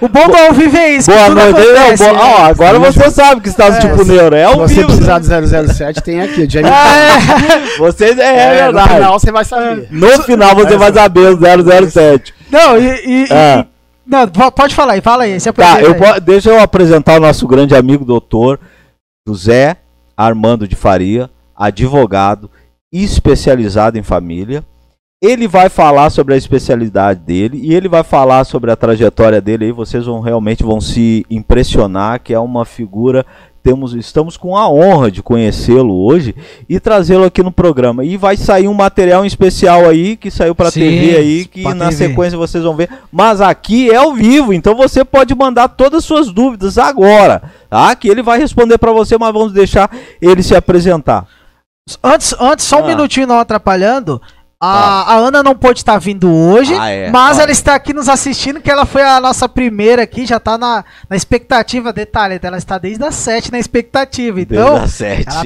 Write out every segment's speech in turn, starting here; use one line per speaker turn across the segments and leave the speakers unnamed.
O bom do ao vivo é isso.
Boa noite. Acontece, é, bo... oh, agora você sabe que está é, tipo neuro. É ao
você vivo. Se precisar do 007, tem aqui. O Jamie
é. Vocês é, é, verdade. No
final você vai saber.
No final você vai saber o 007.
Não, e. e, é. e não, pode falar aí, fala aí.
tá, eu aí. deixa eu apresentar o nosso grande amigo doutor José Armando de Faria, advogado especializado em família. Ele vai falar sobre a especialidade dele e ele vai falar sobre a trajetória dele aí, vocês vão realmente vão se impressionar, que é uma figura temos, estamos com a honra de conhecê-lo hoje e trazê-lo aqui no programa. E vai sair um material especial aí, que saiu para TV aí, que na TV. sequência vocês vão ver. Mas aqui é ao vivo, então você pode mandar todas as suas dúvidas agora, tá? Que ele vai responder para você, mas vamos deixar ele se apresentar.
Antes, antes só um ah. minutinho não atrapalhando. A, tá. a, Ana não pôde estar vindo hoje, ah, é. mas ah. ela está aqui nos assistindo, que ela foi a nossa primeira aqui, já está na, na expectativa. Detalhe, ela está desde as 7 na expectativa. Então, ela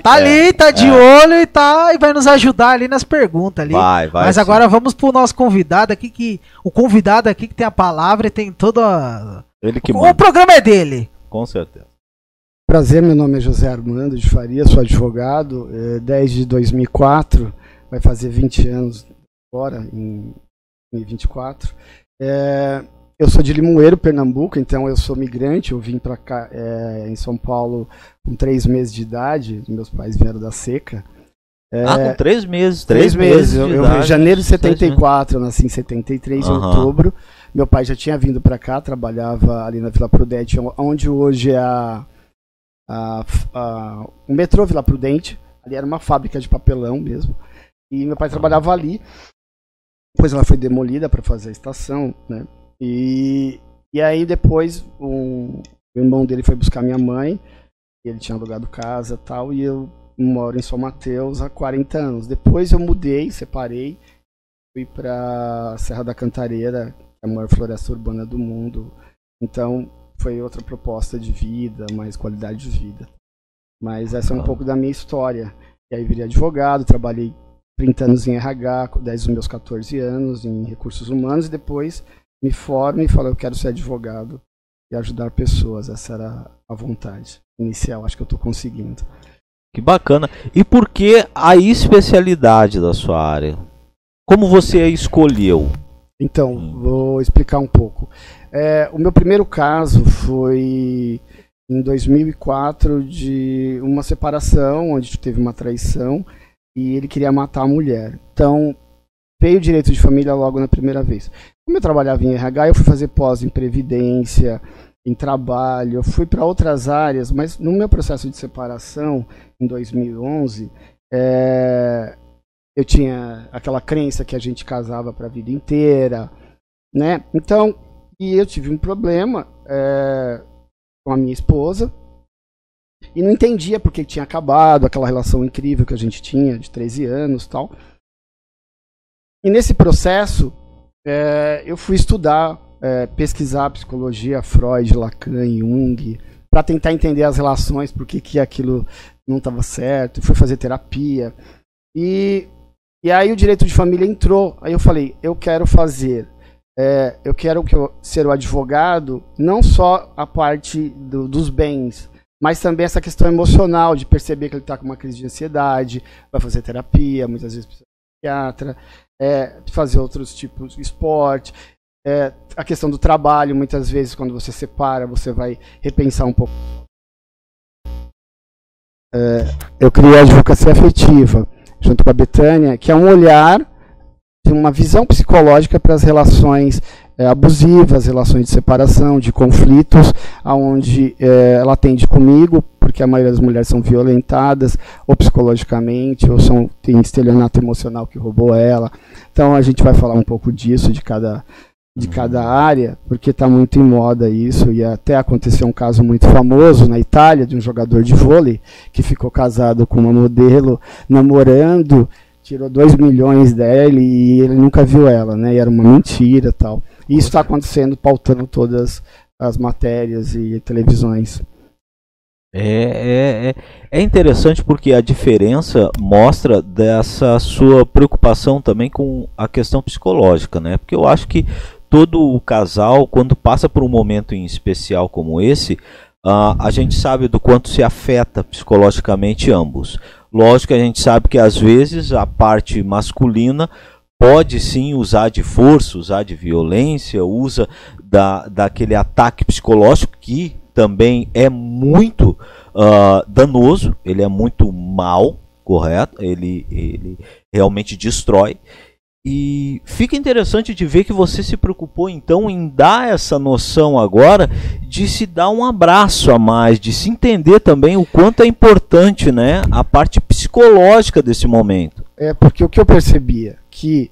tá é. ali, tá de é. olho e tá e vai nos ajudar ali nas perguntas ali. Vai, vai. Mas sim. agora vamos pro nosso convidado aqui, que o convidado aqui que tem a palavra e tem toda.
Ele que
o, o programa é dele.
Com certeza.
Prazer, meu nome é José Armando de Faria, sou advogado, é, desde 2004 vai fazer 20 anos agora, em 2024. É, eu sou de Limoeiro, Pernambuco, então eu sou migrante. Eu vim para cá é, em São Paulo com três meses de idade. Meus pais vieram da seca.
É, ah, com três meses.
Três, três meses. meses eu, eu, em janeiro de 74, eu nasci em 73, uhum. em outubro. Meu pai já tinha vindo para cá, trabalhava ali na Vila Prudente, onde hoje é a, a, a, o metrô Vila Prudente. Ali era uma fábrica de papelão mesmo. E meu pai trabalhava ali. Depois ela foi demolida para fazer a estação, né? E, e aí depois um, o irmão dele foi buscar minha mãe. Ele tinha alugado casa tal. E eu moro em São Mateus há 40 anos. Depois eu mudei, separei. Fui para Serra da Cantareira, que é a maior floresta urbana do mundo. Então foi outra proposta de vida, mais qualidade de vida. Mas essa é um pouco da minha história. E aí virei advogado, trabalhei 30 anos em RH, desde os meus 14 anos em recursos humanos e depois me formo e falo eu quero ser advogado e ajudar pessoas. Essa era a vontade inicial, acho que eu estou conseguindo.
Que bacana. E por que a especialidade da sua área? Como você a escolheu?
Então, hum. vou explicar um pouco. É, o meu primeiro caso foi em 2004 de uma separação, onde teve uma traição e ele queria matar a mulher. Então, veio direito de família logo na primeira vez. Como eu trabalhava em RH, eu fui fazer pós em previdência, em trabalho, eu fui para outras áreas, mas no meu processo de separação, em 2011, é, eu tinha aquela crença que a gente casava para a vida inteira, né? Então, e eu tive um problema é, com a minha esposa, e não entendia porque tinha acabado aquela relação incrível que a gente tinha de 13 anos tal. E nesse processo, é, eu fui estudar, é, pesquisar psicologia, Freud, Lacan, Jung, para tentar entender as relações, por que, aquilo não estava certo. Fui fazer terapia. E, e aí o direito de família entrou. Aí eu falei, eu quero fazer é, eu quero que eu, ser o advogado, não só a parte do, dos bens, mas também essa questão emocional de perceber que ele está com uma crise de ansiedade, vai fazer terapia, muitas vezes psiquiatra, é, fazer outros tipos de esporte, é, a questão do trabalho, muitas vezes quando você separa, você vai repensar um pouco. É, eu criei a advocacia afetiva junto com a Betânia, que é um olhar uma visão psicológica para as relações é, abusivas, relações de separação, de conflitos, aonde é, ela atende comigo, porque a maioria das mulheres são violentadas, ou psicologicamente, ou são, tem estelionato emocional que roubou ela. Então a gente vai falar um pouco disso, de cada, de cada área, porque está muito em moda isso, e até aconteceu um caso muito famoso na Itália, de um jogador de vôlei, que ficou casado com uma modelo, namorando, tirou 2 milhões dela e ele nunca viu ela, né? E era uma mentira tal. E isso está acontecendo, pautando todas as matérias e televisões.
É, é, é, é interessante porque a diferença mostra dessa sua preocupação também com a questão psicológica, né? Porque eu acho que todo o casal, quando passa por um momento em especial como esse, uh, a gente sabe do quanto se afeta psicologicamente ambos. Lógico que a gente sabe que às vezes a parte masculina pode sim usar de força, usar de violência, usa da, daquele ataque psicológico que também é muito uh, danoso, ele é muito mal, correto? Ele, ele realmente destrói. E fica interessante de ver que você se preocupou então em dar essa noção agora de se dar um abraço a mais, de se entender também o quanto é importante, né, a parte psicológica desse momento.
É porque o que eu percebia que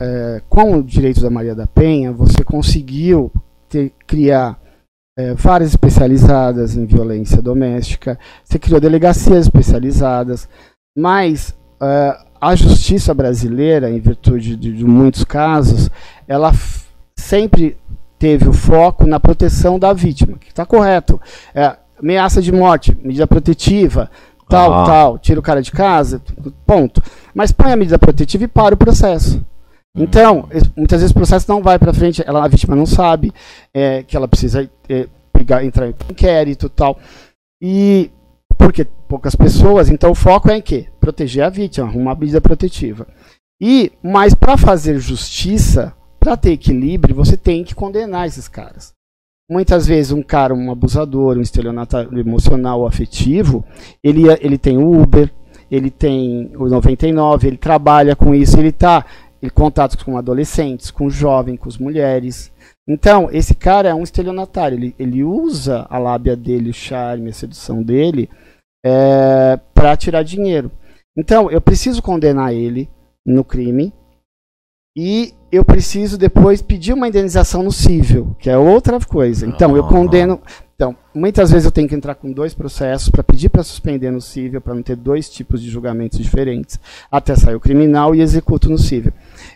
é, com o direito da Maria da Penha você conseguiu ter, criar é, várias especializadas em violência doméstica, você criou delegacias especializadas, mas é, a justiça brasileira, em virtude de, de muitos casos, ela sempre teve o foco na proteção da vítima, que está correto. É, ameaça de morte, medida protetiva, tal, ah. tal, tira o cara de casa, ponto. Mas põe a medida protetiva e para o processo. Hum. Então, muitas vezes o processo não vai para frente, ela, a vítima não sabe é, que ela precisa é, pegar, entrar em inquérito tal. E porque poucas pessoas, então o foco é em quê? Proteger a vítima, uma medida protetiva. E, mas para fazer justiça, para ter equilíbrio, você tem que condenar esses caras. Muitas vezes um cara, um abusador, um estelionatário emocional afetivo, ele, ele tem o Uber, ele tem o 99, ele trabalha com isso, ele está em contato com adolescentes, com jovens, com as mulheres. Então, esse cara é um estelionatário, ele, ele usa a lábia dele, o charme, a sedução dele, é, para tirar dinheiro. Então, eu preciso condenar ele no crime e eu preciso depois pedir uma indenização no cível, que é outra coisa. Então, eu condeno. Então, muitas vezes eu tenho que entrar com dois processos para pedir para suspender no cível, para não ter dois tipos de julgamentos diferentes, até sair o criminal e executo no cível.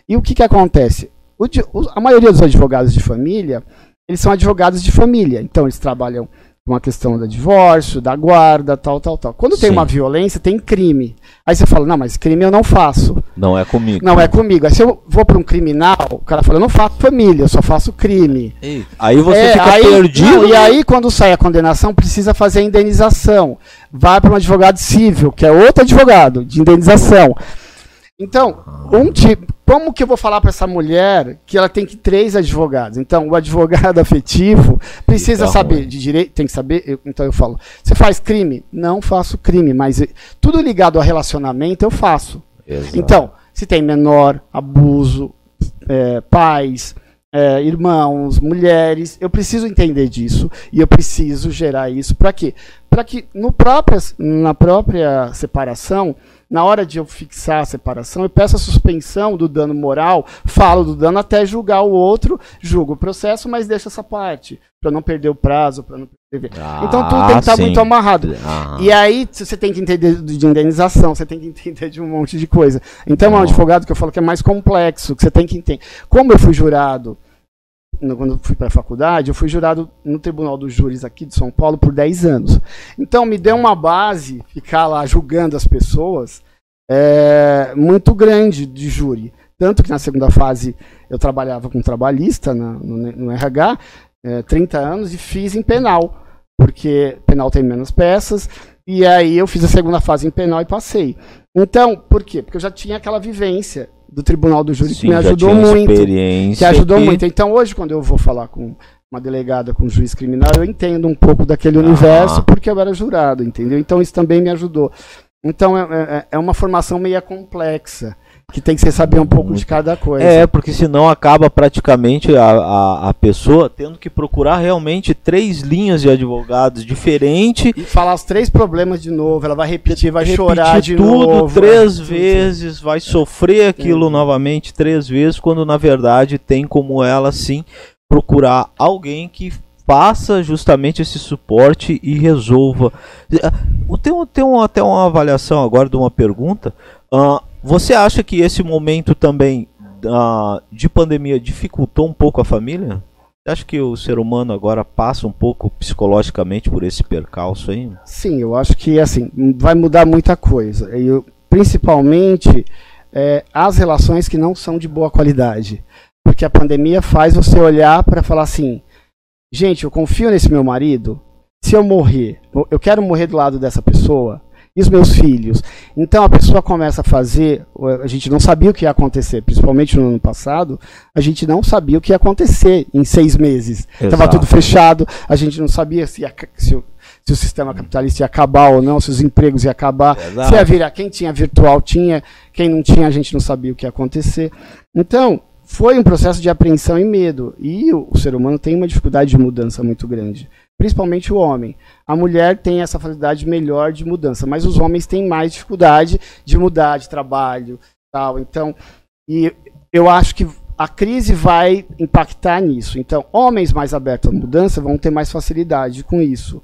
E o que, que acontece? O, a maioria dos advogados de família, eles são advogados de família. Então, eles trabalham uma questão da divórcio, da guarda, tal, tal, tal. Quando Sim. tem uma violência, tem crime. Aí você fala, não, mas crime eu não faço.
Não é comigo.
Não é comigo. Aí se eu vou para um criminal, o cara fala, eu não faço família, eu só faço crime.
Aí você é, fica
aí,
perdido. Não,
e aí, quando sai a condenação, precisa fazer a indenização. Vai para um advogado civil, que é outro advogado de indenização. Então, um tipo, como que eu vou falar para essa mulher que ela tem que três advogados? Então, o advogado afetivo precisa então, saber de direito, tem que saber. Eu, então eu falo, você faz crime? Não faço crime, mas tudo ligado a relacionamento eu faço. Exato. Então, se tem menor, abuso, é, pais, é, irmãos, mulheres, eu preciso entender disso e eu preciso gerar isso para quê? Para que no próprio, na própria separação na hora de eu fixar a separação, eu peço a suspensão do dano moral, falo do dano até julgar o outro, julgo o processo, mas deixo essa parte, para não perder o prazo, para não perder. Ah, então tudo tem que estar tá muito amarrado. Ah. E aí você tem que entender de indenização, você tem que entender de um monte de coisa. Então é um advogado que eu falo que é mais complexo, que você tem que entender. Como eu fui jurado quando fui para a faculdade, eu fui jurado no Tribunal dos Júris aqui de São Paulo por 10 anos. Então me deu uma base ficar lá julgando as pessoas é, muito grande de júri. Tanto que na segunda fase eu trabalhava com trabalhista na, no, no, RH, é, 30 anos, e fiz em penal, porque penal tem menos peças, e aí eu fiz a segunda fase em penal e passei. Então, por quê? Porque eu já tinha aquela vivência do Tribunal do Júri Sim, que me ajudou muito. Que ajudou que... muito. Então hoje, quando eu vou falar com uma delegada, com um juiz criminal, eu entendo um pouco daquele ah. universo porque eu era jurado, entendeu? Então isso também me ajudou. Então é, é, é uma formação meio complexa que tem que ser saber um pouco de cada coisa.
É, porque senão acaba praticamente a, a, a, pessoa tendo que procurar realmente três linhas de advogados diferentes.
E falar os três problemas de novo, ela vai repetir, vai repetir chorar de
tudo
novo.
três vezes, vai sofrer aquilo sim. novamente três vezes, quando na verdade tem como ela sim procurar alguém que faça justamente esse suporte e resolva. Tem, tem até uma avaliação agora de uma pergunta. Uh, você acha que esse momento também uh, de pandemia dificultou um pouco a família? Você acha que o ser humano agora passa um pouco psicologicamente por esse percalço aí?
Sim, eu acho que assim vai mudar muita coisa. Eu, principalmente é, as relações que não são de boa qualidade. Porque a pandemia faz você olhar para falar assim: gente, eu confio nesse meu marido. Se eu morrer, eu quero morrer do lado dessa pessoa e os meus filhos. Então a pessoa começa a fazer, a gente não sabia o que ia acontecer, principalmente no ano passado, a gente não sabia o que ia acontecer em seis meses. Estava tudo fechado, a gente não sabia se, ia, se, o, se, o sistema capitalista ia acabar ou não, se os empregos iam acabar, Exato. se ia virar, quem tinha virtual tinha, quem não tinha a gente não sabia o que ia acontecer. Então, foi um processo de apreensão e medo. E o, ser humano tem uma dificuldade de mudança muito grande principalmente o homem. A mulher tem essa facilidade melhor de mudança, mas os homens têm mais dificuldade de mudar de trabalho, tal. Então, e eu acho que a crise vai impactar nisso. Então, homens mais abertos à mudança vão ter mais facilidade com isso.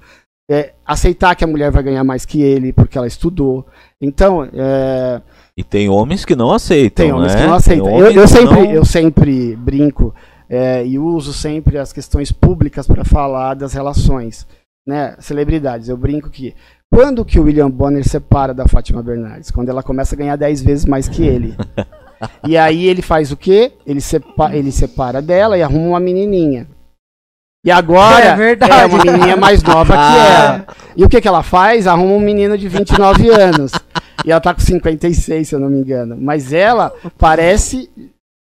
É, aceitar que a mulher vai ganhar mais que ele porque ela estudou. Então, é...
e tem homens que não aceitam.
Tem homens
né?
que não aceitam. Eu, eu, sempre, não... eu sempre brinco é, e uso sempre as questões públicas para falar das relações, né? Celebridades. Eu brinco que quando que o William Bonner separa da Fátima Bernardes? Quando ela começa a ganhar 10 vezes mais que ele. e aí ele faz o quê? Ele, sepa ele separa dela e arruma uma menininha. E agora é, verdade. é uma menininha mais nova que ela. E o que, que ela faz? Arruma um menino de 29 anos. E ela tá com 56, se eu não me engano. Mas ela parece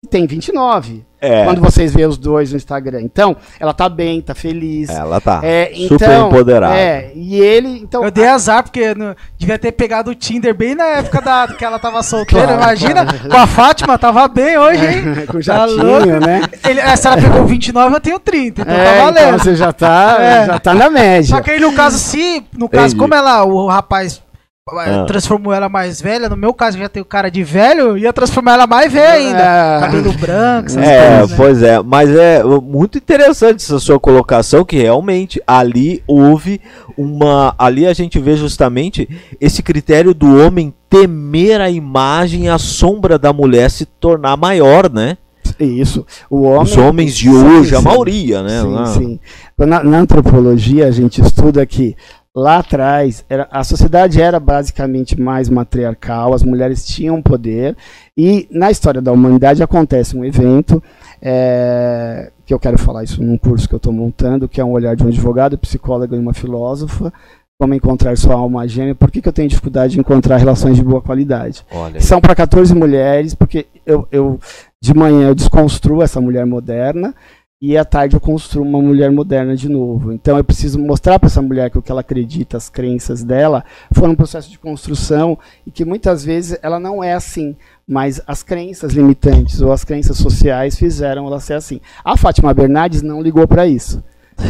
tem 29. É. Quando vocês veem os dois no Instagram. Então, ela tá bem, tá feliz.
Ela tá
é, então, super empoderada. É, e ele, então...
Eu dei azar, porque não, devia ter pegado o Tinder bem na época da, que ela tava solteira. Claro, Imagina, claro. com a Fátima, tava bem hoje, hein?
com o tá jatinho, tá né?
Ele, se ela pegou 29, eu tenho 30, então é, tá valendo. Então
você já tá, é. já tá na média.
Só que aí, no caso, se, no caso, como ela, o rapaz ah. transformou ela mais velha. No meu caso, já tenho cara de velho, ia transformar ela mais velha ainda. É. Cabelo branco,
essas é, coisas, né? pois é. Mas é muito interessante essa sua colocação, que realmente ali houve uma. Ali a gente vê justamente esse critério do homem temer a imagem e a sombra da mulher se tornar maior, né?
Isso. O homem,
Os homens de hoje, sim, a maioria, né?
Sim, sim. Na, na, antropologia, a gente estuda que lá atrás era, a sociedade era basicamente mais matriarcal, as mulheres tinham poder e na história da humanidade acontece um evento é, que eu quero falar isso num curso que eu estou montando, que é um olhar de um advogado, psicólogo e uma filósofa, como encontrar sua alma gêmea, por que, que eu tenho dificuldade de encontrar relações de boa qualidade? São para 14 mulheres, porque eu, eu de manhã eu desconstruo essa mulher moderna, e à tarde eu construo uma mulher moderna de novo. Então eu preciso mostrar para essa mulher que o que ela acredita, as crenças dela, foram um processo de construção e que muitas vezes ela não é assim, mas as crenças limitantes ou as crenças sociais fizeram ela ser assim. A Fátima Bernardes não ligou para isso.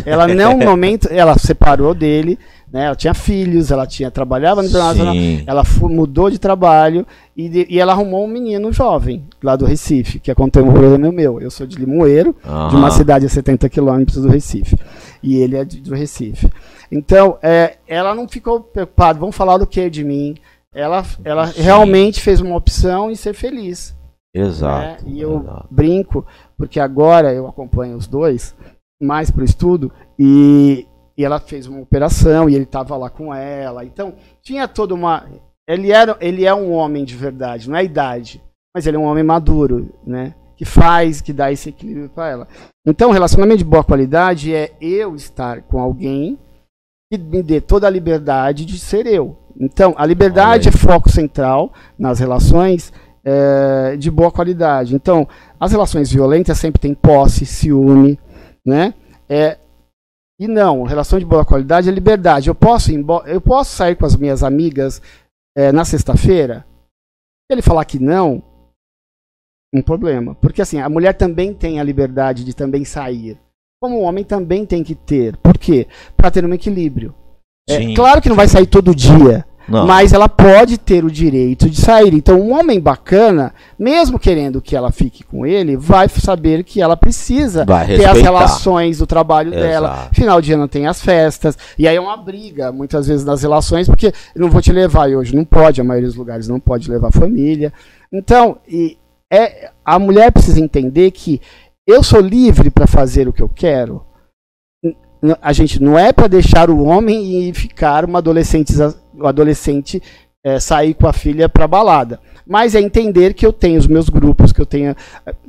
Ela não, no momento, ela separou dele, né? Ela tinha filhos, ela tinha trabalhava no internacional, ela mudou de trabalho e, de, e ela arrumou um menino jovem lá do Recife, que é contemporâneo meu. Eu sou de Limoeiro, uhum. de uma cidade a 70 quilômetros do Recife, e ele é de, do Recife. Então, é, ela não ficou preocupada. Vamos falar do que de mim? Ela, ela realmente fez uma opção em ser feliz.
Exato.
Né? E eu exato. brinco porque agora eu acompanho os dois mais para o estudo e e ela fez uma operação e ele estava lá com ela. Então, tinha toda uma. Ele, era, ele é um homem de verdade, não é a idade, mas ele é um homem maduro, né? Que faz, que dá esse equilíbrio para ela. Então, relacionamento de boa qualidade é eu estar com alguém que me dê toda a liberdade de ser eu. Então, a liberdade é foco central nas relações é, de boa qualidade. Então, as relações violentas sempre têm posse, ciúme, né? É, e não, relação de boa qualidade é liberdade. Eu posso, eu posso sair com as minhas amigas é, na sexta-feira? Se ele falar que não, um problema. Porque assim, a mulher também tem a liberdade de também sair. Como o homem também tem que ter. Por quê? Para ter um equilíbrio. É, claro que não vai sair todo dia. Não. Mas ela pode ter o direito de sair. Então, um homem bacana, mesmo querendo que ela fique com ele, vai saber que ela precisa ter as relações do trabalho Exato. dela. Final de ano tem as festas. E aí é uma briga, muitas vezes, nas relações, porque não vou te levar. E hoje não pode, a maioria dos lugares não pode levar a família. Então, e é, a mulher precisa entender que eu sou livre para fazer o que eu quero a gente não é para deixar o homem e ficar uma adolescente, um adolescente é, sair com a filha para balada. Mas é entender que eu tenho os meus grupos, que eu tenho.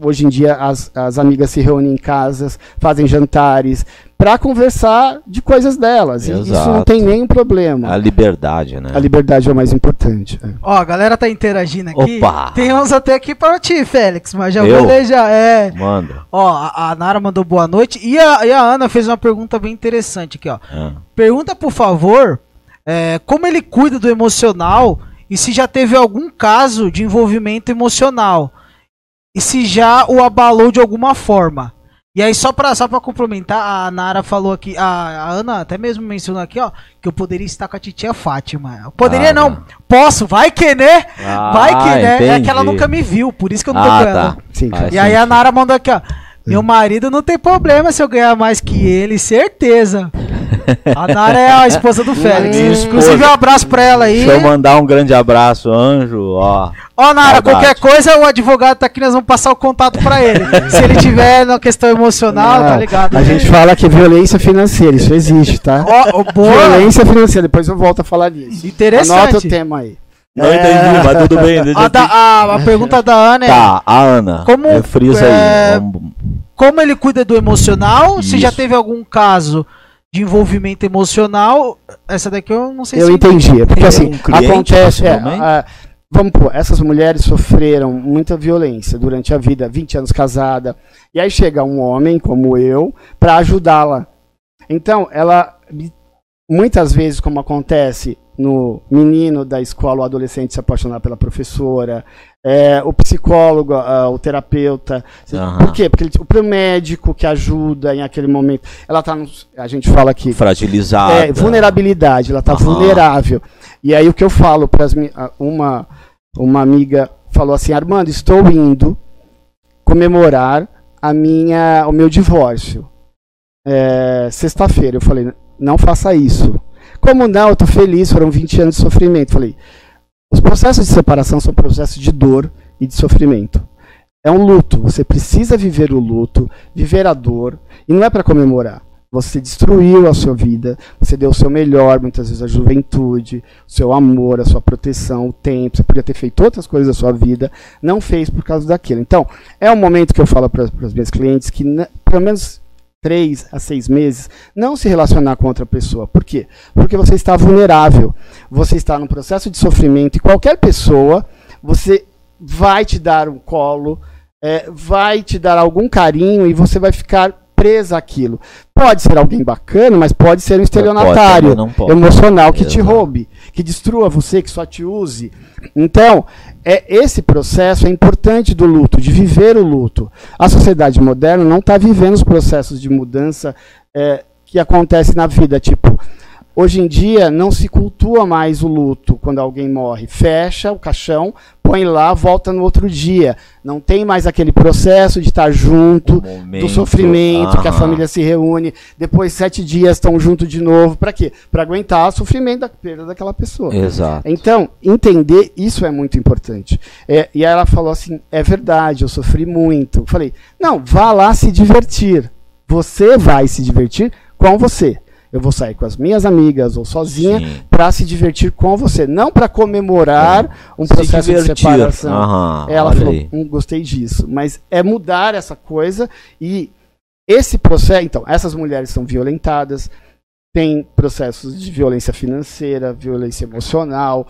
Hoje em dia as, as amigas se reúnem em casas, fazem jantares, para conversar de coisas delas. Exato. E isso não tem nenhum problema.
A liberdade, né?
A liberdade é o mais importante. É.
Ó, a galera tá interagindo aqui.
Opa!
Tem uns até aqui para ti, Félix, mas já eu? vou ler já. É.
Manda.
Ó, a, a, Nara mandou boa noite e a, e a Ana fez uma pergunta bem interessante aqui, ó. Ah. Pergunta, por favor, é, como ele cuida do emocional e se já teve algum caso de envolvimento emocional e se já o abalou de alguma forma. E aí, só pra, só pra complementar, a Nara falou aqui, a, a, Ana até mesmo mencionou aqui, ó, que eu poderia estar com a titia Fátima. Eu poderia ah, não, posso, vai que né? Ah, vai que né? Entendi. É que ela nunca me viu, por isso que eu não tô ah, ela. Tá. Sim, e aí a Nara mandou aqui, ó. Meu marido não tem problema se eu ganhar mais que ele, certeza. A Nara é a esposa do Félix. Esposa. Inclusive, um abraço pra ela aí.
Deixa eu mandar um grande abraço, anjo, ó.
Ó, Nara, Saudade. qualquer coisa, o advogado tá aqui, nós vamos passar o contato pra ele. Se ele tiver na questão emocional, tá ligado?
A gente fala que é violência financeira, isso existe, tá? Ó, boa. Violência financeira, depois eu volto a falar disso.
Interessante.
Anota o tema aí.
Não é... entendi, mas tudo bem.
A, da, a, a, pergunta da Ana é.
Tá, a Ana.
Como, é, aí. Como ele cuida do emocional? Isso. Se já teve algum caso de envolvimento emocional, essa daqui eu não sei
eu se. Eu entendi. Porque assim, um acontece. É, a, vamos pôr, essas mulheres sofreram muita violência durante a vida, 20 anos casada. E aí chega um homem como eu para ajudá-la. Então, ela muitas vezes, como acontece no menino da escola, o adolescente se apaixonar pela professora, é, o psicólogo, uh, o terapeuta. Uhum. Por quê? Porque ele, o médico que ajuda em aquele momento, ela está, a gente fala aqui,
fragilizada,
é, vulnerabilidade, ela está uhum. vulnerável. E aí o que eu falo para uma uma amiga falou assim, Armando, estou indo comemorar a minha, o meu divórcio. É, Sexta-feira, eu falei, não faça isso. Como não? Eu tô feliz, foram 20 anos de sofrimento. Falei, os processos de separação são processos de dor e de sofrimento. É um luto, você precisa viver o luto, viver a dor, e não é para comemorar. Você destruiu a sua vida, você deu o seu melhor, muitas vezes a juventude, o seu amor, a sua proteção, o tempo. Você podia ter feito outras coisas da sua vida, não fez por causa daquilo. Então, é um momento que eu falo para os meus clientes que, pelo menos três a seis meses, não se relacionar com outra pessoa. Por quê? Porque você está vulnerável. Você está num processo de sofrimento e qualquer pessoa, você vai te dar um colo, é, vai te dar algum carinho e você vai ficar presa àquilo. Pode ser alguém bacana, mas pode ser um estelionatário pode, emocional que Exato. te roube, que destrua você, que só te use. Então, é esse processo é importante do luto, de viver o luto. A sociedade moderna não está vivendo os processos de mudança é, que acontecem na vida, tipo Hoje em dia não se cultua mais o luto quando alguém morre. Fecha o caixão, põe lá, volta no outro dia. Não tem mais aquele processo de estar junto, do sofrimento, que a família se reúne, depois sete dias estão junto de novo. Para quê? Para aguentar o sofrimento da perda daquela pessoa.
Exato.
Então, entender isso é muito importante. É, e aí ela falou assim: é verdade, eu sofri muito. Falei: não, vá lá se divertir. Você vai se divertir com você. Eu vou sair com as minhas amigas ou sozinha para se divertir com você, não para comemorar é. um processo de separação.
Aham,
Ela falou, hum, gostei disso, mas é mudar essa coisa e esse processo, então, essas mulheres são violentadas, tem processos de violência financeira, violência emocional.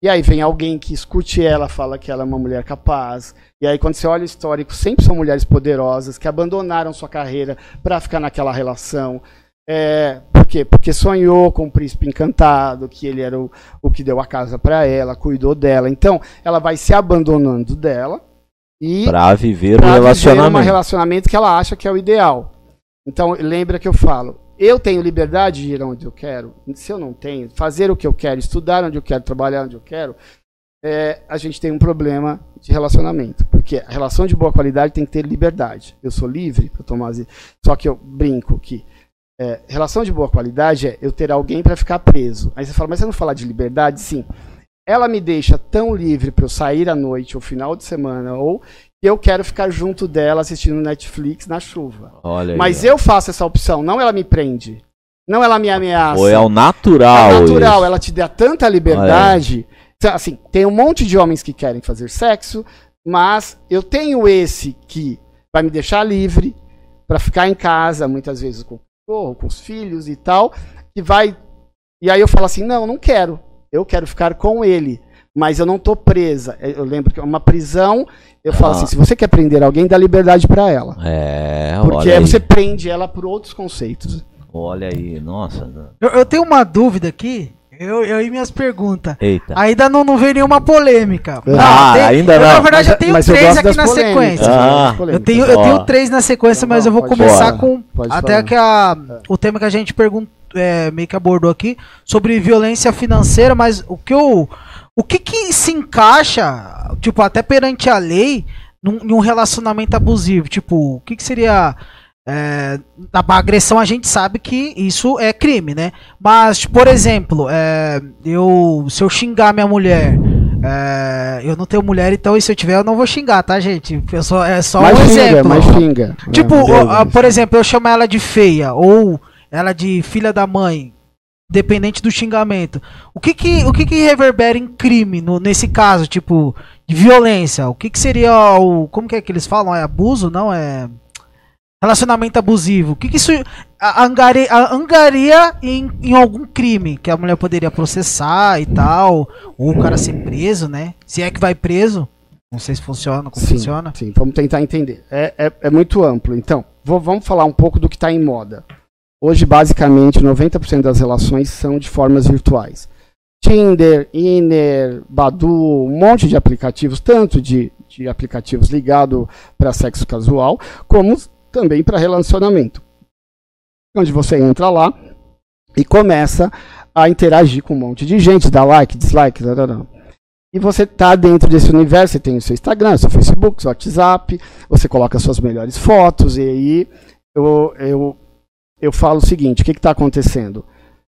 E aí vem alguém que escute ela, fala que ela é uma mulher capaz. E aí quando você olha o histórico, sempre são mulheres poderosas que abandonaram sua carreira para ficar naquela relação. É, por quê? Porque sonhou com o príncipe encantado, que ele era o, o que deu a casa para ela, cuidou dela. Então, ela vai se abandonando dela e
para viver um relacionamento.
um relacionamento que ela acha que é o ideal. Então, lembra que eu falo, eu tenho liberdade de ir onde eu quero. Se eu não tenho, fazer o que eu quero, estudar onde eu quero, trabalhar onde eu quero, é, a gente tem um problema de relacionamento. Porque a relação de boa qualidade tem que ter liberdade. Eu sou livre para tomar. Só que eu brinco que é, relação de boa qualidade é eu ter alguém para ficar preso. Aí você fala, mas você não fala de liberdade? Sim. Ela me deixa tão livre para eu sair à noite ou final de semana, ou que eu quero ficar junto dela assistindo Netflix na chuva.
Olha
mas aí, eu faço essa opção, não ela me prende. Não ela me ameaça.
Ou é o natural. É
natural, isso. ela te dá tanta liberdade Assim, tem um monte de homens que querem fazer sexo, mas eu tenho esse que vai me deixar livre para ficar em casa, muitas vezes com com os filhos e tal, que vai. E aí eu falo assim: não, não quero. Eu quero ficar com ele mas eu não tô presa. Eu lembro que é uma prisão. Eu falo ah. assim: se você quer prender alguém, dá liberdade para ela.
É,
Porque você prende ela por outros conceitos.
Olha aí, nossa.
Eu, eu tenho uma dúvida aqui. Eu, eu e minhas perguntas.
Eita.
Ainda não, não veio nenhuma polêmica.
Ah, tem, ainda não.
na verdade, eu tenho mas, três eu aqui na sequência.
Ah,
eu, tenho, eu tenho três na sequência, mas eu vou começar com até que a, o tema que a gente perguntou, é, meio que abordou aqui, sobre violência financeira, mas o que eu o que que se encaixa, tipo, até perante a lei, num, num relacionamento abusivo? Tipo, o que que seria... É, na agressão a gente sabe que isso é crime, né? Mas, por exemplo, é, eu, se eu xingar minha mulher, é, eu não tenho mulher, então e se eu tiver eu não vou xingar, tá, gente? Eu só, é só
mais
um
xinga,
exemplo.
Mais xinga.
Tipo, por exemplo, eu chamo ela de feia ou ela de filha da mãe dependente do xingamento. O que que, o que, que reverbera em crime no, nesse caso, tipo, de violência? O que, que seria o. Como que é que eles falam? É abuso? Não? É. Relacionamento abusivo. O que, que isso angaria, angaria em, em algum crime que a mulher poderia processar e tal? Ou o cara ser preso, né? Se é que vai preso. Não sei se funciona, como
sim,
funciona.
Sim, vamos tentar entender. É, é, é muito amplo. Então, vou, vamos falar um pouco do que está em moda. Hoje, basicamente, 90% das relações são de formas virtuais. Tinder, Inner, Badu, um monte de aplicativos, tanto de, de aplicativos ligados para sexo casual, como também para relacionamento. Onde você entra lá e começa a interagir com um monte de gente, dá like, dislike, e você está dentro desse universo, você tem o seu Instagram, seu Facebook, seu WhatsApp, você coloca suas melhores fotos, e aí eu, eu eu falo o seguinte: o que está acontecendo?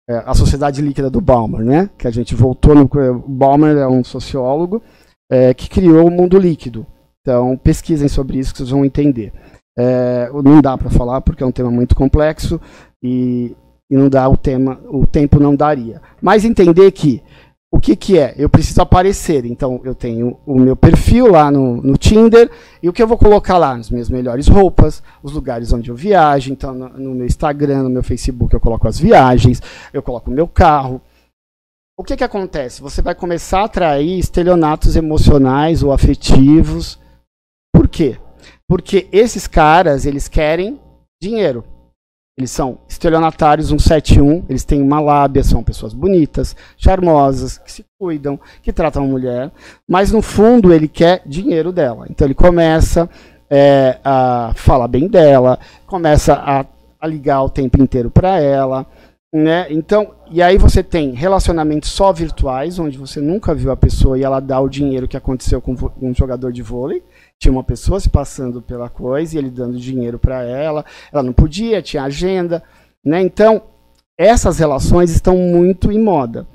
É, a sociedade líquida do Balmer, né? Que a gente voltou no. Balmer é um sociólogo é, que criou o mundo líquido. Então, pesquisem sobre isso que vocês vão entender. É, não dá para falar porque é um tema muito complexo e, e não dá o tema, o tempo não daria. Mas entender que o que, que é? Eu preciso aparecer. Então, eu tenho o meu perfil lá no, no Tinder e o que eu vou colocar lá? As minhas melhores roupas, os lugares onde eu viajo. Então, no, no meu Instagram, no meu Facebook, eu coloco as viagens, eu coloco o meu carro. O que, que acontece? Você vai começar a atrair estelionatos emocionais ou afetivos. Por quê? Porque esses caras, eles querem dinheiro. Eles são estelionatários 171, eles têm uma lábia, são pessoas bonitas, charmosas, que se cuidam, que tratam a mulher, mas no fundo ele quer dinheiro dela. Então ele começa é, a falar bem dela, começa a, a ligar o tempo inteiro para ela. Né? Então, e aí você tem relacionamentos só virtuais, onde você nunca viu a pessoa e ela dá o dinheiro que aconteceu com um jogador de vôlei tinha uma pessoa se passando pela coisa e ele dando dinheiro para ela, ela não podia, tinha agenda, né? Então, essas relações estão muito em moda.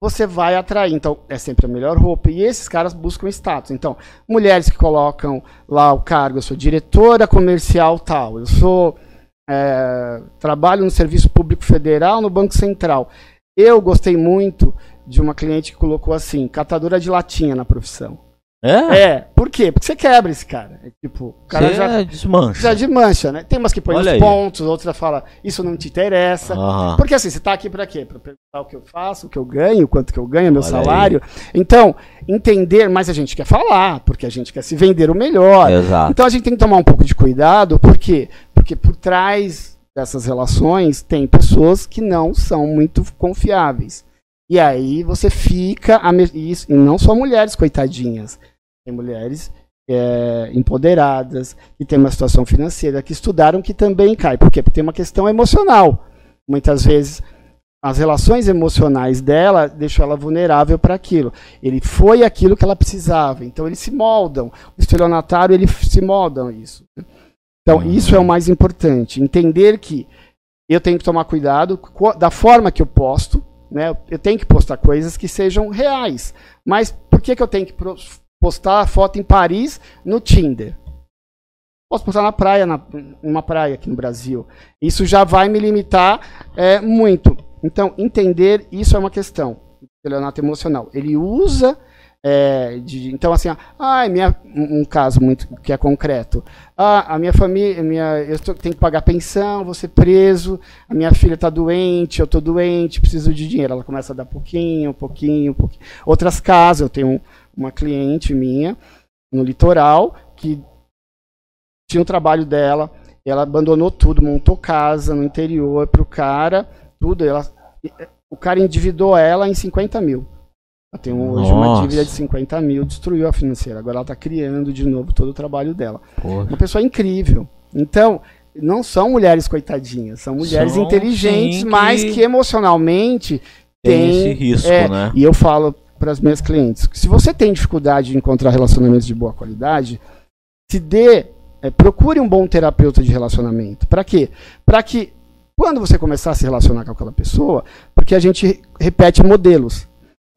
Você vai atrair, então é sempre a melhor roupa. E esses caras buscam status. Então, mulheres que colocam lá o cargo, eu sou diretora comercial tal, eu sou é, trabalho no Serviço Público Federal, no Banco Central. Eu gostei muito de uma cliente que colocou assim, catadora de latinha na profissão.
É?
É. Por quê? Porque você quebra esse cara. É, tipo, o cara já
desmancha.
Já desmancha, né? Tem umas que põem os pontos, outras fala, isso não te interessa. Uhum. Porque assim, você tá aqui para quê? Para perguntar o que eu faço, o que eu ganho, quanto que eu ganho, meu Olha salário. Aí. Então, entender, mas a gente quer falar, porque a gente quer se vender o melhor.
Exato.
Então a gente tem que tomar um pouco de cuidado, por quê? Porque por trás dessas relações tem pessoas que não são muito confiáveis. E aí você fica. A, e não só mulheres, coitadinhas. Tem mulheres é, empoderadas, que têm uma situação financeira, que estudaram, que também cai. Por quê? Porque tem uma questão emocional. Muitas vezes as relações emocionais dela deixam ela vulnerável para aquilo. Ele foi aquilo que ela precisava. Então eles se moldam. O estelionatário ele se moldam isso. Então uhum. isso é o mais importante. Entender que eu tenho que tomar cuidado da forma que eu posto. Né? Eu tenho que postar coisas que sejam reais. Mas por que, que eu tenho que postar a foto em Paris no Tinder. Posso postar na praia, na, praia aqui no Brasil. Isso já vai me limitar é, muito. Então, entender isso é uma questão. estelionato emocional. Ele usa é, de, então, assim, ah, minha, um caso muito que é concreto. Ah, a minha família, minha, eu tô, tenho que pagar pensão, vou ser preso, a minha filha está doente, eu estou doente, preciso de dinheiro. Ela começa a dar pouquinho, pouquinho, pouquinho. Outras casas, eu tenho uma cliente minha no litoral que tinha o trabalho dela, ela abandonou tudo, montou casa no interior para o cara, tudo. Ela, o cara endividou ela em 50 mil. Tem hoje uma dívida de 50 mil, destruiu a financeira. Agora ela está criando de novo todo o trabalho dela. Porra. Uma pessoa incrível. Então, não são mulheres coitadinhas, são mulheres são, inteligentes, sim, mas que, que emocionalmente tem, tem esse risco, é, né? E eu falo para as minhas clientes, que se você tem dificuldade de encontrar relacionamentos de boa qualidade, se dê, é, procure um bom terapeuta de relacionamento. Para quê? Para que quando você começar a se relacionar com aquela pessoa, porque a gente repete modelos.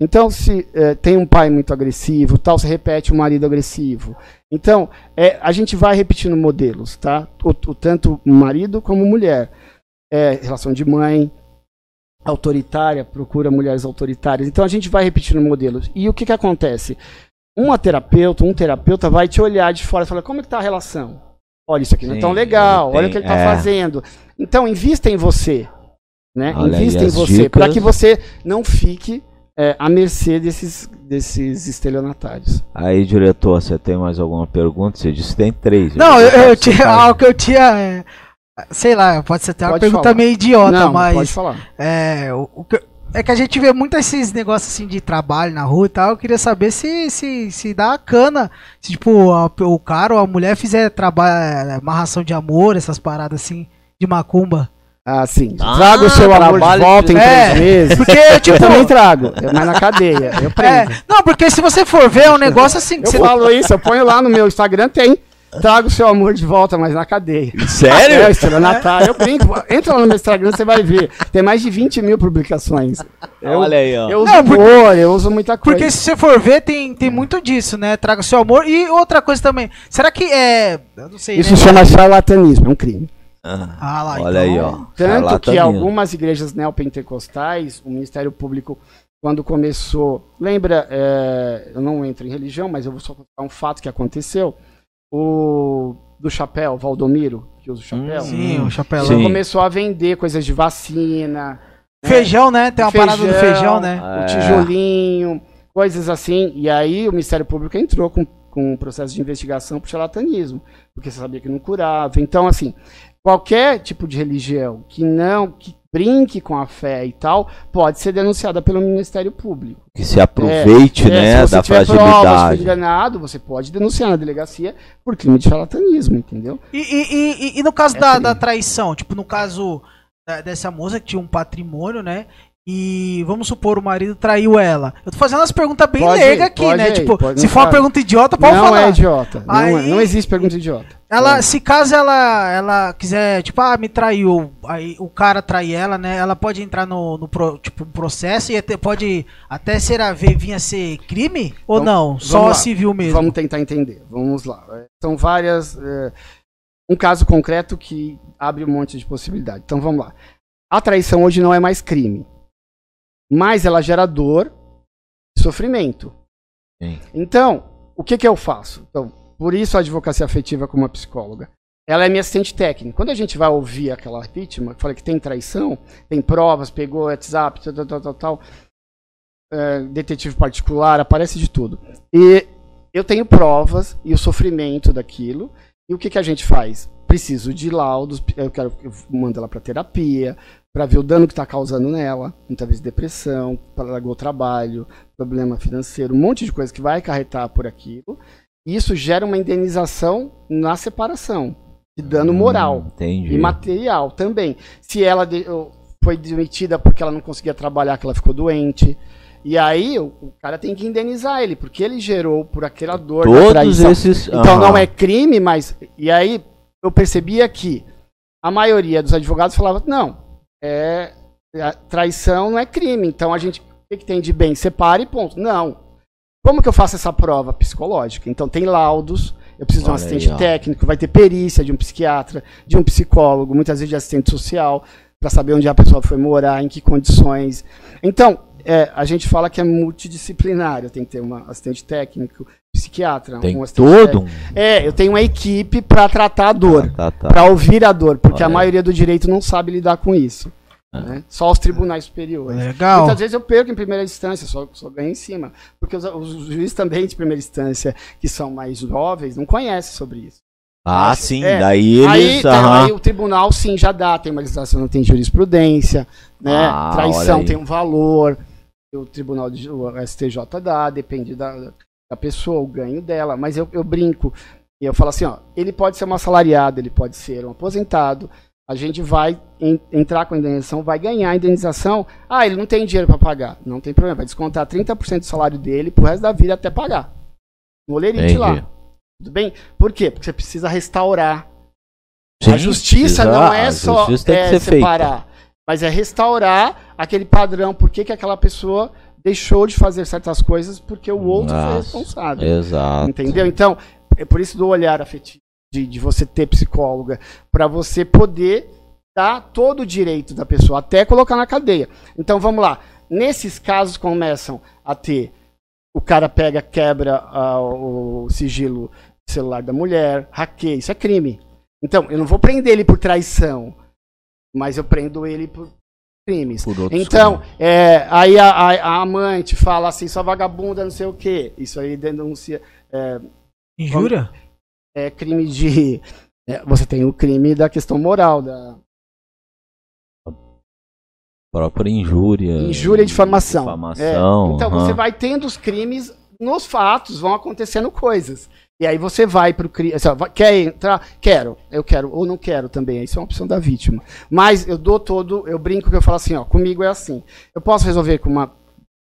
Então, se é, tem um pai muito agressivo, tal, se repete um marido agressivo. Então, é, a gente vai repetindo modelos, tá? O, o tanto marido como mulher. É, relação de mãe, autoritária, procura mulheres autoritárias. Então, a gente vai repetindo modelos. E o que, que acontece? Uma terapeuta, um terapeuta vai te olhar de fora e falar, como é que tá a relação? Olha, isso aqui Sim, não é tão legal, olha o que ele está é. fazendo. Então, invista em você. Né? Invista em você, para que você não fique é, à mercê desses, desses estelionatários.
Aí, diretor, você tem mais alguma pergunta? Você disse que tem três.
Não, eu, eu tinha algo que eu tinha. É, sei lá, pode ser até uma pergunta falar. meio idiota, Não, mas. Pode falar. É, o, o que, é que a gente vê muito esses negócios assim de trabalho na rua e tal. Eu queria saber se, se, se dá cana. Se, tipo, a, o cara ou a mulher fizer trabalho, é, amarração de amor, essas paradas assim, de macumba.
Ah, sim. Ah, traga o seu amor de volta em é, três meses. Porque, tipo. Eu também trago, mas na cadeia. Eu prendo.
É, não, porque se você for ver, é um negócio assim.
eu você... falo isso, eu ponho lá no meu Instagram, tem. Traga o seu amor de volta, mas na cadeia.
Sério?
É, Estrela Natal. Eu brinco. Entra lá no meu Instagram, você vai ver. Tem mais de 20 mil publicações. Eu,
Olha aí, ó.
Eu uso não, porque, amor, eu uso muita coisa.
Porque se você for ver, tem, tem muito disso, né? Traga o seu amor. E outra coisa também. Será que é. Eu
não sei. Isso né? chama charlatanismo, é um crime.
Ah, ah lá, olha então, aí, ó.
Tanto que algumas igrejas neopentecostais, o Ministério Público, quando começou. Lembra, é, eu não entro em religião, mas eu vou só contar um fato que aconteceu. O do chapéu, Valdomiro, que usa o chapéu. Hum,
sim, o chapéu.
Ele começou a vender coisas de vacina.
Né? Feijão, né? Tem uma feijão, parada do feijão, né?
O é. tijolinho, coisas assim. E aí o Ministério Público entrou com, com um processo de investigação por charlatanismo, porque você sabia que não curava. Então, assim, qualquer tipo de religião que não que brinque com a fé e tal, pode ser denunciada pelo Ministério Público.
Que se aproveite, é, né, é, se da fragilidade. Prova, se
enganado, você pode denunciar na delegacia por crime de charlatanismo, entendeu?
E, e, e, e no caso é da, da, traição, tipo, no caso dessa moça que tinha um patrimônio, né? E vamos supor, o marido traiu ela. Eu tô fazendo umas perguntas bem leigas aqui, né? tipo, se for uma pergunta idiota, pode
não
falar.
Não é idiota. Aí, não, é, não, existe pergunta idiota.
Ela, é. se caso ela, ela quiser, tipo, ah, me traiu, aí o cara trai ela, né? Ela pode entrar no, no pro, tipo, processo e até, pode até ser a ver, vir a ser crime? Ou então, não? Só lá. civil mesmo?
Vamos tentar entender. Vamos lá. São várias. É, um caso concreto que abre um monte de possibilidade. Então vamos lá. A traição hoje não é mais crime mais ela gera dor e sofrimento. Sim. Então, o que, que eu faço? Então, por isso a advocacia afetiva como uma psicóloga. Ela é minha assistente técnica. Quando a gente vai ouvir aquela vítima, que fala que tem traição, tem provas, pegou WhatsApp, tal, tal, tal, tal é, detetive particular, aparece de tudo. E eu tenho provas e o sofrimento daquilo. E o que, que a gente faz? Preciso de laudos, eu quero eu mando ela para terapia, para ver o dano que está causando nela, muitas vezes depressão, largou o trabalho, problema financeiro, um monte de coisa que vai acarretar por aquilo. Isso gera uma indenização na separação, de dano moral hum, e material também. Se ela de, foi demitida porque ela não conseguia trabalhar, que ela ficou doente. E aí o, o, cara tem que indenizar ele, porque ele gerou por aquela dor
Todos. Esses...
Então uhum. não é crime, mas. E aí eu percebia que a maioria dos advogados falava, não, é traição não é crime. Então a gente, o que, que tem de bem? Separe e ponto. Não. Como que eu faço essa prova psicológica? Então tem laudos, eu preciso Olha de um assistente aí, técnico, vai ter perícia de um psiquiatra, de um psicólogo, muitas vezes de assistente social, para saber onde a pessoa foi morar, em que condições. Então, é, a gente fala que é multidisciplinar. Tem que ter uma assistente técnico, psiquiatra,
tem
um
todo.
É, eu tenho uma equipe para tratar a dor, ah, tá, tá. para ouvir a dor, porque Olha. a maioria do direito não sabe lidar com isso. Ah. Né? Só os tribunais superiores.
Legal.
Muitas vezes eu perco em primeira instância, só, só ganho em cima. Porque os, os juízes também de primeira instância, que são mais jovens, não conhecem sobre isso.
Ah, Mas, sim, é, daí eles.
Aí, tá, aí, o tribunal sim já dá, tem uma legislação, não tem jurisprudência, né? Ah, Traição tem um valor, o tribunal de, o STJ dá, depende da, da pessoa, o ganho dela. Mas eu, eu brinco e eu falo assim, ó, ele pode ser um assalariado, ele pode ser um aposentado, a gente vai em, entrar com a indenização, vai ganhar a indenização. Ah, ele não tem dinheiro para pagar. Não tem problema, vai descontar 30% do salário dele pro resto da vida até pagar. No olerite lá. Tudo bem? Por quê? Porque você precisa restaurar. Sim, a justiça precisa, não é só é, separar, feita. mas é restaurar aquele padrão. Por que, que aquela pessoa deixou de fazer certas coisas porque o outro Nossa, foi responsável.
Exato.
Entendeu? Então, é por isso do olhar afetivo de, de você ter psicóloga, para você poder dar todo o direito da pessoa, até colocar na cadeia. Então vamos lá. Nesses casos começam a ter. O cara pega, quebra uh, o sigilo celular da mulher, hackeia, isso é crime. Então, eu não vou prender ele por traição, mas eu prendo ele por crimes. Por então, é, aí a, a, a, amante fala assim, sua vagabunda, não sei o quê. Isso aí denuncia. É,
Injúria?
É crime de. É, você tem o crime da questão moral, da.
Própria injúria.
Injúria e difamação.
difamação
é. Então uhum. você vai tendo os crimes nos fatos, vão acontecendo coisas. E aí você vai para o crime. Assim, quer entrar? Quero. Eu quero. Ou não quero também. Isso é uma opção da vítima. Mas eu dou todo. Eu brinco que eu falo assim: ó, comigo é assim. Eu posso resolver com uma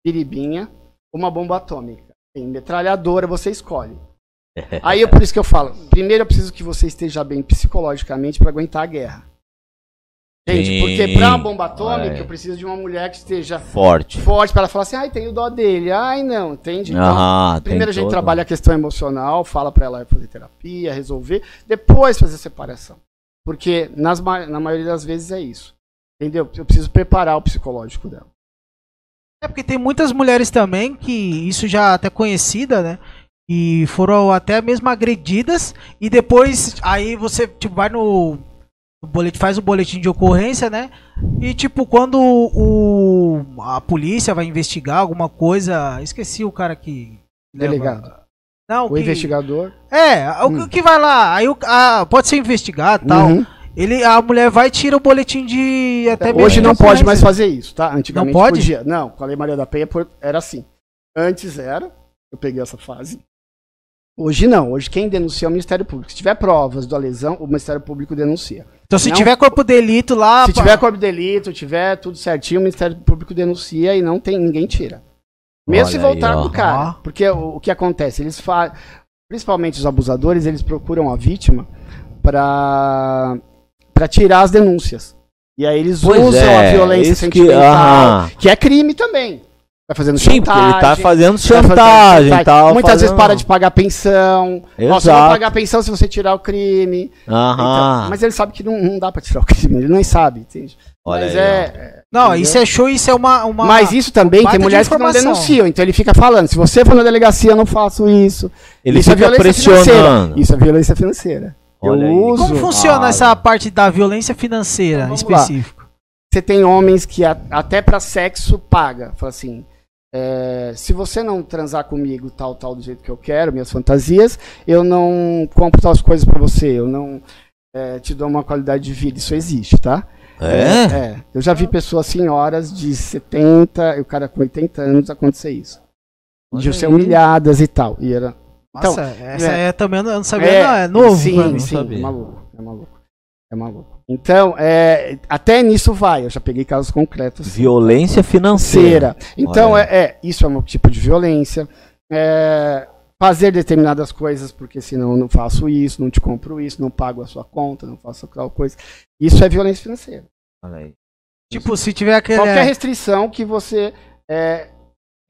piribinha, uma bomba atômica. Tem metralhadora, você escolhe. Aí é por isso que eu falo, primeiro eu preciso que você esteja bem psicologicamente para aguentar a guerra. Gente, Sim. porque pra uma bomba atômica, é. eu preciso de uma mulher que esteja
forte.
Forte para ela falar assim, ai, tem o dó dele. Ai, não, entende? Então, primeiro a gente todo. trabalha a questão emocional, fala para ela fazer terapia, resolver, depois fazer a separação. Porque nas, na maioria das vezes é isso. Entendeu? Eu preciso preparar o psicológico dela.
É porque tem muitas mulheres também que isso já é até conhecida, né? E foram até mesmo agredidas. E depois aí você tipo, vai no, no boletim, faz o boletim de ocorrência, né? E tipo, quando o, a polícia vai investigar alguma coisa. Esqueci o cara que.
Delegado. Leva,
não,
o
que,
investigador.
É, hum. o que vai lá, aí o, a, pode ser investigado tal. Uhum. Ele, a mulher vai e tira o boletim de até.
Hoje não pode mais fazer isso, tá? Antigamente não pode? podia. Não, com a Lei Maria da Penha era assim. Antes era, eu peguei essa fase. Hoje não. Hoje quem denuncia é o Ministério Público. Se tiver provas da lesão, o Ministério Público denuncia.
Então se não, tiver corpo de delito lá...
Se pá... tiver corpo de delito, tiver tudo certinho, o Ministério Público denuncia e não tem ninguém tira. Mesmo Olha se voltar aí, cara. Porque o, o, que acontece? Eles fazem... Principalmente os abusadores, eles procuram a vítima para para tirar as denúncias. E aí eles pois usam é, a violência sentimental, que, que é crime também. Vai fazendo
Sim, chantagem. Ele tá fazendo chantagem e tal.
Muitas
fazendo...
vezes para de pagar pensão. Exato. Você vai pagar pensão se você tirar o crime. Então, mas ele sabe que não, não dá para tirar o crime. Ele nem sabe, entende?
Olha mas aí, é. Não, entendeu? isso é show, isso é uma. uma
mas isso também tem mulheres que não denunciam. Então ele fica falando: se você for na delegacia, eu não faço isso.
Ele isso é fica é pressionando.
Financeira. Isso é violência financeira.
Olha eu uso. Como funciona ah, essa parte da violência financeira então, específico?
Você tem homens que a, até para sexo paga. Fala assim é, se você não transar comigo tal, tal, do jeito que eu quero, minhas fantasias, eu não compro tal coisas para você, eu não é, te dou uma qualidade de vida. Isso existe, tá?
É? é?
é. Eu já vi pessoas, senhoras de 70, e o cara com 80 anos acontecer isso. De ser humilhadas e tal. E era.
Nossa, então, essa é, é também eu não sabia, é, não, é novo.
Sim, sim, é maluco, é maluco. É maluco. Então, é, até nisso vai. Eu já peguei casos concretos.
Violência financeira.
Então, é, é, isso é um tipo de violência. É, fazer determinadas coisas, porque senão eu não faço isso, não te compro isso, não pago a sua conta, não faço tal coisa. Isso é violência financeira.
Olha aí. Tipo, se tiver aquele.
Qualquer restrição que você é,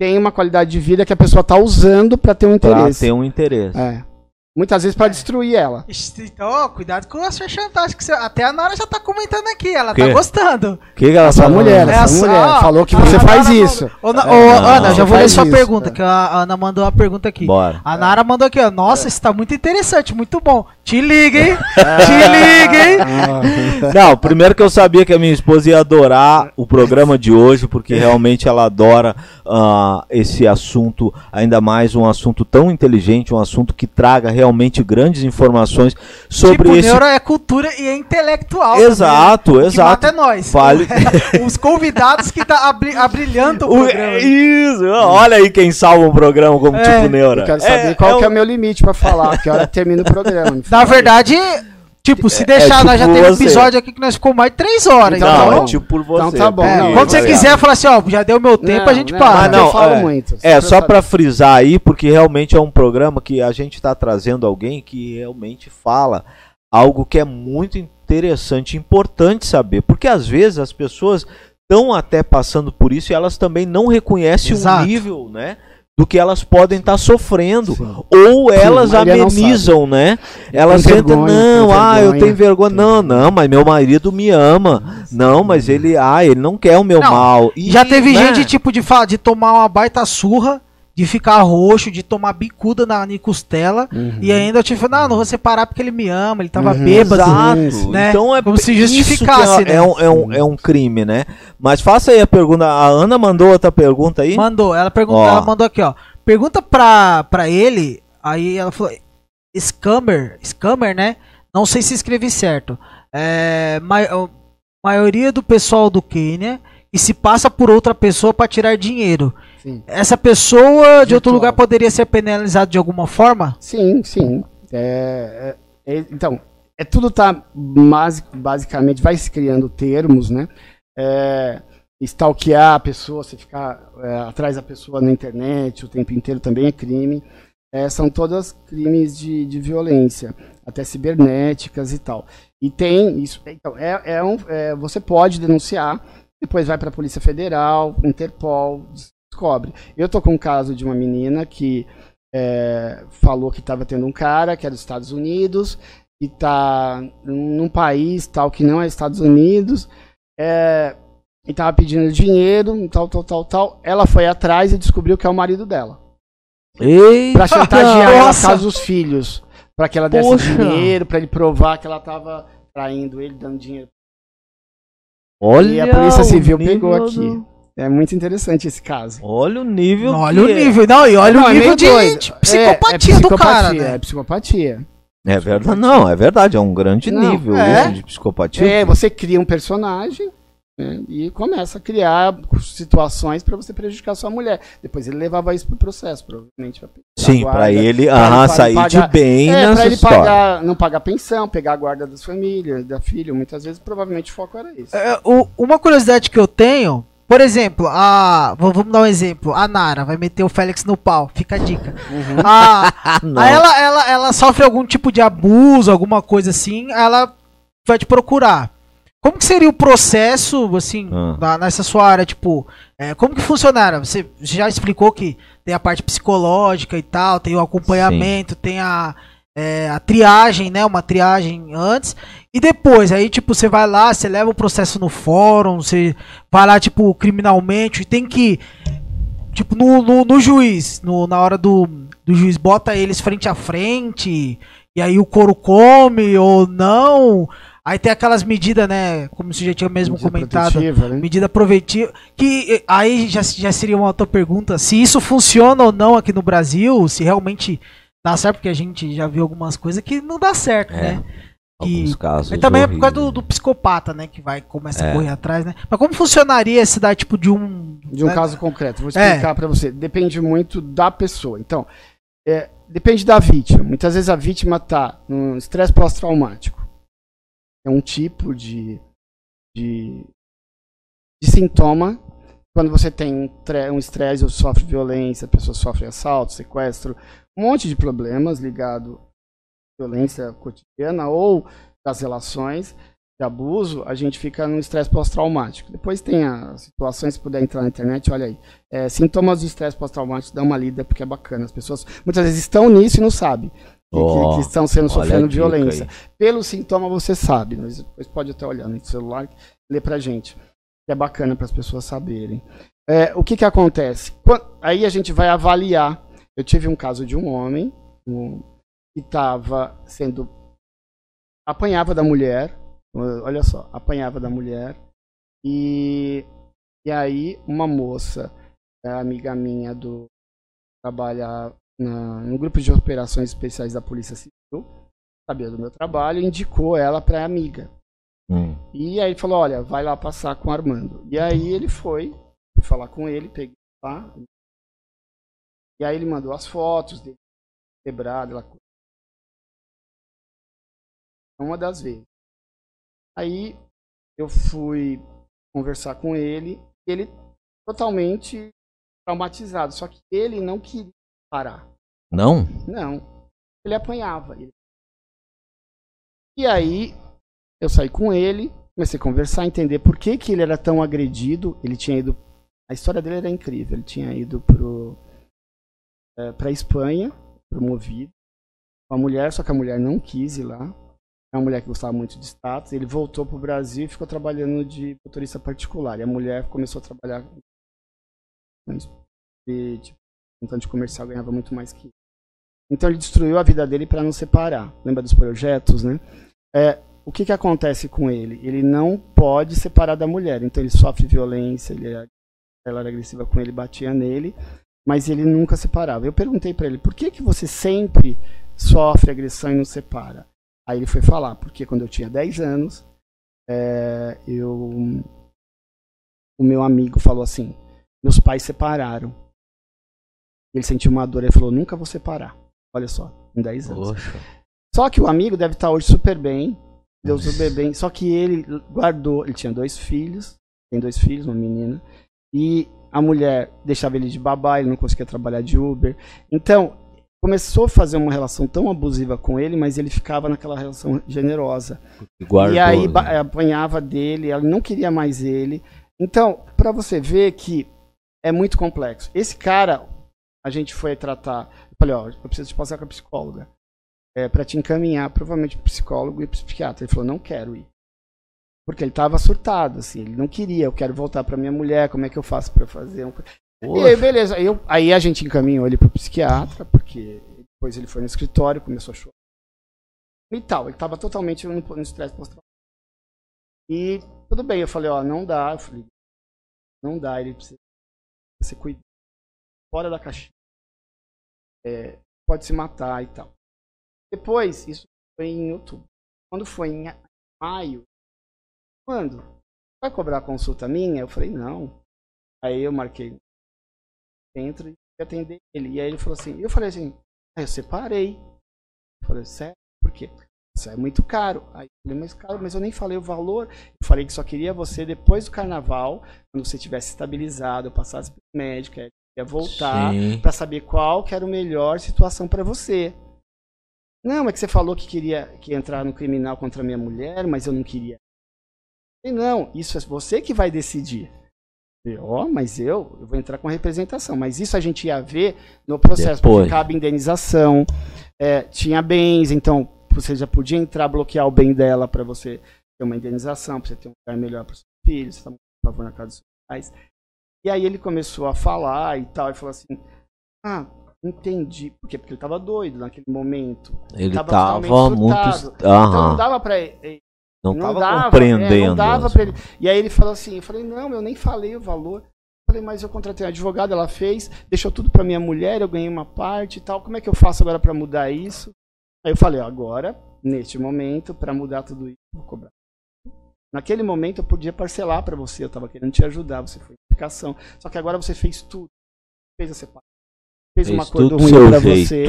tem uma qualidade de vida que a pessoa está usando para ter um interesse.
Pra ter um interesse.
É. Muitas vezes para destruir ela.
Então, ó, cuidado com a sua chantagem. Que você... Até a Nara já tá comentando aqui, ela tá gostando.
Que que ela
essa
mulher, essa mulher falou que você faz isso.
Ô, é, Ana, já vou ler sua pergunta, é. que a Ana mandou uma pergunta aqui.
Bora.
A Nara mandou aqui, ó. Nossa, isso tá muito interessante, muito bom. Te liga, hein? Te liga, hein?
Não, primeiro que eu sabia que a minha esposa ia adorar o programa de hoje, porque realmente ela adora uh, esse assunto, ainda mais um assunto tão inteligente, um assunto que traga realmente realmente grandes informações sobre tipo, esse.
Neuro é cultura e é intelectual.
Exato, também. exato.
é nós.
Vale...
Os convidados que tá abri abrilhando o, o programa.
Isso, olha aí quem salva um programa como é. tipo Neuro.
Eu quero saber é, qual é, que é o meu limite para falar, que hora termina o programa.
Na verdade. Tipo, se é, deixar, é, tipo nós já temos um episódio aqui que nós ficou mais de três horas.
Então, então, é tipo por você.
Então tá bom.
É, quando você quiser falar assim, ó, já deu meu tempo, não, a gente não, para.
Mas não, eu falo é, muito. É, só para frisar aí, porque realmente é um programa que a gente está trazendo alguém que realmente fala algo que é muito interessante, importante saber. Porque às vezes as pessoas estão até passando por isso e elas também não reconhecem o nível, né? Do que elas podem estar tá sofrendo. Sim. Ou elas Sim, amenizam, né? Elas tentam, não, ah, eu tenho vergonha. Não, não, mas meu marido me ama. Não, mas ele, ah, ele não quer o meu não, mal.
E, já teve né? gente, tipo, de, de tomar uma baita surra de ficar roxo, de tomar bicuda na, costela uhum. e ainda tipo, não, não vou separar porque ele me ama, ele tava uhum. bêbado,
Exato.
né?
Então é como se justificasse, é, né? É um, é, um, é um crime, né? Mas faça aí a pergunta, a Ana mandou outra pergunta aí?
Mandou, ela perguntou, ela mandou aqui, ó. Pergunta pra, pra ele, aí ela falou, scammer, scammer, né? Não sei se escrevi certo. É, ma maioria do pessoal do Quênia e se passa por outra pessoa para tirar dinheiro. Sim. Essa pessoa de outro lugar poderia ser penalizada de alguma forma?
Sim, sim. É, é, é, então, é tudo tá basicamente vai se criando termos, né? É, stalkear a pessoa, você ficar é, atrás da pessoa na internet o tempo inteiro também é crime. É, são todas crimes de, de violência, até cibernéticas e tal. E tem isso. Então, é, é um, é, você pode denunciar, depois vai para a Polícia Federal, Interpol, descobre. Eu tô com um caso de uma menina que é, falou que estava tendo um cara que é dos Estados Unidos e tá num país tal que não é Estados Unidos é, e tava pedindo dinheiro, tal, tal, tal, tal. Ela foi atrás e descobriu que é o marido dela.
Eita,
pra chantagear ela caso dos filhos. Pra que ela desse Poxa. dinheiro, pra ele provar que ela tava traindo ele, dando dinheiro.
Olha e
a Polícia Civil pegou aqui. É muito interessante esse caso.
Olha o nível.
olha o é. nível. Não, e olha não, o é nível de, de, psicopatia, é, é do cara. Né?
É psicopatia.
É verdade. Não, é verdade. É um grande não, nível é. de psicopatia.
É, você cria um personagem né, e começa a criar situações para você prejudicar sua mulher. Depois ele levava isso pro processo, provavelmente. Pra
Sim, para ele, pra sair pagar, de bem é, nessa ele
história. Pagar, não pagar pensão, pegar a guarda das famílias, da filha. Muitas vezes, provavelmente, o foco era isso.
É, o, uma curiosidade que eu tenho por exemplo, a. Vamos dar um exemplo. A Nara vai meter o Félix no pau. Fica a dica. Uhum. A, a ela, ela, ela sofre algum tipo de abuso, alguma coisa assim, ela vai te procurar. Como que seria o processo, assim, ah. na, nessa sua área, tipo, é, como que funcionaria? Você já explicou que tem a parte psicológica e tal, tem o acompanhamento, Sim. tem a, é, a triagem, né? Uma triagem antes. E depois, aí, tipo, você vai lá, você leva o processo no fórum, você vai lá, tipo, criminalmente, e tem que. Tipo, no, no, no juiz, no, na hora do, do juiz, bota eles frente a frente, e aí o couro come ou não. Aí tem aquelas medidas, né? Como você já tinha mesmo medida comentado. Né? Medida provetiva. Que aí já, já seria uma outra pergunta. Se isso funciona ou não aqui no Brasil, se realmente dá certo, porque a gente já viu algumas coisas que não dá certo, é, né?
Alguns casos.
E também horríveis. é por causa do, do, psicopata, né? Que vai começa é. a correr atrás, né? Mas como funcionaria esse da tipo de um.
De um né? caso concreto. Vou explicar é. para você. Depende muito da pessoa. Então, é, depende da vítima. Muitas vezes a vítima tá num estresse pós-traumático. É um tipo de, de, de sintoma quando você tem um estresse ou sofre violência, a pessoa sofre assalto, sequestro, um monte de problemas ligado à violência cotidiana ou das relações de abuso, a gente fica no estresse pós-traumático. Depois tem as situações, se puder entrar na internet, olha aí. É, sintomas do estresse pós-traumático, dá uma lida, porque é bacana. As pessoas muitas vezes estão nisso e não sabem. oh, que, que, estão sendo sofrendo violência. Pelo sintoma você sabe, mas depois pode até olhar no celular, ler pra gente. Que é bacana para as pessoas saberem. É, o que que acontece? Aí a gente vai avaliar. Eu tive um caso de um homem um, que estava sendo apanhava da mulher, olha só, apanhava da mulher e e aí uma moça, é amiga minha do trabalha na, no grupo de operações especiais da Polícia Civil, sabia do meu trabalho, indicou ela para amiga. Hum. E aí falou, olha, vai lá passar com o Armando. E aí ele foi, fui falar com ele, peguei lá. E aí ele mandou as fotos dele quebrado, ela... uma das vezes. Aí eu fui conversar com ele, ele totalmente traumatizado, só que ele não queria parar.
Não?
Não. Ele apanhava. E aí eu saí com ele, comecei a conversar, entender por que, que ele era tão agredido. Ele tinha ido. A história dele era incrível. Ele tinha ido pro, é, pra Espanha, promovido, com a mulher, só que a mulher não quis ir lá. É uma mulher que gostava muito de status. Ele voltou pro Brasil e ficou trabalhando de motorista particular. E a mulher começou a trabalhar de, tipo, um tanto de comercial ganhava muito mais que Então ele destruiu a vida dele para não separar. Lembra dos projetos, né? É, o que, que acontece com ele? Ele não pode separar da mulher, então ele sofre violência, ele, é, ela era agressiva com ele, batia nele, mas ele nunca separava. Eu perguntei para ele, por que, que você sempre sofre agressão e não separa? Aí ele foi falar, porque quando eu tinha 10 anos, é, eu, o meu amigo falou assim, meus pais separaram. Ele sentiu uma dor, ele falou, nunca vou separar. Olha só, em 10 anos. Poxa. Só que o amigo deve estar hoje super bem, deu super bem. Só que ele guardou, ele tinha dois filhos, tem dois filhos, uma menina, e a mulher deixava ele de babá, ele não conseguia trabalhar de Uber. Então, começou a fazer uma relação tão abusiva com ele, mas ele ficava naquela relação generosa. Guardou, e aí né? apanhava dele, ela não queria mais ele. Então, para você ver que é muito complexo. Esse cara, a gente foi tratar. Eu falei, ó, eu preciso te passar com a psicóloga é, para te encaminhar provavelmente para psicólogo e psiquiatra. Ele falou, não quero ir. Porque ele estava surtado, assim, ele não queria, eu quero voltar para minha mulher, como é que eu faço para fazer um... E aí, beleza, eu, aí a gente encaminhou ele para psiquiatra, porque depois ele foi no escritório, começou a chorar. E tal, ele estava totalmente no, estresse pós-traumático. E tudo bem, eu falei, ó, não dá, eu falei, não dá, ele precisa ser cuidado, fora da caixinha, é, pode se matar e tal. Depois, isso foi em outubro. Quando foi em maio, quando? Vai cobrar a consulta minha? Eu falei, não. Aí eu marquei dentro e atender ele. E aí ele falou assim, eu falei assim, aí eu separei. Eu falei, sério? Por quê? Isso é muito caro. Aí eu falei, mas caro, mas eu nem falei o valor. Eu falei que só queria você depois do carnaval, quando você tivesse estabilizado, eu passasse pro médico, ia voltar para saber qual que era a melhor situação para você. Não, é que você falou que queria que entrar no criminal contra a minha mulher, mas eu não queria. E não, isso é você que vai decidir. Ó, oh, mas eu, eu vou entrar com representação. Mas isso a gente ia ver no processo, Depois. porque cabe indenização, é, tinha bens, então você já podia entrar, bloquear o bem dela para você ter uma indenização, para você ter um lugar melhor para os seus filhos, você tá por favor na casa dos seus pais. E aí ele começou a falar e tal, e falou assim: Ah, Entendi. Por quê? Porque ele estava doido naquele momento.
Ele estava muito.
Então não dava para ele.
Não, estava compreendendo. É,
não dava para ele. E aí ele falou assim: eu falei, não, eu nem falei o valor. Eu falei, mas eu contratei a advogada, ela fez, deixou tudo para minha mulher, eu ganhei uma parte e tal. Como é que eu faço agora para mudar isso? Aí eu falei, agora, neste momento, para mudar tudo isso, vou cobrar. Naquele momento eu podia parcelar para você, eu estava querendo te ajudar, você foi indicação. Só que agora você fez tudo. Fez a separação fez, uma coisa ruim para você.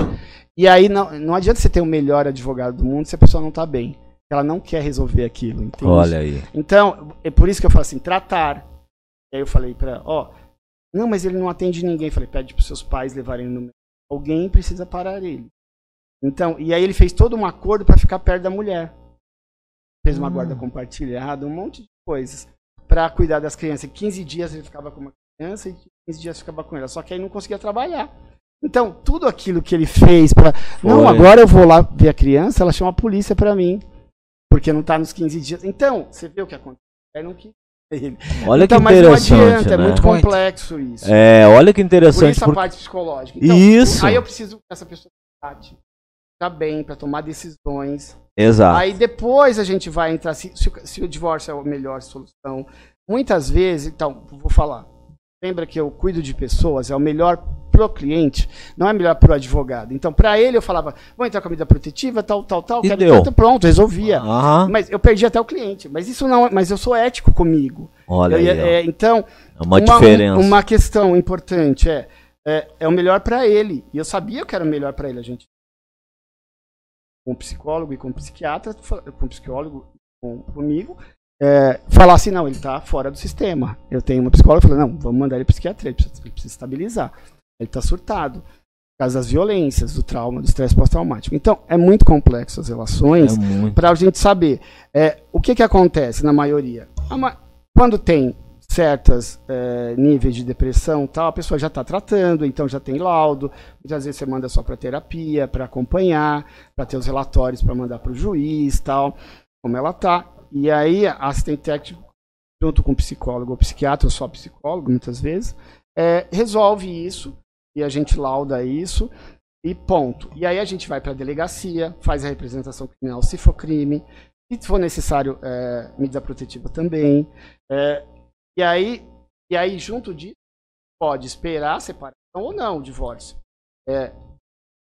E aí não, não adianta você ter o melhor advogado do mundo se a pessoa não tá bem. Ela não quer resolver aquilo, entende?
Olha aí.
Então, é por isso que eu falo assim, tratar. E aí eu falei para ó, não, mas ele não atende ninguém. Eu falei, pede para seus pais levarem no Alguém precisa parar ele. Então, e aí ele fez todo um acordo para ficar perto da mulher. Fez uma hum. guarda compartilhada, um monte de coisas para cuidar das crianças. 15 dias ele ficava com uma criança e 15 dias ficava com ela. Só que aí não conseguia trabalhar. Então, tudo aquilo que ele fez para Não, agora eu vou lá ver a criança, ela chama a polícia para mim. Porque não tá nos 15 dias. Então, você vê o que aconteceu. Aí não quis
ele. Olha então, que interessante. Mas não adianta, é
né? é muito complexo isso.
É, olha que interessante. Por
isso a parte psicológica.
Então, isso.
Aí eu preciso que essa pessoa tá bem para tomar decisões.
Exato.
Aí depois a gente vai entrar se, se, se, o divórcio é a melhor solução. Muitas vezes, então, vou falar. Lembra que eu cuido de pessoas, é o melhor pro cliente, não é melhor pro advogado. Então, para ele eu falava, vou entrar com a medida protetiva, tal, tal, tal,
e quero deu. Tanto,
pronto, resolvia. Uhum. Mas eu perdi até o cliente. Mas isso não, mas eu sou ético comigo.
Olha
eu,
aí,
é, então,
é uma, uma, diferença.
Uma questão importante é, é, é o melhor para ele. E eu sabia que era o melhor para ele, a gente com psicólogo e com psiquiatra, com psicólogo com, comigo, é, falar assim, não, ele está fora do sistema. Eu tenho uma psicóloga falando, não, vamos mandar ele para psiquiatria, ele precisa, ele precisa estabilizar. Ele está surtado. Por causa das violências, do trauma, do estresse pós-traumático. Então, é muito complexo as relações é para a gente saber. É, o que, que acontece na maioria? Quando tem certos é, níveis de depressão tal, a pessoa já está tratando, então já tem laudo. Muitas vezes você manda só para terapia, para acompanhar, para ter os relatórios para mandar para o juiz tal, como ela está. E aí a assistente técnico, junto com o psicólogo ou psiquiatra, ou só psicólogo, muitas vezes, é, resolve isso e a gente lauda isso e ponto. E aí a gente vai para a delegacia, faz a representação criminal se for crime, se for necessário, é, medida protetiva também. É, e, aí, e aí, junto disso, pode esperar a separação ou não o divórcio. É,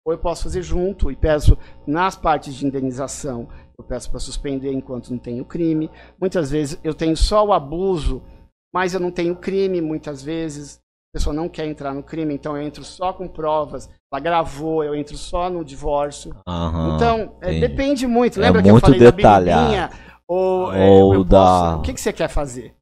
ou eu posso fazer junto e peço nas partes de indenização, eu peço para suspender enquanto não tenho crime. Muitas vezes eu tenho só o abuso, mas eu não tenho crime muitas vezes a pessoa não quer entrar no crime, então eu entro só com provas. Ela gravou, eu entro só no divórcio.
Uhum,
então, é, depende muito.
É
Lembra que
muito
eu falei
detalhado.
da Ou, é,
ou da...
Posso... O que, que você quer fazer?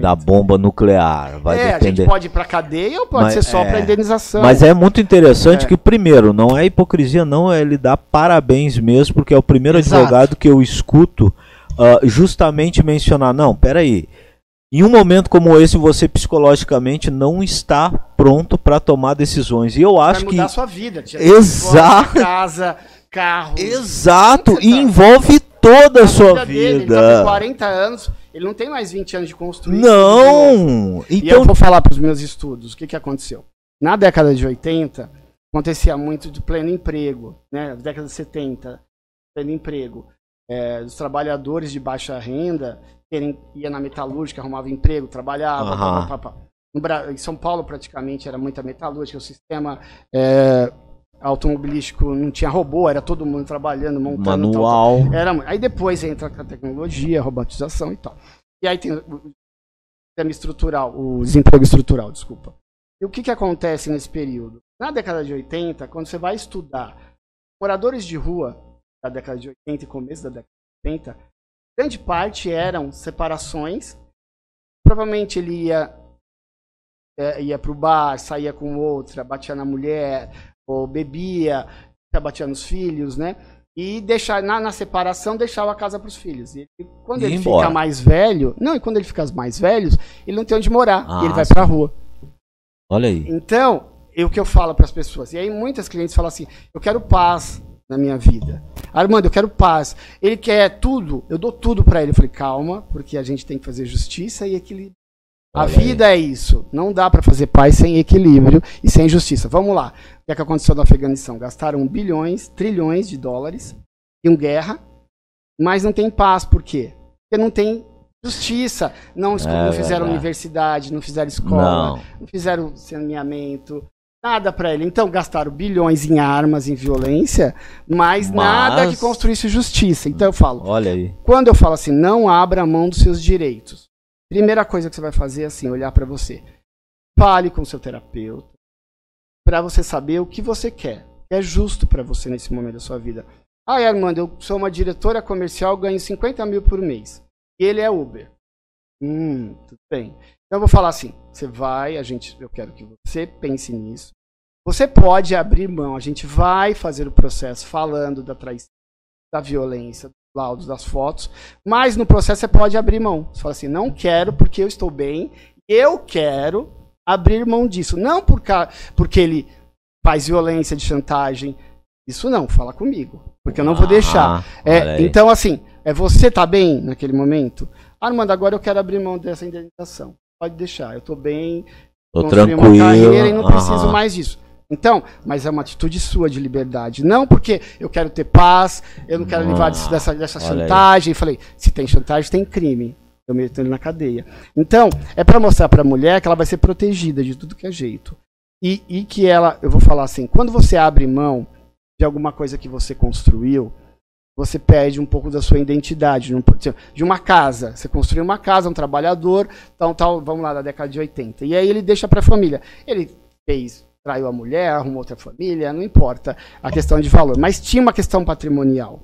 Da bomba nuclear. Vai
é,
depender.
a gente pode ir para cadeia ou pode
mas,
ser só
é,
para indenização.
Mas é muito interessante é. que, primeiro, não é hipocrisia, não, é ele dar parabéns mesmo, porque é o primeiro Exato. advogado que eu escuto uh, justamente mencionar: não, peraí, em um momento como esse, você psicologicamente não está pronto para tomar decisões. E eu acho Vai mudar
que. sua vida,
Exato.
Casa, carro.
Exato. E tá? envolve toda a, sua vida. Dele, ele tá
com 40 anos, ele não tem mais 20 anos de construir.
Não!
Então... E eu vou falar para os meus estudos o que, que aconteceu. Na década de 80, acontecia muito de pleno emprego, né? Na década de 70, pleno emprego. É, os trabalhadores de baixa renda ia na metalúrgica, arrumava emprego, trabalhava. Uhum. Pá, pá, pá, no, em São Paulo, praticamente, era muita metalúrgica. O sistema é, automobilístico não tinha robô, era todo mundo trabalhando, montando.
Manual.
Tal, tal. Era, aí depois entra a tecnologia, a robotização e tal. E aí tem o sistema estrutural, o desemprego estrutural, desculpa. E o que, que acontece nesse período? Na década de 80, quando você vai estudar moradores de rua da década de 80 e começo da década de 80, grande parte eram separações. Provavelmente ele ia é, ia pro bar, saía com outra, batia na mulher, ou bebia, batia nos filhos, né? E deixar na, na separação deixava a casa para os filhos. E quando e ele embora. fica mais velho, não, e quando ele fica mais velhos, ele não tem onde morar, ah, e ele vai para a rua.
Olha aí.
Então, é o que eu falo para as pessoas. E aí muitas clientes falam assim: "Eu quero paz na minha vida. Armando, eu quero paz. Ele quer tudo, eu dou tudo para ele. Eu falei, calma, porque a gente tem que fazer justiça e equilíbrio. A vida é isso. Não dá para fazer paz sem equilíbrio e sem justiça. Vamos lá. O que, é que aconteceu no Afeganistão? Gastaram bilhões, trilhões de dólares em guerra, mas não tem paz. Por quê? Porque não tem justiça. Não, é, não fizeram é, universidade, não fizeram escola, não, não fizeram saneamento, nada para ele. Então gastaram bilhões em armas, em violência, mas, mas, nada que construísse justiça. Então eu falo,
olha aí.
Quando eu falo assim, não abra mão dos seus direitos. Primeira coisa que você vai fazer é assim, olhar para você. Fale com o seu terapeuta para você saber o que você quer. É justo para você nesse momento da sua vida. Ah, Armando, eu sou uma diretora comercial, ganho 50 mil por mês. E ele é Uber. Hum, tudo bem. Então eu vou falar assim: você vai, a gente, eu quero que você pense nisso. Você pode abrir mão, a gente vai fazer o processo falando da traição, da violência, dos laudos, das fotos, mas no processo você pode abrir mão. Você fala assim: não quero porque eu estou bem, eu quero abrir mão disso. Não por porque ele faz violência de chantagem. Isso não, fala comigo. Porque eu não vou deixar. Ah, é, então, assim, é você tá bem naquele momento? Armando, agora eu quero abrir mão dessa indenização. Pode deixar, eu tô bem,
tô construí uma carreira
e não preciso mais disso. Então, mas é uma atitude sua de liberdade. Não porque eu quero ter paz, eu não quero levar disso, dessa, dessa chantagem. Aí. Falei, se tem chantagem, tem crime. Eu meto ele na cadeia. Então, é para mostrar para a mulher que ela vai ser protegida de tudo que é jeito. E, e que ela, eu vou falar assim, quando você abre mão de alguma coisa que você construiu, você perde um pouco da sua identidade. De uma casa, você construiu uma casa, um trabalhador, então, tal, vamos lá, da década de 80. E aí ele deixa para a família. Ele fez, traiu a mulher, arrumou outra família, não importa a questão de valor. Mas tinha uma questão patrimonial.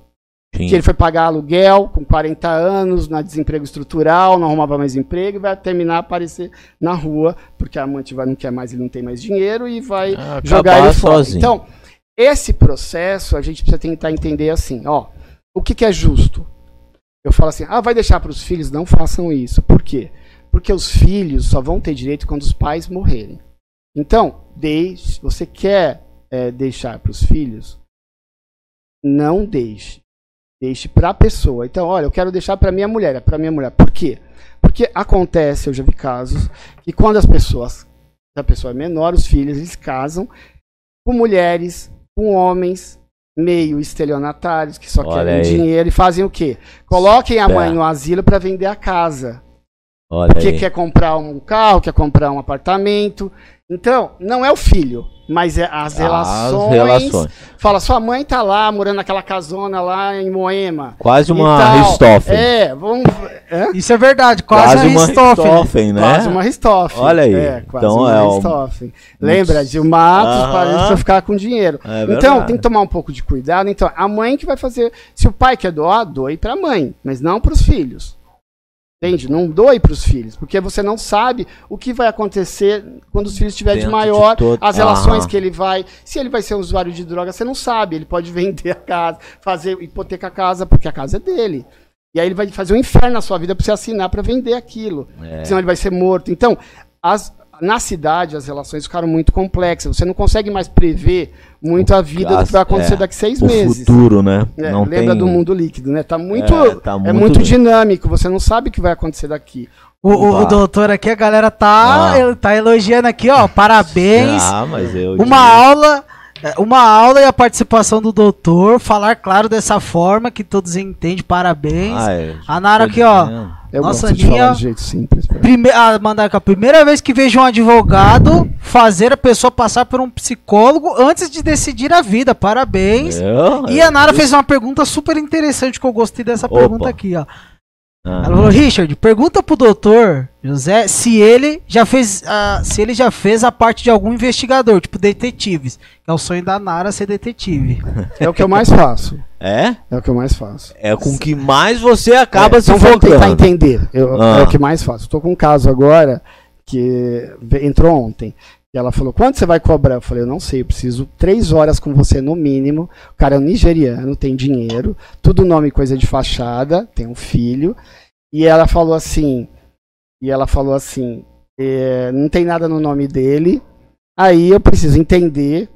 Sim. Que ele foi pagar aluguel com 40 anos, na desemprego estrutural, não arrumava mais emprego e vai terminar a aparecer na rua, porque a amante vai, não quer mais, ele não tem mais dinheiro e vai ah, jogar ele fora. Sozinho. Então, esse processo a gente precisa tentar entender assim, ó, o que, que é justo? Eu falo assim, ah, vai deixar para os filhos? Não façam isso. Por quê? Porque os filhos só vão ter direito quando os pais morrerem. Então, deixe, você quer é, deixar para os filhos? Não deixe. Deixe para a pessoa. Então, olha, eu quero deixar para minha mulher, é para minha mulher. Por quê? Porque acontece, eu já vi casos, que quando as pessoas, a pessoa é menor, os filhos, eles casam com mulheres com homens meio estelionatários que só Olha querem aí. dinheiro e fazem o quê? Coloquem a mãe no asilo para vender a casa. Olha porque aí. quer comprar um carro, quer comprar um apartamento. Então, não é o filho, mas é as relações. As relações. Fala, sua mãe tá lá, morando naquela casona lá em Moema.
Quase uma Ristoffen.
É, vamos. É? Isso é verdade, quase, quase uma Ristoffen.
né? Quase uma Ristoffen.
Olha aí. É, quase então uma é
Ristoffen. Um... Lembra, de Matos ah, para ficar com dinheiro. É então, tem que tomar um pouco de cuidado. Então, a mãe que vai fazer. Se o pai quer doar, doe para a mãe, mas não para os filhos. Entende? Não doe para os filhos, porque você não sabe o que vai acontecer quando os filhos estiverem de maior, de todo... as relações Aham. que ele vai. Se ele vai ser um usuário de droga, você não sabe. Ele pode vender a casa, fazer hipoteca a casa, porque a casa é dele. E aí ele vai fazer um inferno na sua vida para você assinar para vender aquilo. É. Senão ele vai ser morto. Então, as, na cidade as relações ficaram muito complexas. Você não consegue mais prever muito a vida do que vai acontecer é, daqui a seis o meses.
futuro, né?
É, não lembra tem... do mundo líquido, né? Tá muito, é, tá muito, é muito dinâmico. Você não sabe o que vai acontecer daqui.
O, o, o, doutor aqui, a galera tá, ah. tá elogiando aqui, ó. Parabéns. Ah, mas eu. Uma aula é, uma aula e a participação do doutor, falar claro dessa forma que todos entendem, parabéns. Ah, é. A Nara aqui, ó.
Eu nossa Aninha, de jeito simples.
Prime ah, mandar aqui, a primeira vez que vejo um advogado fazer a pessoa passar por um psicólogo antes de decidir a vida. Parabéns. Eu, e a Nara fez uma pergunta super interessante que eu gostei dessa Opa. pergunta aqui, ó. Ela falou, Richard, pergunta pro doutor José se ele já fez uh, se ele já fez a parte de algum investigador, tipo detetives. É o sonho da Nara ser detetive.
É o que eu mais faço.
É?
É o que eu mais faço.
É com o que mais você acaba é, se então
focando. Tentar entender. Eu, ah. É o que mais faço. Estou com um caso agora que entrou ontem. E ela falou, quanto você vai cobrar? Eu falei, eu não sei, eu preciso três horas com você no mínimo. O cara é um nigeriano, tem dinheiro, tudo nome coisa de fachada, tem um filho. E ela falou assim, e ela falou assim, é, não tem nada no nome dele, aí eu preciso entender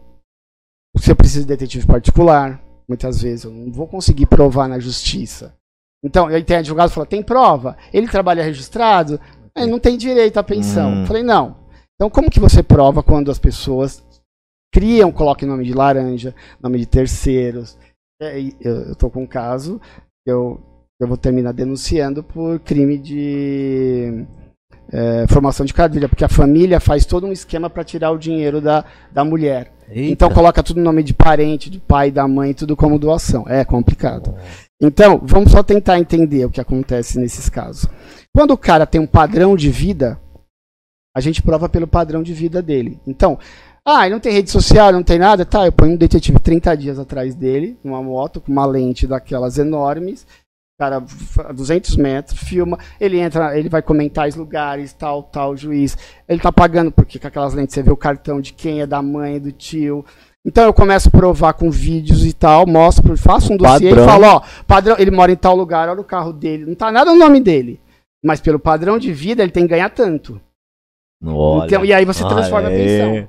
se eu preciso de detetive particular. Muitas vezes eu não vou conseguir provar na justiça. Então, aí tem advogado fala, tem prova? Ele trabalha registrado? Ele não tem direito à pensão. Hum. Falei, não, então, como que você prova quando as pessoas criam, colocam nome de laranja, nome de terceiros? É, eu estou com um caso, eu, eu vou terminar denunciando por crime de é, formação de quadrilha, porque a família faz todo um esquema para tirar o dinheiro da, da mulher. Eita. Então coloca tudo no nome de parente, de pai, da mãe, tudo como doação. É complicado. Então, vamos só tentar entender o que acontece nesses casos. Quando o cara tem um padrão de vida, a gente prova pelo padrão de vida dele. Então, ah, ele não tem rede social, não tem nada, tá, eu ponho um detetive 30 dias atrás dele, numa moto com uma lente daquelas enormes, cara, 200 metros, filma, ele entra, ele vai comentar os lugares, tal, tal, juiz, ele tá pagando, porque com aquelas lentes você vê o cartão de quem é da mãe, do tio, então eu começo a provar com vídeos e tal, mostro, faço um dossiê padrão. e falo, ó, padrão, ele mora em tal lugar, olha o carro dele, não tá nada no nome dele, mas pelo padrão de vida ele tem que ganhar tanto. Olha, então, e aí você transforma a pensão.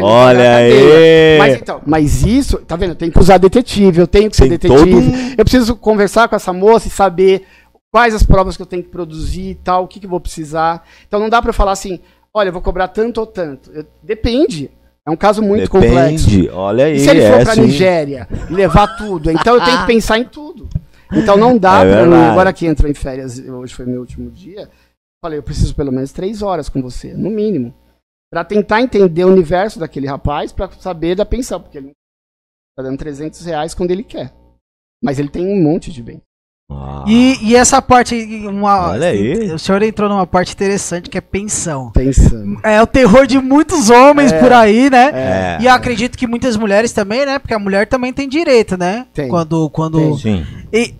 Olha aí!
Mas então, mas isso, tá vendo? Eu tenho que usar detetive, eu tenho que ser Tem detetive. Todo... Eu preciso conversar com essa moça e saber quais as provas que eu tenho que produzir e tal, o que, que eu vou precisar. Então não dá para falar assim, olha, eu vou cobrar tanto ou tanto. Eu, depende. É um caso muito Depende. complexo.
Olha aí.
E se ele for é, para Nigéria levar tudo, então eu tenho que pensar em tudo. Então não dá é para mim. Agora que entrou em férias, hoje foi meu último dia. Falei, eu preciso pelo menos três horas com você, no mínimo, para tentar entender o universo daquele rapaz, para saber da pensão, porque ele tá dando 300 reais quando ele quer. Mas ele tem um monte de bem.
Ah. E, e, essa parte, uma, Olha aí. o senhor entrou numa parte interessante que é pensão.
Pensão.
É o terror de muitos homens é, por aí, né? É. E acredito que muitas mulheres também, né? Porque a mulher também tem direito, né? Tem. Quando, quando. Tem. Sim. E,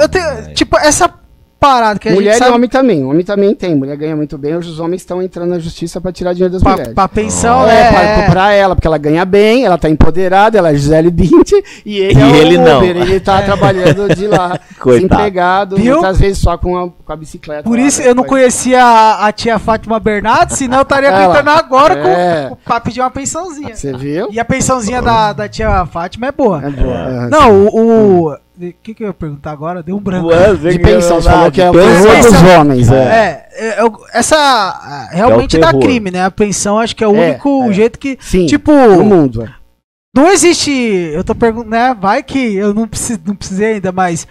eu tenho, tipo, essa parada que a
Mulher
gente sabe...
e homem também. Homem também tem. Mulher ganha muito bem. Hoje os homens estão entrando na justiça para tirar dinheiro das
pra,
mulheres.
Pra pensão,
é. é pra, pra, ela, porque ela ganha bem, ela tá empoderada, ela é Gisele Bint e ele
e
é
ele Uber, não.
Ele tá é. trabalhando de lá, desempregado, muitas vezes só com a, com a bicicleta.
Por lá, isso eu não conhecia a, a, tia Fátima Bernardes, senão eu estaria gritando agora é. com, pra pedir uma pensãozinha.
Você viu?
E a pensãozinha da, da tia Fátima é boa.
É boa. É.
Não, o, o o que, que eu ia perguntar agora? Deu um branco.
de pensão, você falou que é o terror dos homens.
É, é, é essa realmente é dá crime, né? A pensão acho que é o é, único é. jeito que.
Sim,
tipo.
No mundo, é.
Não existe. Eu tô perguntando, né? Vai que eu não, preciso, não precisei ainda, mas.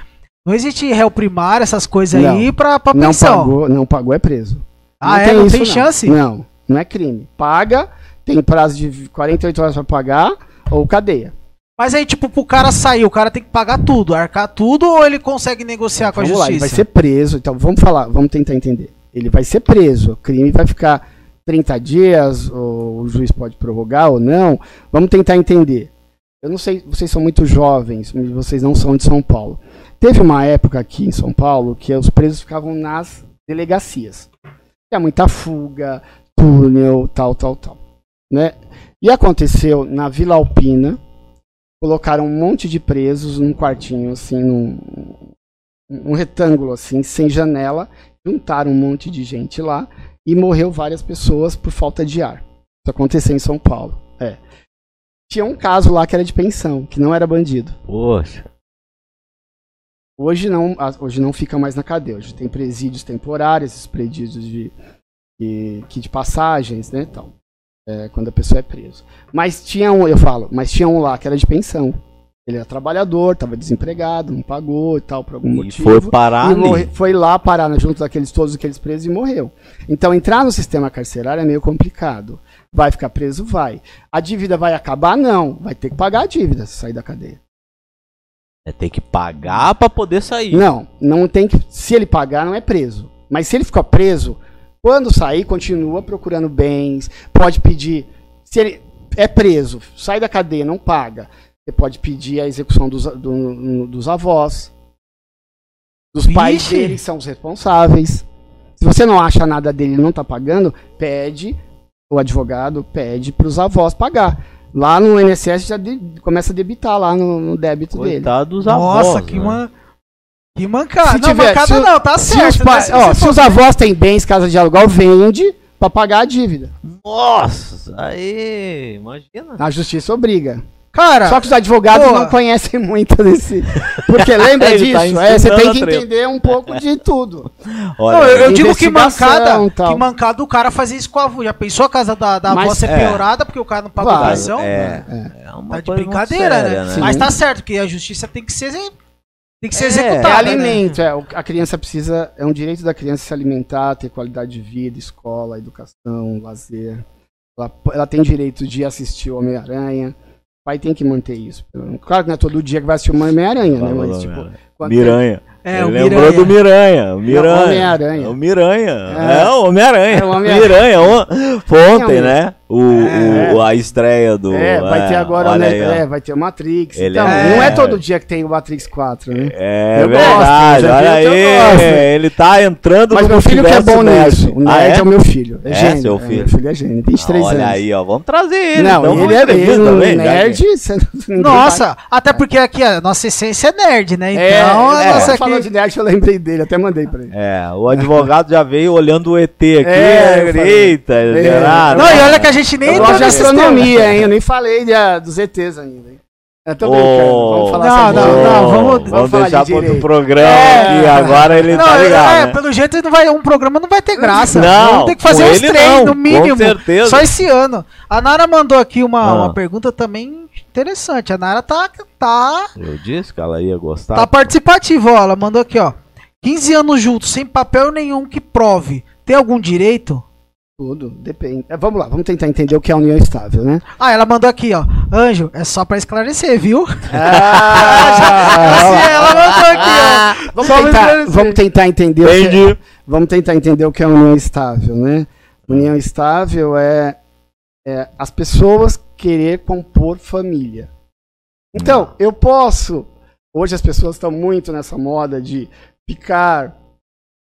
Não existe réu primário, essas coisas não, aí pra, pra
não pensão. Pagou, não pagou, é preso.
Ah, não é? Tem não isso, tem chance?
Não, não é crime. Paga, tem prazo de 48 horas pra pagar ou cadeia.
Mas aí, tipo, pro cara sair, o cara tem que pagar tudo, arcar tudo, ou ele consegue negociar então, com a justiça? Lá,
ele vai ser preso, então vamos falar, vamos tentar entender. Ele vai ser preso, o crime vai ficar 30 dias, o juiz pode prorrogar ou não. Vamos tentar entender. Eu não sei, vocês são muito jovens, vocês não são de São Paulo. Teve uma época aqui em São Paulo que os presos ficavam nas delegacias. Tinha muita fuga, túnel, tal, tal, tal. Né? E aconteceu na Vila Alpina, colocaram um monte de presos num quartinho, assim, num um retângulo, assim, sem janela, juntaram um monte de gente lá e morreu várias pessoas por falta de ar. Isso aconteceu em São Paulo. É. Tinha um caso lá que era de pensão, que não era bandido.
Poxa.
Hoje não, hoje não fica mais na cadeia. Hoje tem presídios temporários, esses presídios de, de, de passagens, né, tal é, quando a pessoa é presa. Mas tinha um, eu falo, mas tinha um lá que era de pensão. Ele era trabalhador, estava desempregado, não pagou e tal, por algum e motivo.
Foi parar
morre, Foi lá parar junto daqueles todos aqueles presos e morreu. Então entrar no sistema carcerário é meio complicado. Vai ficar preso? Vai. A dívida vai acabar? Não. Vai ter que pagar a dívida se sair da cadeia.
É ter que pagar para poder sair.
Não, não tem que. Se ele pagar, não é preso. Mas se ele ficar preso, quando sair, continua procurando bens, pode pedir. Se ele é preso, sai da cadeia, não paga, você pode pedir a execução dos, do, dos avós, dos Vixe. pais dele, são os responsáveis. Se você não acha nada dele e não está pagando, pede, o advogado pede para os avós pagar. Lá no INSS já de, começa a debitar lá no, no débito
Coitado
dele.
Coitado dos avós.
Nossa, que
né?
uma. Que mancada.
Se não, tiver, mancada se, não, tá certo. Se os, né? se, ó, se os avós têm bens, casa de aluguel, vende para pagar a dívida.
Nossa, aí, imagina.
A justiça obriga.
Cara,
só que os advogados não conhecem muito desse. Porque lembra tá disso? Tá é, você tem que entender um pouco de tudo.
Olha, não, eu, eu digo que mancada, que mancada o cara fazer isso com a avó. Já pensou a casa da, da avó ser é. piorada porque o cara não pagou a pensão?
É, é, é
uma tá de brincadeira, séria, né? né? Mas tá certo que a justiça tem que ser tem que ser é, executado.
É alimento, né? é, a criança precisa. É um direito da criança se alimentar, ter qualidade de vida, escola, educação, lazer. Ela, ela tem direito de assistir o Homem-Aranha. O pai tem que manter isso. Claro que não é todo dia que vai assistir o Homem-Aranha, né? Mas, tipo.
Miranha. É, Ele lembrou Miranha. do Miranha. O Miranha.
Homem-Aranha.
O Miranha. É, é o Homem-Aranha. É o Homem-Aranha. Miranha. Foi ontem, né? O, é. o, a estreia do.
É, vai ter é, agora né, é, vai ter o Matrix. Ele então, é... não é todo dia que tem o Matrix 4, né?
É eu verdade, gosto, olha aí. Ele tá entrando
Mas no meu filho que é bom nisso. O
ah,
Nerd é? é? o meu filho.
É, é gênio. seu filho.
meu filho é gênio, 23
olha
anos.
Olha aí, ó, vamos trazer ele.
Não, então, ele é ele, também, nerd.
Nossa, até porque aqui a nossa essência é nerd, né? Então,
a nossa aqui... falando de nerd, eu lembrei dele, até mandei pra ele.
É, o advogado já veio olhando o ET aqui. É, eita,
Não, e olha que a gente gente nem
eu gosto de astronomia, hein? Eu nem falei de, uh, dos ETs ainda, hein? Eu tô brincando, oh, vamos falar
não, não, não, vamos, vamos, vamos deixar para outro programa é, aqui, agora ele não, tá ligado. É,
né? pelo jeito ele não vai, um programa não vai ter graça. Não, tem que fazer uns três, no mínimo. Com certeza. Só esse ano. A Nara mandou aqui uma, ah. uma pergunta também interessante. A Nara tá, tá.
Eu disse que ela ia gostar.
Tá participativa, ó. Ela mandou aqui, ó. 15 anos juntos, sem papel nenhum que prove. Tem algum direito?
Tudo, depende. É, vamos lá, vamos tentar entender o que é a união estável, né?
Ah, ela mandou aqui, ó. Anjo, é só para esclarecer, viu? Ah,
ela mandou aqui, ó. Vamos tentar, vamos tentar entender o que é, vamos tentar entender o que é a união estável, né? União estável é, é as pessoas querer compor família. Então, eu posso. Hoje as pessoas estão muito nessa moda de ficar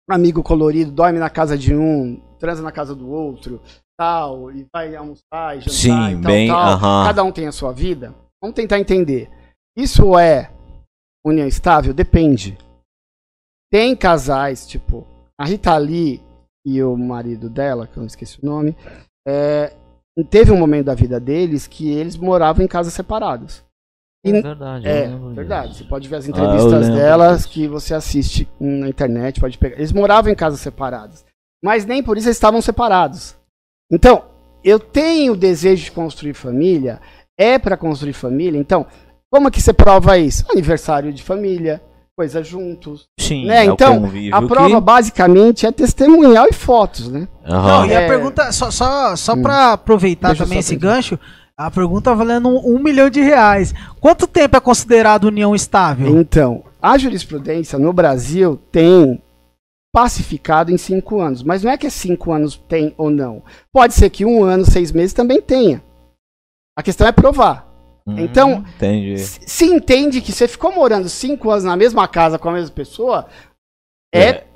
amigo colorido, dorme na casa de um, transa na casa do outro, tal, e vai almoçar e jantar
Sim,
e
tal, bem, tal. Uh -huh.
Cada um tem a sua vida. Vamos tentar entender. Isso é união estável? Depende. Tem casais, tipo, a Rita Lee e o marido dela, que eu não esqueci o nome, é, teve um momento da vida deles que eles moravam em casas separadas.
E, é verdade.
É, verdade. Você pode ver as ah, entrevistas ah, delas que você assiste na internet, pode pegar. Eles moravam em casas separadas mas nem por isso eles estavam separados. Então, eu tenho o desejo de construir família, é para construir família, então, como é que você prova isso? Aniversário de família, coisa juntos.
Sim,
né? É então, a prova que... basicamente é testemunhal e fotos, né?
Uhum. Não, e a é... pergunta, só, só, só hum. para aproveitar Deixa também esse gancho, a pergunta valendo um, um, milhão de reais. Quanto tempo é considerado união estável?
Então, a jurisprudência no Brasil tem pacificado em cinco anos. Mas não é que cinco anos tem ou não. Pode ser que um ano, seis meses também tenha. A questão é provar. Hum, então, se entende que você ficou morando cinco anos na mesma casa com a mesma pessoa, é, é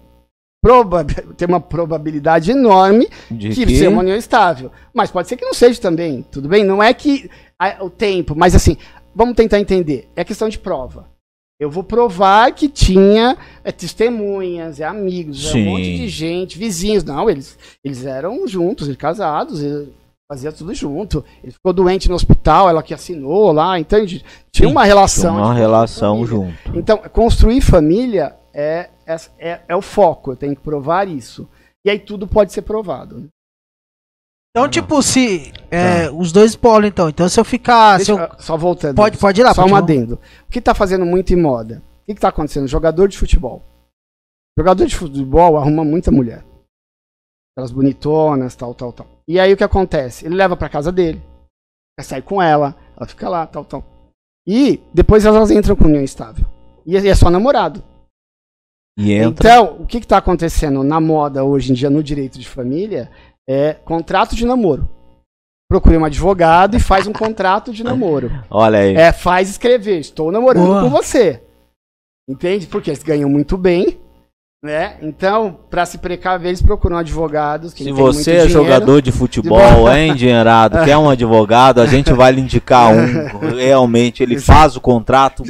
tem uma probabilidade enorme de que, que seja uma união estável. Mas pode ser que não seja também, tudo bem? Não é que a, o tempo, mas assim, vamos tentar entender. É questão de prova. Eu vou provar que tinha é, testemunhas, é, amigos, é, um monte de gente, vizinhos. Não, eles, eles eram juntos, eles casados, eles fazia tudo junto. Ele ficou doente no hospital, ela que assinou lá, entende? Tinha Sim, uma relação.
Uma relação junto.
Então, construir família é, é, é, é, o foco, eu tenho que provar isso. E aí tudo pode ser provado. Né?
Então, tipo, se. É, tá. Os dois polos, então. Então, se eu ficar. Deixa, se eu...
Só voltando.
Pode, pode ir lá,
Só um adendo. O que tá fazendo muito em moda? O que, que tá acontecendo? Jogador de futebol. Jogador de futebol arruma muita mulher. Aquelas bonitonas, tal, tal, tal. E aí o que acontece? Ele leva pra casa dele. Sair com ela. Ela fica lá, tal, tal. E depois elas entram com união estável. E é só namorado. Então, o que está acontecendo na moda hoje em dia no direito de família é contrato de namoro. Procure um advogado e faz um contrato de namoro.
Olha aí.
É, faz escrever, estou namorando Boa. com você. Entende? Porque eles ganham muito bem. Né? Então, para se precaver, eles procuram advogados.
se você é jogador de futebol, é endinheirado, quer um advogado, a gente vai lhe indicar um. Realmente, ele faz o contrato.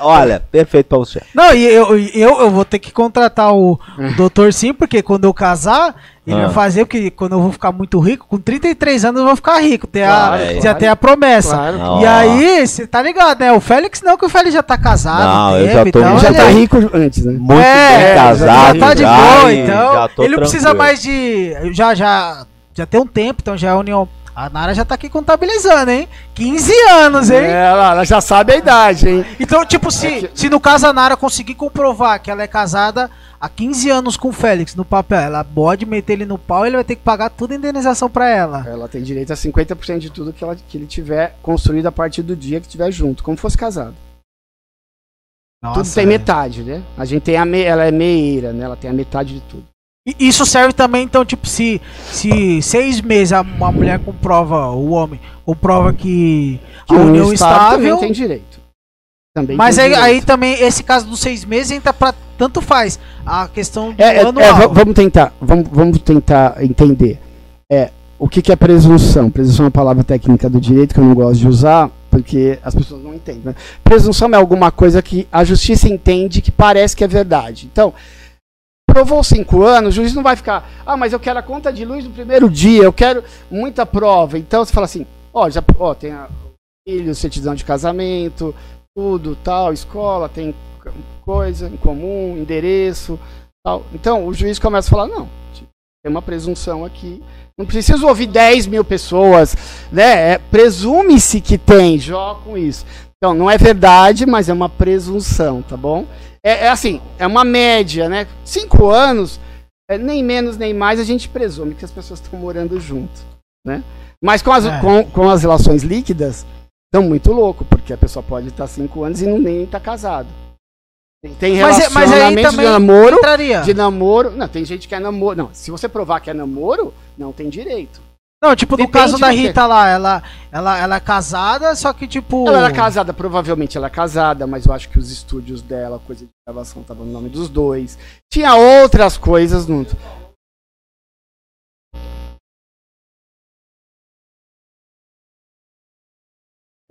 Olha, perfeito para você.
Não, e eu, eu, eu vou ter que contratar o, o doutor sim, porque quando eu casar, ele ah. vai fazer, porque quando eu vou ficar muito rico, com 33 anos eu vou ficar rico. Tem claro, a, já tem a promessa. Claro. E aí, você tá ligado, né? O Félix não, que o Félix já tá casado.
Não, eu já tô
então, já tá rico antes, né?
Muito é, bem casado.
Já tá de boa, então. Ele não precisa mais de. Já, já, já tem um tempo, então já é a união. A Nara já tá aqui contabilizando, hein? 15 anos, hein?
É, ela, ela já sabe a idade, hein?
Então, tipo, se, é que... se no caso a Nara conseguir comprovar que ela é casada há 15 anos com o Félix no papel. Ela pode meter ele no pau e ele vai ter que pagar toda a indenização para ela.
Ela tem direito a 50% de tudo que, ela, que ele tiver construído a partir do dia que estiver junto, como fosse casado. Nossa, tudo tem é. metade, né? A gente tem a me... ela é meieira, né? Ela tem a metade de tudo.
E isso serve também, então, tipo, se, se seis meses uma mulher comprova, o homem, comprova que a união estável.
tem direito.
Também Mas aí, aí, também, esse caso dos seis meses entra pra tanto faz. A questão do
é, é, é vamos tentar, vamos, vamos tentar entender. É, o que, que é presunção? Presunção é uma palavra técnica do direito que eu não gosto de usar, porque as pessoas não entendem. Né? Presunção é alguma coisa que a justiça entende que parece que é verdade. Então, aprovou cinco anos, o juiz não vai ficar, ah, mas eu quero a conta de luz no primeiro dia, eu quero muita prova. Então você fala assim, ó, já, ó, tem a, filho, certidão de casamento, tudo, tal, escola, tem coisa em comum, endereço, tal. Então o juiz começa a falar, não, tipo, tem uma presunção aqui, não preciso ouvir 10 mil pessoas, né? É, Presume-se que tem, joga com isso. Então, não é verdade, mas é uma presunção, tá bom? É, é assim, é uma média, né? Cinco anos, é, nem menos nem mais, a gente presume que as pessoas estão morando junto, né? Mas com as, é. com, com as relações líquidas, estão muito louco, porque a pessoa pode estar cinco anos e não nem estar tá casado. Tem relacionamento mas, mas de namoro, entraria. de namoro. Não, tem gente que é namoro. Não, se você provar que é namoro, não tem direito.
Não, tipo, no caso da Rita lá, ela, ela, ela é casada, só que tipo.
Ela era casada, provavelmente ela é casada, mas eu acho que os estúdios dela, coisa de gravação, tava no nome dos dois. Tinha outras coisas no.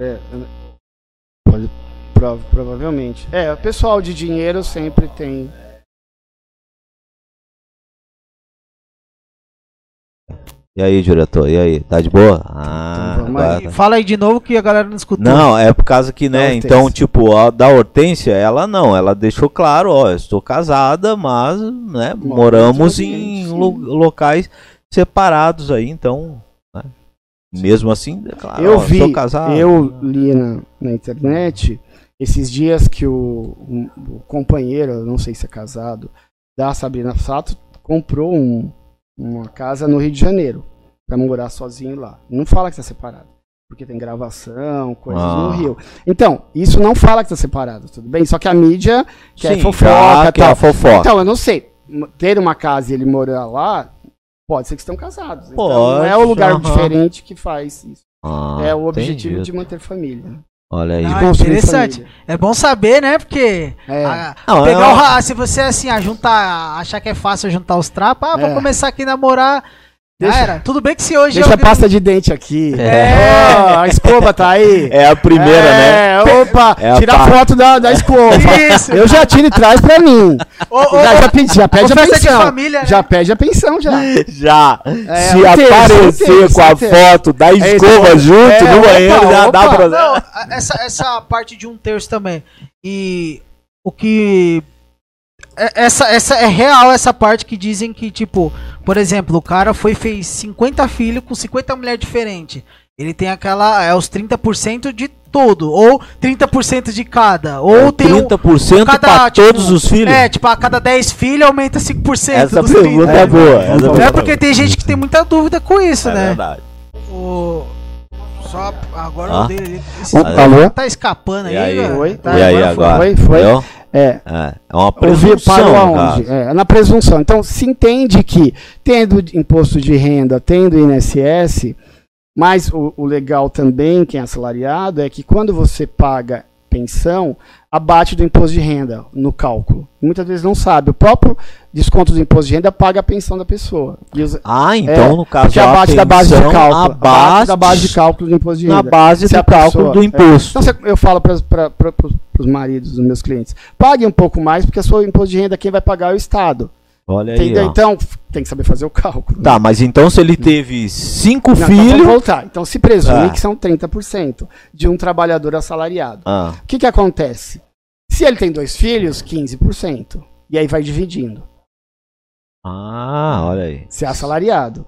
É, pode, prova, provavelmente. É, o pessoal de dinheiro sempre tem
E aí, diretor? E aí? Tá de boa? Ah,
então, agora... Fala aí de novo que a galera não escutou.
Não, é por causa que, né? Então, tipo, a da Hortência, ela não, ela deixou claro, ó, eu estou casada, mas, né, moramos em lo locais separados aí, então, mesmo assim,
é claro, eu ó, vi, casado. Eu li na, na internet esses dias que o, um, o companheiro, não sei se é casado, da Sabrina Sato comprou um uma casa no Rio de Janeiro para morar sozinho lá. Não fala que está separado, porque tem gravação, coisas ah. no Rio. Então, isso não fala que está separado, tudo bem? Só que a mídia quer Sim, fofoca, tal. É fofoca. Então, eu não sei. Ter uma casa e ele morar lá, pode ser que estão casados. Então, pode, não é o lugar diferente que faz isso. Ah, é o objetivo entendi. de manter família.
Olha aí.
Ah, interessante. Família. É bom saber, né? Porque é. a, não, pegar o, se você assim, a juntar, achar que é fácil juntar os trapos, ah, vou é. começar aqui a namorar Deixa, era. Tudo bem que se hoje.
Deixa a pasta de dente aqui. É. Oh, a escova tá aí.
É a primeira, é,
né? Opa, é tira a foto da, da escova. Isso. Eu já tiro e traz pra mim. já, já, pedi, já pede a pensão. Família, né? Já pede a pensão, já.
Já. É, se aparecer com a foto da é, escova então, junto no banheiro, opa, já opa. dá pra. Não,
essa, essa parte de um terço também. E o que é, essa, essa é real essa parte que dizem que, tipo, por exemplo, o cara foi fez 50 filhos com 50 mulheres diferentes. Ele tem aquela. É os 30% de todo. Ou 30% de cada. Ou é, tem
30% um, cada, pra tipo, todos os filhos?
É, tipo, a cada 10 filhos aumenta 5%.
Essa pergunta é, boa.
Essa é, é porque tem gente que tem muita dúvida com isso, é né? É verdade. O. Só agora ah? o dele. Esse
Alô?
Tá escapando aí,
aí,
Oi?
Tá, e aí agora?
Foi, foi.
É. é. É uma presunção.
Aonde? É, na presunção. Então, se entende que, tendo imposto de renda, tendo INSS, mas o, o legal também, quem é assalariado, é que quando você paga pensão, abate do imposto de renda no cálculo. Muitas vezes não sabe. O próprio desconto do imposto de renda paga a pensão da pessoa.
Os, ah, então é, no caso
a abate da base de cálculo. Abate da base de cálculo do imposto de renda.
Na base do cálculo pessoa, do é. imposto.
É, então eu falo para os maridos dos meus clientes, pague um pouco mais, porque a sua imposto de renda quem vai pagar é o Estado.
Olha aí.
Então, tem que saber fazer o cálculo.
Tá, mas então se ele teve cinco não, filhos. Então,
voltar. então se presume ah. que são 30% de um trabalhador assalariado.
Ah.
O que, que acontece? Se ele tem dois filhos, 15%. E aí vai dividindo.
Ah, olha aí.
Se é assalariado.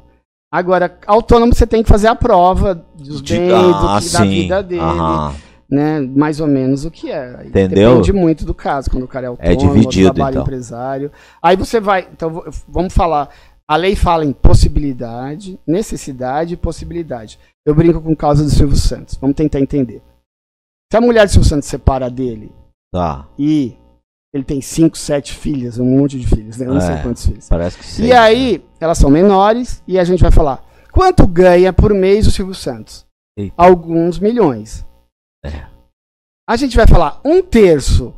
Agora, autônomo você tem que fazer a prova dos de, bens, ah, da vida dele. Aham né, mais ou menos o que é.
Entendeu?
Depende muito do caso, quando o cara é, é autônomo,
é dividido, trabalho
então. empresário. Aí você vai, então vamos falar, a lei fala em possibilidade, necessidade e possibilidade. Eu brinco com causa do Silvio Santos. Vamos tentar entender. Se a mulher do Silvio Santos separa dele
tá.
e ele tem cinco, sete filhas, um monte de filhos, né? Eu não é, sei quantos filhos.
Parece que sim.
E aí, elas são menores e a gente vai falar, quanto ganha por mês o Silvio Santos? Eita. Alguns milhões.
É.
A gente vai falar um terço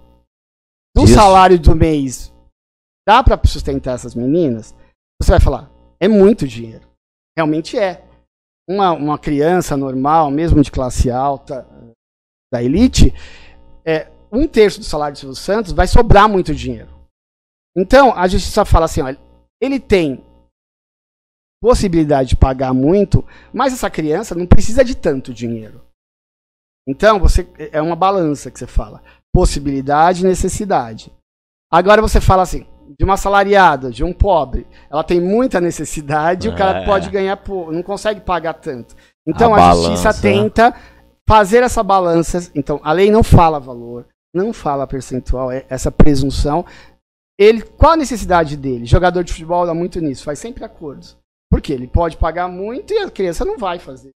do Isso. salário do mês dá para sustentar essas meninas? Você vai falar, é muito dinheiro. Realmente é. Uma, uma criança normal, mesmo de classe alta, da elite, é, um terço do salário de Silvio Santos vai sobrar muito dinheiro. Então, a justiça fala assim, olha, ele tem possibilidade de pagar muito, mas essa criança não precisa de tanto dinheiro. Então, você é uma balança que você fala. Possibilidade e necessidade. Agora você fala assim, de uma assalariada, de um pobre, ela tem muita necessidade, é. o cara é. pode ganhar, não consegue pagar tanto. Então a, a justiça tenta fazer essa balança. Então a lei não fala valor, não fala percentual, é essa presunção. Ele, qual a necessidade dele? Jogador de futebol dá muito nisso, faz sempre acordos. Porque ele pode pagar muito e a criança não vai fazer.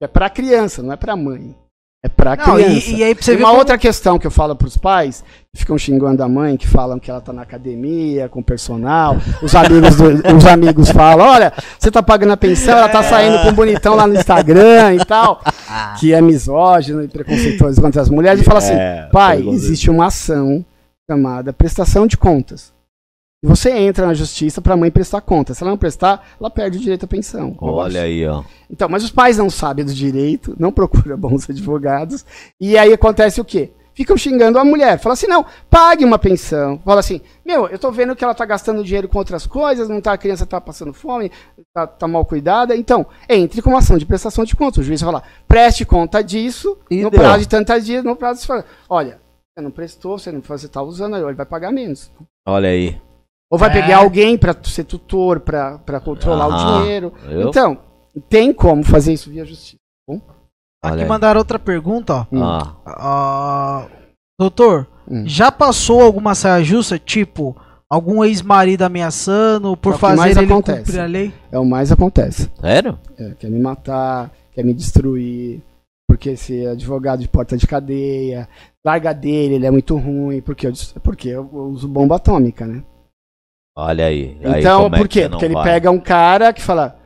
É para a criança, não é para a mãe. É pra não, criança. E, e aí você uma como... outra questão que eu falo pros pais, que ficam xingando a mãe, que falam que ela tá na academia, com personal. Os amigos, do, os amigos falam, olha, você tá pagando a pensão, ela tá saindo com um bonitão lá no Instagram e tal. Que é misógino e preconceituoso contra as mulheres. E fala assim, é, pai, existe uma ação chamada prestação de contas. E você entra na justiça para a mãe prestar conta. Se ela não prestar, ela perde o direito à pensão.
Olha aí, ó.
Então, mas os pais não sabem do direito, não procuram bons advogados. E aí acontece o quê? Ficam xingando a mulher. Fala assim, não, pague uma pensão. Fala assim, meu, eu tô vendo que ela tá gastando dinheiro com outras coisas, não tá, a criança tá passando fome, tá, tá mal cuidada. Então, entre com uma ação de prestação de contas. O juiz vai falar, preste conta disso, e no deu. prazo de tantas dias, no prazo de... Olha, você não prestou, você não você tá usando, ele vai pagar menos.
Olha aí.
Ou vai é. pegar alguém para ser tutor, para controlar o dinheiro. Eu? Então, tem como fazer isso via justiça. Bom?
Aqui mandaram outra pergunta, ó. Hum. Ah. Uh, doutor, hum. já passou alguma saia justa, tipo, algum ex-marido ameaçando por é fazer ele acontece. cumprir a lei?
É o mais acontece.
Sério?
É, quer me matar, quer me destruir, porque esse advogado de porta de cadeia, larga dele, ele é muito ruim, porque eu, porque eu uso bomba atômica, né?
Olha aí.
Então, aí por quê? Porque ele vai? pega um cara que fala: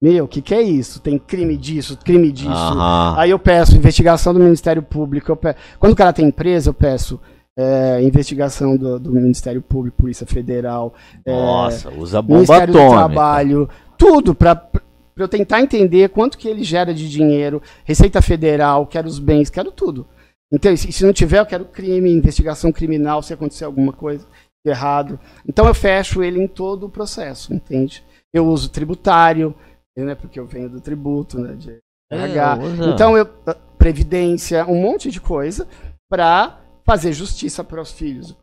Meu, o que, que é isso? Tem crime disso, crime disso. Aí eu peço investigação do Ministério Público. Peço... Quando o cara tem empresa, eu peço é, investigação do, do, Ministério Público, Polícia Federal.
É, Nossa, é, usa bomba Ministério atômica. do
Trabalho, tudo para eu tentar entender quanto que ele gera de dinheiro, Receita Federal, quero os bens, quero tudo. Então, se, se não tiver, eu quero crime, investigação criminal, se acontecer alguma coisa errado. Então eu fecho ele em todo o processo, entende? Eu uso tributário, né, porque eu venho do tributo, né, de RH. É, então eu ah, previdência, um monte de coisa para fazer justiça para os filhos.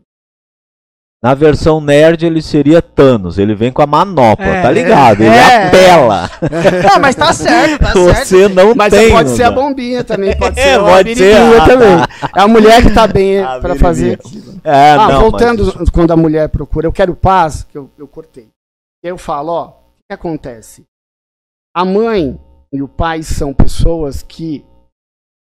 Na versão nerd ele seria Thanos, ele vem com a manopla, é, tá ligado? Ele é, apela.
Não, mas tá certo, tá
Você certo. não
mas
tem.
Mas pode ser a bombinha também, pode é, ser pode ser a também. É a mulher que tá bem para fazer aquilo. É, ah, não, voltando mas... quando a mulher procura, eu quero paz, que eu, eu cortei. Eu falo, ó, o que acontece? A mãe e o pai são pessoas que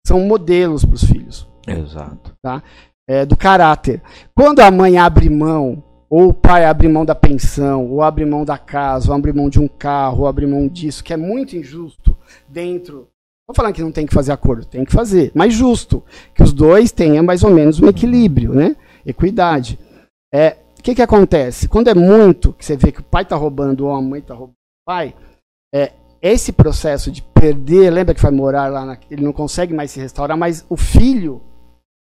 são modelos para os filhos.
Exato.
Tá? É, do caráter. Quando a mãe abre mão, ou o pai abre mão da pensão, ou abre mão da casa, ou abre mão de um carro, ou abre mão disso, que é muito injusto dentro. Estou falando que não tem que fazer acordo, tem que fazer, mas justo, que os dois tenham mais ou menos um equilíbrio, né? Equidade. É, o que, que acontece? Quando é muito, que você vê que o pai está roubando ou a mãe está roubando o pai, é, esse processo de perder, lembra que vai morar lá, na, ele não consegue mais se restaurar, mas o filho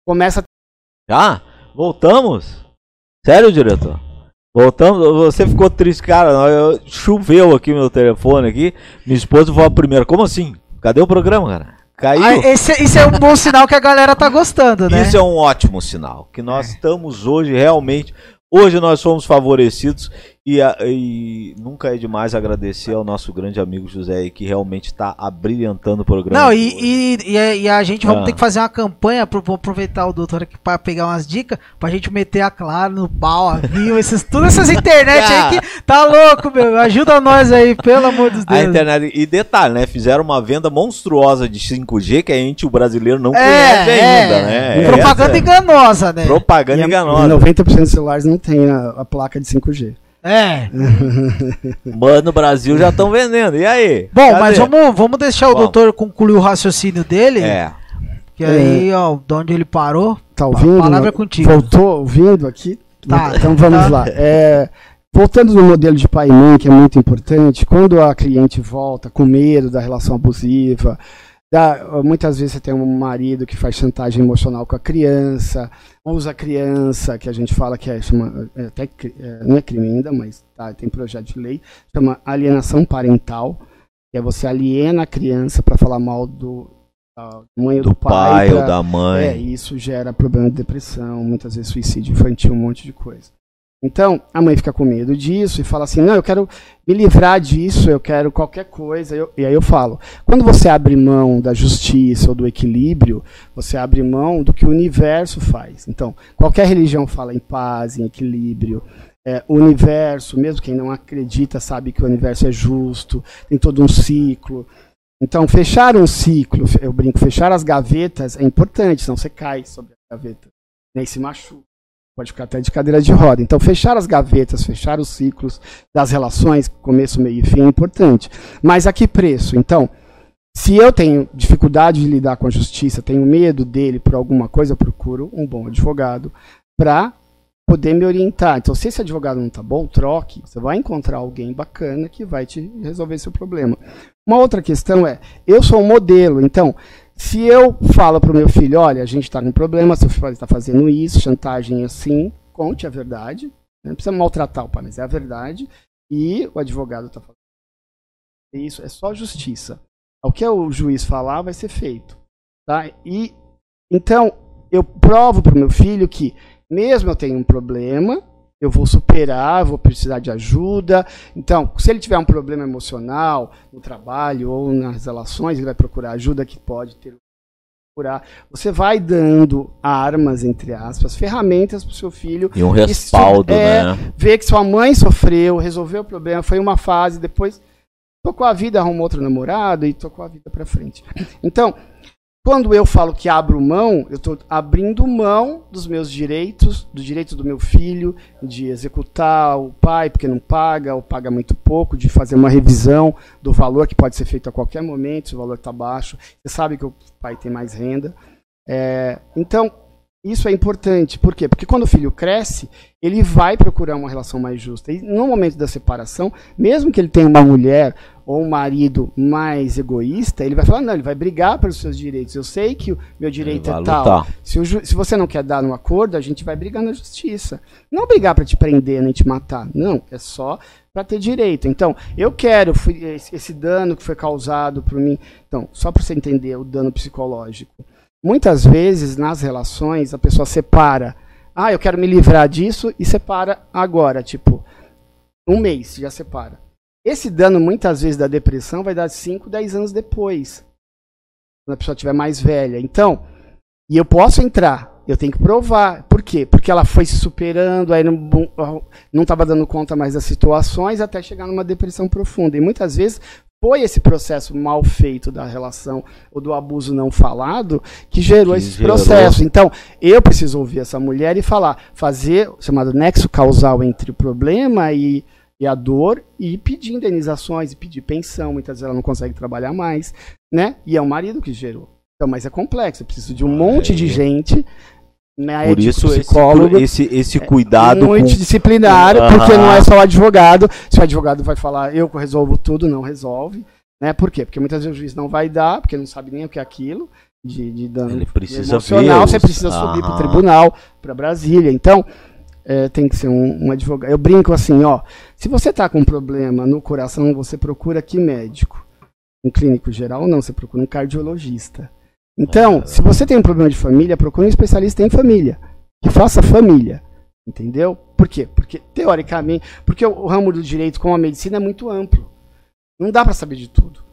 começa a
já? Voltamos? Sério, diretor? Voltamos, você ficou triste, cara. Choveu aqui meu telefone aqui. Minha esposa foi a primeira. Como assim? Cadê o programa, cara?
Caiu. Ah, esse, isso é um bom sinal que a galera tá gostando, né?
Isso é um ótimo sinal. Que nós é. estamos hoje realmente. Hoje nós fomos favorecidos e, a, e, nunca é demais agradecer ao nosso grande amigo José que realmente está abrilhantando o programa.
Não, e, e, e, a, e, a gente ah. ter que fazer uma campanha para aproveitar o doutor aqui para pegar umas dicas para a gente meter a Claro no pau, a Vivo, esses, todas essas internet aí que tá louco, meu. Ajuda nós aí, pelo amor de Deus.
A internet, e detalhe, né? Fizeram uma venda monstruosa de 5G que a gente, o brasileiro, não
é, conhece é. ainda, né? Propaganda Essa, enganosa, né?
Propaganda enganosa.
90% dos celulares não tem a, a placa de 5G.
É.
Mano, no Brasil já estão vendendo. E aí?
Bom, Cadê? mas vamos, vamos deixar o doutor concluir o raciocínio dele.
É.
Que aí, é. ó, de onde ele parou.
Tá ouvindo? A
palavra é contigo.
Voltou ouvindo aqui? Tá. Então vamos tá. lá. É, voltando no modelo de pai e mãe, que é muito importante, quando a cliente volta com medo da relação abusiva, Da, muitas vezes você tem um marido que faz chantagem emocional com a criança, usa a criança, que a gente fala que é, chama, é até, é, não é crime ainda, mas tá, tem projeto de lei, chama alienação parental, que é você aliena a criança para falar mal do da mãe ou do, do pai, pai
pra, ou da mãe.
É, isso gera problema de depressão, muitas vezes suicídio infantil, um monte de coisa. Então, a mãe fica com medo disso e fala assim: não, eu quero me livrar disso, eu quero qualquer coisa. Eu, e aí eu falo: quando você abre mão da justiça ou do equilíbrio, você abre mão do que o universo faz. Então, qualquer religião fala em paz, em equilíbrio. É, o universo, mesmo quem não acredita, sabe que o universo é justo, tem todo um ciclo. Então, fechar um ciclo, eu brinco, fechar as gavetas é importante, senão você cai sobre a gaveta, nem se machuca pode ficar até de cadeira de roda. Então, fechar as gavetas, fechar os ciclos das relações, começo, meio e fim, é importante. Mas a que preço? Então, se eu tenho dificuldade de lidar com a justiça, tenho medo dele por alguma coisa, eu procuro um bom advogado para poder me orientar. Então, se esse advogado não está bom, troque. Você vai encontrar alguém bacana que vai te resolver seu problema. Uma outra questão é, eu sou um modelo, então se eu falo para o meu filho, olha, a gente está com problema, seu filho está fazendo isso, chantagem assim, conte a verdade. Né? Não precisa maltratar o pai, mas é a verdade. E o advogado está falando. Isso é só justiça. O que o juiz falar vai ser feito. Tá? E então eu provo para o meu filho que, mesmo eu tenho um problema, eu vou superar, vou precisar de ajuda. Então, se ele tiver um problema emocional no trabalho ou nas relações, ele vai procurar ajuda que pode ter procurar. Você vai dando armas, entre aspas, ferramentas para o seu filho.
E um respaldo, é, né?
Ver que sua mãe sofreu, resolveu o problema, foi uma fase, depois tocou a vida, arrumou outro namorado e tocou a vida para frente. Então, quando eu falo que abro mão, eu estou abrindo mão dos meus direitos, do direito do meu filho de executar o pai porque não paga ou paga muito pouco, de fazer uma revisão do valor que pode ser feito a qualquer momento, se o valor está baixo. Você sabe que o pai tem mais renda. É, então, isso é importante. Por quê? Porque quando o filho cresce, ele vai procurar uma relação mais justa. E no momento da separação, mesmo que ele tenha uma mulher ou um marido mais egoísta, ele vai falar, não, ele vai brigar pelos seus direitos. Eu sei que o meu direito é tal. Se, se, você não quer dar no acordo, a gente vai brigar na justiça. Não brigar para te prender nem te matar. Não, é só para ter direito. Então, eu quero esse dano que foi causado por mim. Então, só para você entender o dano psicológico. Muitas vezes nas relações a pessoa separa. Ah, eu quero me livrar disso e separa agora, tipo, um mês já separa. Esse dano, muitas vezes, da depressão vai dar 5, 10 anos depois. Quando a pessoa estiver mais velha. Então, e eu posso entrar, eu tenho que provar. Por quê? Porque ela foi se superando, aí não estava dando conta mais das situações, até chegar numa depressão profunda. E muitas vezes foi esse processo mal feito da relação ou do abuso não falado que gerou que esse gerou. processo. Então, eu preciso ouvir essa mulher e falar, fazer o chamado nexo causal entre o problema e e a dor e pedir indenizações e pedir pensão. Muitas vezes ela não consegue trabalhar mais, né? E é o marido que gerou. Então, mas é complexo. Eu preciso de um monte de gente
Por isso psicólogo, esse, esse, esse cuidado
multidisciplinar, com... porque não é só o advogado. Se o advogado vai falar, eu resolvo tudo, não resolve. Né? Por quê? Porque muitas vezes o juiz não vai dar, porque não sabe nem o que é aquilo de, de dano
Ele precisa
emocional. Ver você precisa subir para o tribunal, para Brasília. Então, é, tem que ser um, um, advogado. Eu brinco assim, ó. Se você está com um problema no coração, você procura que médico? Um clínico geral? Não, você procura um cardiologista. Então, é. se você tem um problema de família, procure um especialista em família. Que faça família. Entendeu? Por quê? Porque, teoricamente, porque o, o ramo do direito com a medicina é muito amplo. Não dá para saber de tudo.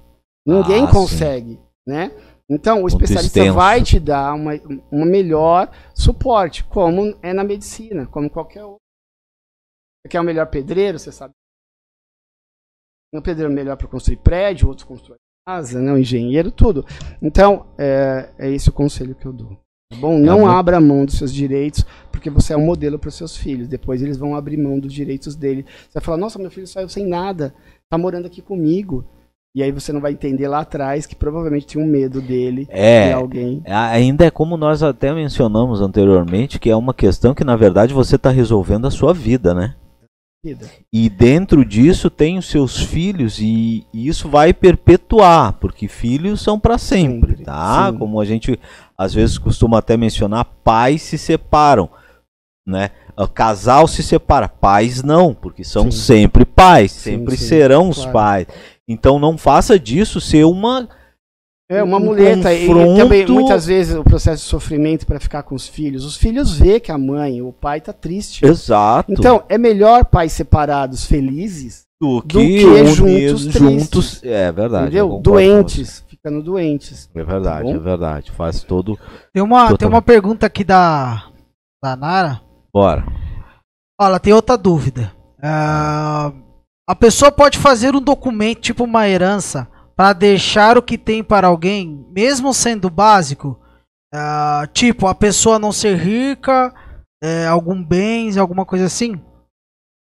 Ninguém ah, consegue, sim. né? Então, o especialista vai te dar uma, uma melhor suporte, como é na medicina, como qualquer outro. Você quer o melhor pedreiro, você sabe. Um pedreiro melhor para construir prédio, outro construir casa, né? um engenheiro, tudo. Então, é, é esse o conselho que eu dou. Tá bom? Não é abra mão dos seus direitos, porque você é um modelo para os seus filhos. Depois eles vão abrir mão dos direitos dele. Você vai falar, nossa, meu filho saiu sem nada, tá morando aqui comigo. E aí você não vai entender lá atrás que provavelmente tinha um medo dele
é, de alguém. Ainda é como nós até mencionamos anteriormente, que é uma questão que na verdade você está resolvendo a sua vida, né? E dentro disso tem os seus filhos e, e isso vai perpetuar, porque filhos são para sempre, sempre, tá? Sim. Como a gente às vezes costuma até mencionar, pais se separam, né? O casal se separa, pais não, porque são sim. sempre pais, sim, sempre serão os pais. Então não faça disso ser uma
é uma um muleta confronto... e também muitas vezes o processo de sofrimento para ficar com os filhos. Os filhos vê que a mãe, o pai tá triste.
Exato.
Então é melhor pais separados felizes
do que, do que juntos, juntos. É verdade.
Entendeu? Doentes, ficando doentes.
É verdade, tá é verdade. Faz todo.
Tem uma tem uma pergunta aqui da da Nara.
Bora.
Olha, tem outra dúvida. Uh, a pessoa pode fazer um documento tipo uma herança para deixar o que tem para alguém, mesmo sendo básico, uh, tipo a pessoa não ser rica, é, algum bens, alguma coisa assim?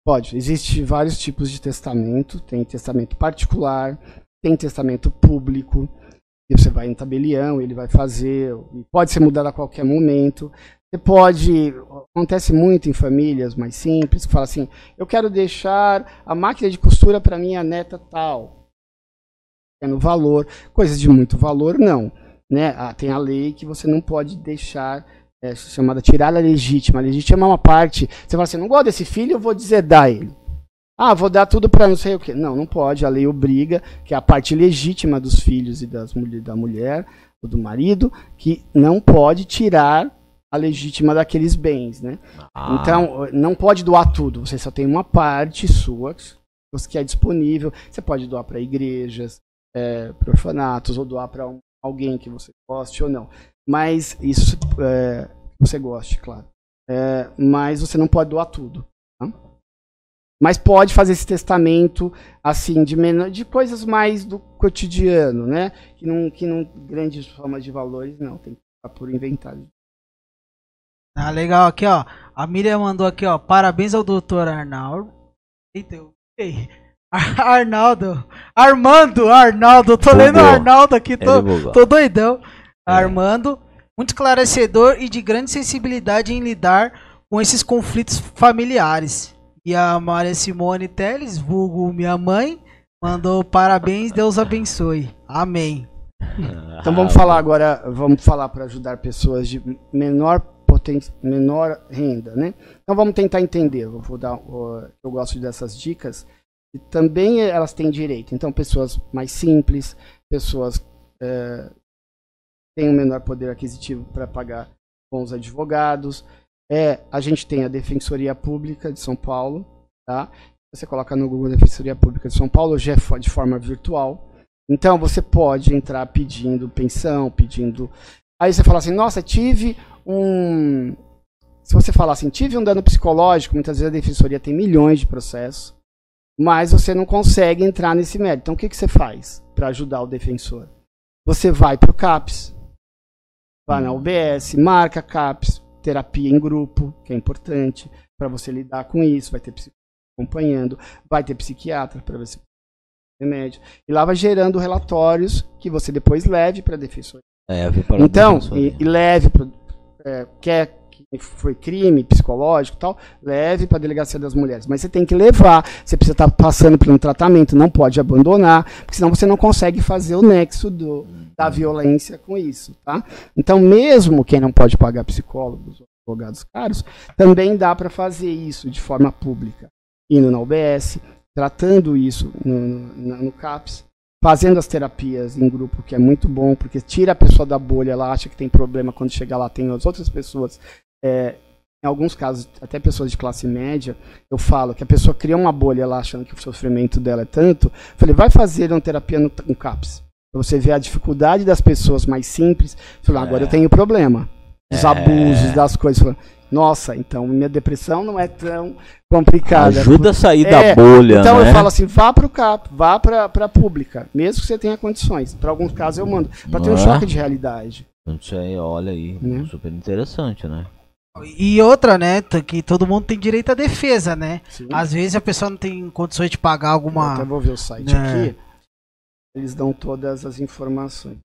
Pode. Existem vários tipos de testamento. Tem testamento particular, tem testamento público. E você vai em tabelião, ele vai fazer. Pode ser mudado a qualquer momento. Você pode. Acontece muito em famílias mais simples, que fala assim: eu quero deixar a máquina de costura para minha neta tal no valor, coisas de muito valor, não. Né? Ah, tem a lei que você não pode deixar é, chamada tirada legítima. A legítima é uma parte. Você fala assim, não gosto desse filho, eu vou deserdar ele. Ah, vou dar tudo para não sei o que. Não, não pode. A lei obriga que é a parte legítima dos filhos e das, da mulher ou do marido que não pode tirar a legítima daqueles bens, né? Ah. Então, não pode doar tudo. Você só tem uma parte sua que é disponível. Você pode doar para igrejas, é, para orfanatos ou doar para um, alguém que você goste ou não. Mas isso é, você goste, claro. É, mas você não pode doar tudo. Tá? Mas pode fazer esse testamento assim de menor, de coisas mais do cotidiano, né? Que não, que não grandes formas de valores não tem que ficar por inventário.
Ah, legal aqui, ó. A Miriam mandou aqui, ó. Parabéns ao doutor Arnaldo. Eita, eu... Arnaldo. Armando, Arnaldo. Tô lendo Arnaldo aqui, tô, tô doidão. É. Armando, muito esclarecedor e de grande sensibilidade em lidar com esses conflitos familiares. E a Maria Simone Teles, vulgo minha mãe, mandou parabéns, Deus abençoe. Amém.
Então vamos falar agora, vamos falar para ajudar pessoas de menor potência, menor renda, né? Então vamos tentar entender. Eu vou dar, eu gosto dessas dicas e também elas têm direito. Então, pessoas mais simples, pessoas é, têm um menor poder aquisitivo para pagar bons advogados. É, a gente tem a Defensoria Pública de São Paulo, tá? Você coloca no Google Defensoria Pública de São Paulo, hoje é de forma virtual. Então, você pode entrar pedindo pensão, pedindo. Aí você fala assim: nossa, tive um. Se você falar assim, tive um dano psicológico, muitas vezes a defensoria tem milhões de processos mas você não consegue entrar nesse mérito. Então, o que, que você faz para ajudar o defensor? Você vai para o CAPS, vai na UBS, marca CAPS, terapia em grupo, que é importante para você lidar com isso. Vai ter psicólogo acompanhando, vai ter psiquiatra para se remédio. E lá vai gerando relatórios que você depois leve para a defensoria. É, então, e, e, leve para. É, quer foi crime psicológico tal, leve para a delegacia das mulheres. Mas você tem que levar, você precisa estar tá passando por um tratamento, não pode abandonar, porque senão você não consegue fazer o nexo do, da violência com isso, tá? Então, mesmo quem não pode pagar psicólogos, advogados caros, também dá para fazer isso de forma pública, indo na UBS, tratando isso no, no, no CAPS, fazendo as terapias em grupo, que é muito bom, porque tira a pessoa da bolha, ela acha que tem problema, quando chega lá tem as outras pessoas é, em alguns casos, até pessoas de classe média, eu falo que a pessoa cria uma bolha lá achando que o sofrimento dela é tanto. Eu falei, vai fazer uma terapia no, no CAPS. Pra você ver a dificuldade das pessoas mais simples. Falei, agora é. eu tenho problema. Os é. abusos das coisas. Nossa, então minha depressão não é tão complicada.
Ajuda a sair da é, bolha.
Então
né?
eu falo assim, vá para o CAP, vá para a pública, mesmo que você tenha condições. Para alguns casos eu mando, para ter um choque de realidade.
Isso aí, olha aí, né? super interessante, né?
E outra, né, que todo mundo tem direito à defesa, né? Sim. Às vezes a pessoa não tem condições de pagar alguma. Eu
até vou ver o site né? aqui. Eles dão todas as informações.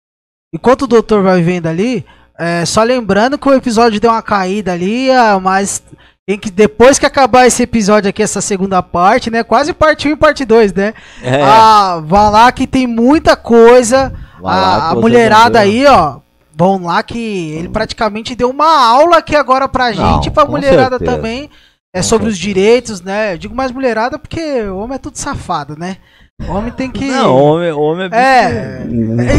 Enquanto o doutor vai vendo ali, é, só lembrando que o episódio deu uma caída ali, mas Em que depois que acabar esse episódio aqui, essa segunda parte, né? Quase parte 1 e parte 2, né? É. Ah, vá lá que tem muita coisa. A, a mulherada aí, ó. Vão lá que ele praticamente deu uma aula aqui agora pra gente, Não, pra mulherada certeza. também. É sobre os direitos, né? Eu digo mais mulherada porque o homem é tudo safado, né? Homem tem que.
Não, homem, homem
é. É.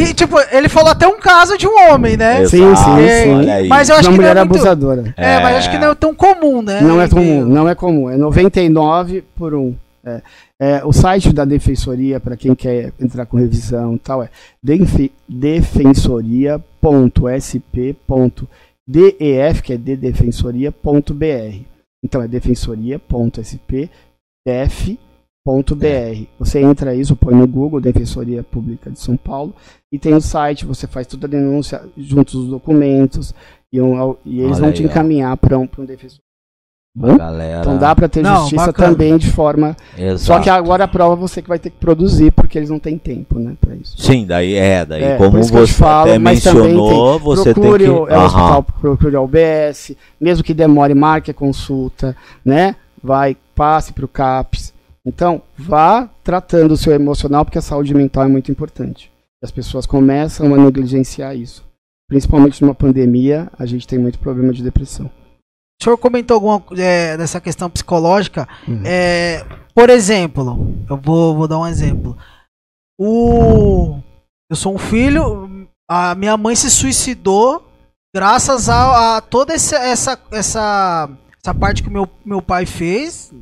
E, tipo, ele falou até um caso de um homem, né?
Sim, sim, é, sim.
Mas eu acho
Uma
que
mulher
não
é muito... abusadora.
É, é, mas acho que não é tão comum, né?
Não é comum, não é comum. É 99 por 1. É. É, o site da defensoria, para quem quer entrar com revisão e tal, é defensoria.sp.def, que é de defensoria.br. Então é defensoria.sp.def br Você entra isso, põe no Google, Defensoria Pública de São Paulo, e tem o site, você faz toda a denúncia junto os documentos, e, um, e eles Olha vão aí, te encaminhar para um, um defensor.
Galera.
Então dá para ter não, justiça bacana. também de forma. Exato. Só que agora a prova você que vai ter que produzir, porque eles não têm tempo, né, para isso.
Sim, daí é, daí é, como você falo, até mencionou, tem, você
procure
tem que.
É o hospital, procure a UBS, mesmo que demore, marque a consulta, né? Vai, passe para o CAPS. Então, vá tratando o seu emocional, porque a saúde mental é muito importante. As pessoas começam a negligenciar isso. Principalmente numa pandemia, a gente tem muito problema de depressão.
O senhor comentou alguma é, dessa questão psicológica. Uhum. É, por exemplo, eu vou, vou dar um exemplo. O, eu sou um filho, a minha mãe se suicidou graças a, a toda essa, essa, essa essa parte que o meu, meu pai fez.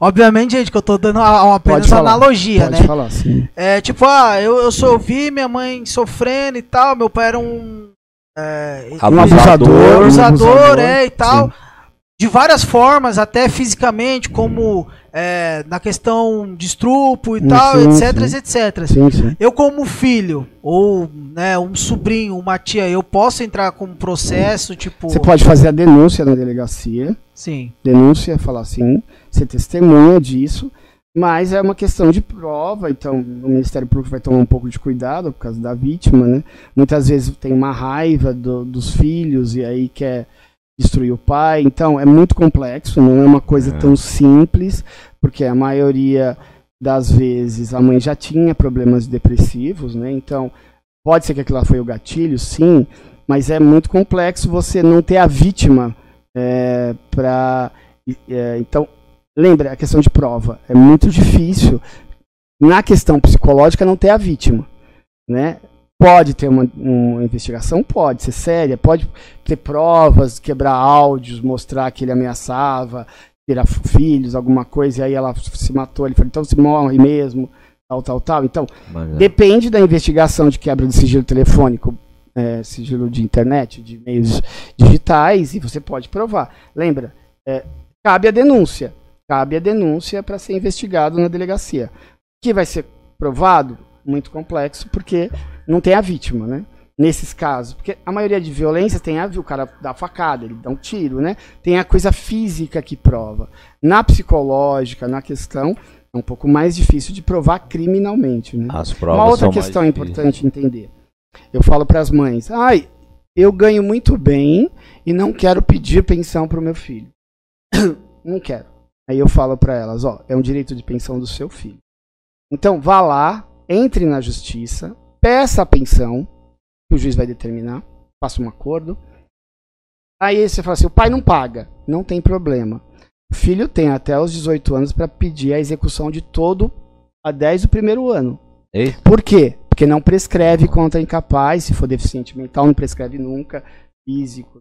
obviamente, gente, que eu tô dando uma, apenas uma analogia,
pode
né?
Falar, sim.
É tipo, ah, eu, eu, vi minha mãe sofrendo e tal, meu pai era um.
É, um abusador,
abusador, é, e tal. Sim. De várias formas, até fisicamente, como é, na questão de estrupo e sim, tal, sim, etc, sim. etc. Sim, eu como filho, ou né, um sobrinho, uma tia, eu posso entrar com um processo, tipo...
Você pode fazer a denúncia na delegacia.
Sim.
Denúncia, falar assim, você testemunha disso, mas é uma questão de prova, então o Ministério Público vai tomar um pouco de cuidado por causa da vítima, né? Muitas vezes tem uma raiva do, dos filhos e aí quer destruir o pai. Então é muito complexo, não é uma coisa é. tão simples, porque a maioria das vezes a mãe já tinha problemas depressivos, né? Então pode ser que aquilo lá foi o gatilho, sim, mas é muito complexo você não ter a vítima é, para. É, então lembra a questão de prova é muito difícil na questão psicológica não ter a vítima, né? Pode ter uma, uma, investigação? Pode ser séria, pode ter provas, quebrar áudios, mostrar que ele ameaçava, tirar filhos, alguma coisa, e aí ela se matou. Ele falou, então se morre mesmo, tal, tal, tal. Então, é. depende da investigação de quebra de sigilo telefônico, é, sigilo de internet, de meios digitais, e você pode provar. Lembra, é, cabe a denúncia. Cabe a denúncia para ser investigado na delegacia. Que vai ser provado? Muito complexo, porque não tem a vítima, né? Nesses casos. Porque a maioria de violências tem a o cara dá facada, ele dá um tiro, né? Tem a coisa física que prova. Na psicológica, na questão, é um pouco mais difícil de provar criminalmente. Né?
As provas
Uma outra questão importante entender. Eu falo para as mães: ai, eu ganho muito bem e não quero pedir pensão para o meu filho. não quero. Aí eu falo para elas: ó, é um direito de pensão do seu filho. Então vá lá, entre na justiça, peça a pensão, que o juiz vai determinar, faça um acordo. Aí você fala assim: o pai não paga, não tem problema. O filho tem até os 18 anos para pedir a execução de todo a 10 do primeiro ano. Ei. Por quê? Porque não prescreve contra incapaz, se for deficiente mental, não prescreve nunca, físico,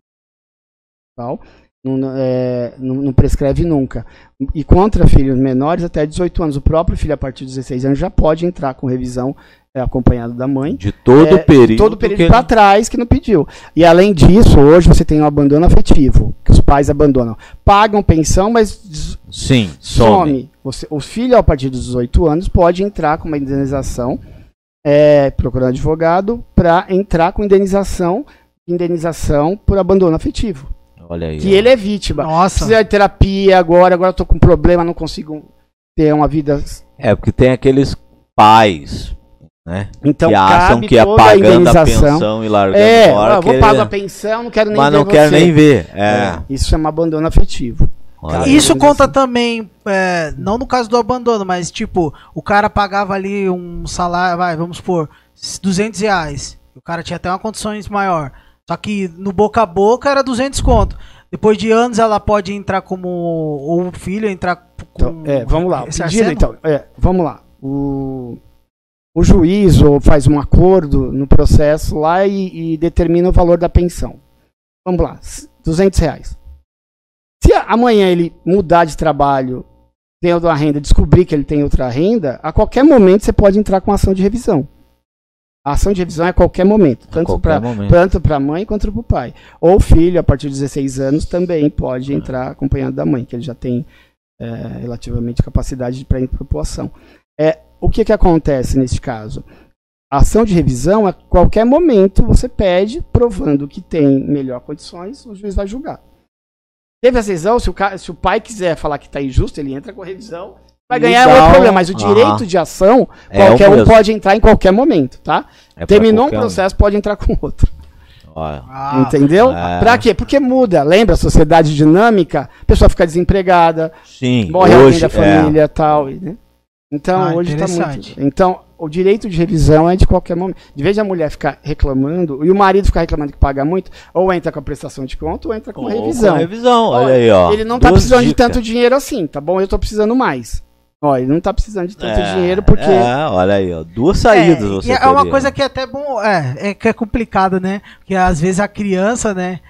tal não, é, não, não, prescreve nunca. E contra filhos menores até 18 anos. O próprio filho, a partir de 16 anos, já pode entrar com revisão acompanhado da mãe.
De todo
é,
o período. De
todo o período para trás que não pediu. E além disso, hoje você tem o um abandono afetivo, que os pais abandonam. Pagam pensão, mas
Sim,
some. some. Você, o filho, a partir dos 18 anos, pode entrar com uma indenização, é, procurando advogado, para entrar com indenização, indenização por abandono afetivo.
Olha aí.
Que ó. ele é vítima.
Nossa.
Precisa de terapia agora, agora eu tô com problema, não consigo ter uma vida.
É, porque tem aqueles pais, né?
Então,
que acham que é pagando a, a pensão e largando
é, fora. Eu vou pagar a pensão, não quero nem
Mas ver. Mas não quero nem ver. É.
é. Isso chama abandono afetivo.
Isso conta assim. também, é, não no caso do abandono, mas tipo, o cara pagava ali um salário, vai, vamos supor, 200 reais. O cara tinha até uma condições maior. Só que no boca a boca era 200 conto. Depois de anos ela pode entrar como. Ou o filho entrar
com. Então, é, vamos lá. Pedido, então, é, vamos lá. O, o juiz ou faz um acordo no processo lá e, e determina o valor da pensão. Vamos lá, 200 reais. Se amanhã ele mudar de trabalho, tendo a renda, descobrir que ele tem outra renda, a qualquer momento você pode entrar com ação de revisão. A ação de revisão é a qualquer momento, tanto para a mãe quanto para o pai. Ou o filho, a partir de 16 anos, também pode é. entrar acompanhado da mãe, que ele já tem é, relativamente capacidade para ir para a ação. É, o que, que acontece nesse caso? A ação de revisão, a qualquer momento, você pede, provando que tem melhor condições, o juiz vai julgar. Teve a revisão, se o, se o pai quiser falar que está injusto, ele entra com a revisão, vai ganhar Legal. outro problema. Mas o direito de ação, é qualquer um pode entrar em qualquer momento, tá? É Terminou um processo, um. pode entrar com outro. Ah, Entendeu? É. Pra quê? Porque muda. Lembra a sociedade dinâmica? A pessoa fica desempregada,
Sim,
morre hoje, alguém da família e é. tal. Né? Então, ah, hoje está muito. Então, o direito de revisão é de qualquer momento. De vez a mulher ficar reclamando, e o marido ficar reclamando que paga muito, ou entra com a prestação de conta, ou entra com ou revisão. Com
revisão, olha aí, ó.
Ele não está precisando dicas. de tanto dinheiro assim, tá bom? Eu estou precisando mais. Ó, ele não está precisando de tanto é, dinheiro porque. É,
olha aí, ó. Duas saídas
é, você É uma coisa que é até bom. É, é que é complicado, né? Porque às vezes a criança, né?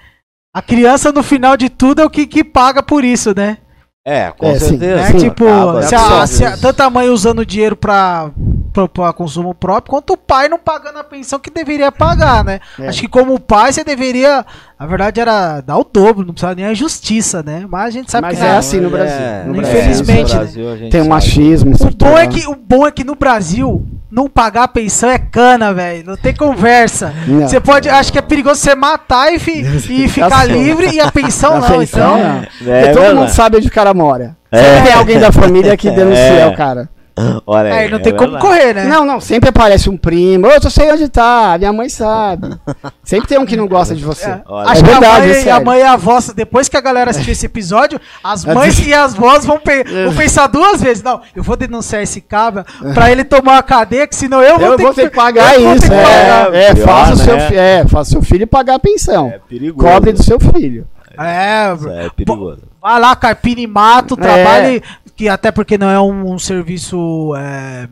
A criança, no final de tudo, é o que, que paga por isso, né?
É, com é, certeza.
Sim, né? Tipo, se, a, se a, tanta mãe usando dinheiro pra, pra, consumo próprio, quanto o pai não pagando a pensão que deveria pagar, né? É. Acho que como pai você deveria, na verdade era dar o dobro, não precisava nem a justiça, né? Mas a gente sabe
Mas
que
é, é assim no Brasil. É,
no Infelizmente,
Brasil, né? tem um machismo.
O bom, é que, o bom é que no Brasil não pagar a pensão é cana, velho. Não tem conversa. Você pode. Acho que é perigoso você matar e, fi, e ficar livre e a pensão não. Pensão,
então, não. É, todo mundo sabe onde o cara mora. É. Sempre tem alguém da família que denuncia é. o cara.
Olha aí, é, não tem como correr, né?
Não, não, sempre aparece um primo. Eu só sei onde tá, minha mãe sabe. sempre tem um que não gosta de você. É.
Acho é verdade, que a mãe, a mãe e a avó, depois que a galera assistir esse episódio, as mães e as vós vão, pe vão, pensar duas vezes. Não, eu vou denunciar esse cabra pra ele tomar uma cadeia, que senão eu vou,
eu
ter,
vou
que, ter
que pagar isso. Que pagar. É, é, Pior, faça, né? seu, é, faça seu filho pagar a pensão. É perigoso. Cobre do seu filho.
É, é, é perigoso. Vai lá, carpina e mato, trabalhe é que até porque não é um, um serviço. É,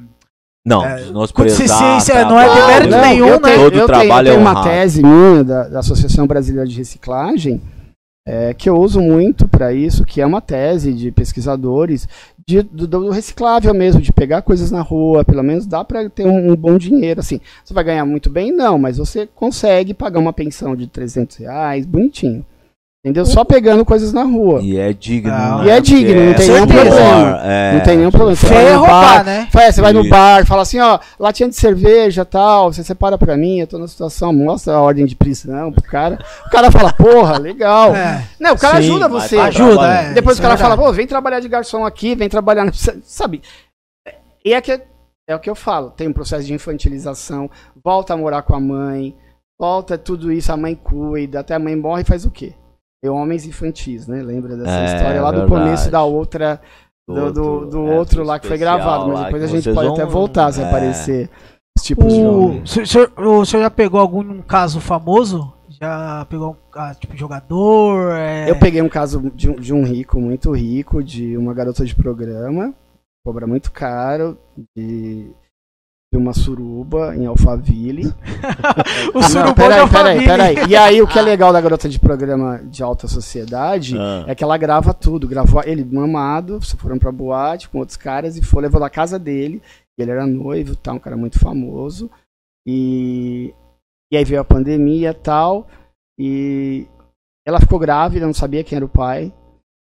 não,
é, consciência, não é demérito não, nenhum,
eu né? Tenho, Todo eu trabalho tenho, eu tenho é uma tese minha da, da, Associação Brasileira de Reciclagem é, que eu uso muito para isso, que é uma tese de pesquisadores de, do, do, reciclável mesmo, de pegar coisas na rua, pelo menos dá para ter um, um, bom dinheiro, assim. Você vai ganhar muito bem? Não, mas você consegue pagar uma pensão de 300 reais, bonitinho. Entendeu? Só pegando coisas na rua.
E é digno.
Não, e é digno, não tem nenhum problema. É... Não tem nenhum problema. Você vai no bar, né? você vai no bar, fala assim, ó, latinha de cerveja tal, você separa pra mim, eu tô na situação, mostra a ordem de prisão pro cara. O cara fala, porra, legal. É. Não, o cara Sim, ajuda você.
Ajuda, é.
Depois o cara é fala, pô, vem trabalhar de garçom aqui, vem trabalhar. Sabe? E é que é o que eu falo, tem um processo de infantilização, volta a morar com a mãe, volta tudo isso, a mãe cuida, até a mãe morre e faz o quê? E homens infantis, né? Lembra dessa é, história lá do começo da outra. Do, do, do é, outro lá que foi gravado, mas depois a gente pode vão... até voltar se é. aparecer
esse tipo de o, senhor, o senhor já pegou algum caso famoso? Já pegou um tipo jogador? É...
Eu peguei um caso de, de um rico, muito rico, de uma garota de programa, cobra muito caro, de de uma suruba em Alphaville.
o suruba peraí,
peraí, peraí. E aí o que é legal da garota de programa de alta sociedade ah. é que ela grava tudo. Gravou ele mamado, foram pra boate com outros caras e foi, levou da casa dele. Ele era noivo, tá, um cara muito famoso. E, e aí veio a pandemia e tal. E ela ficou grávida, não sabia quem era o pai.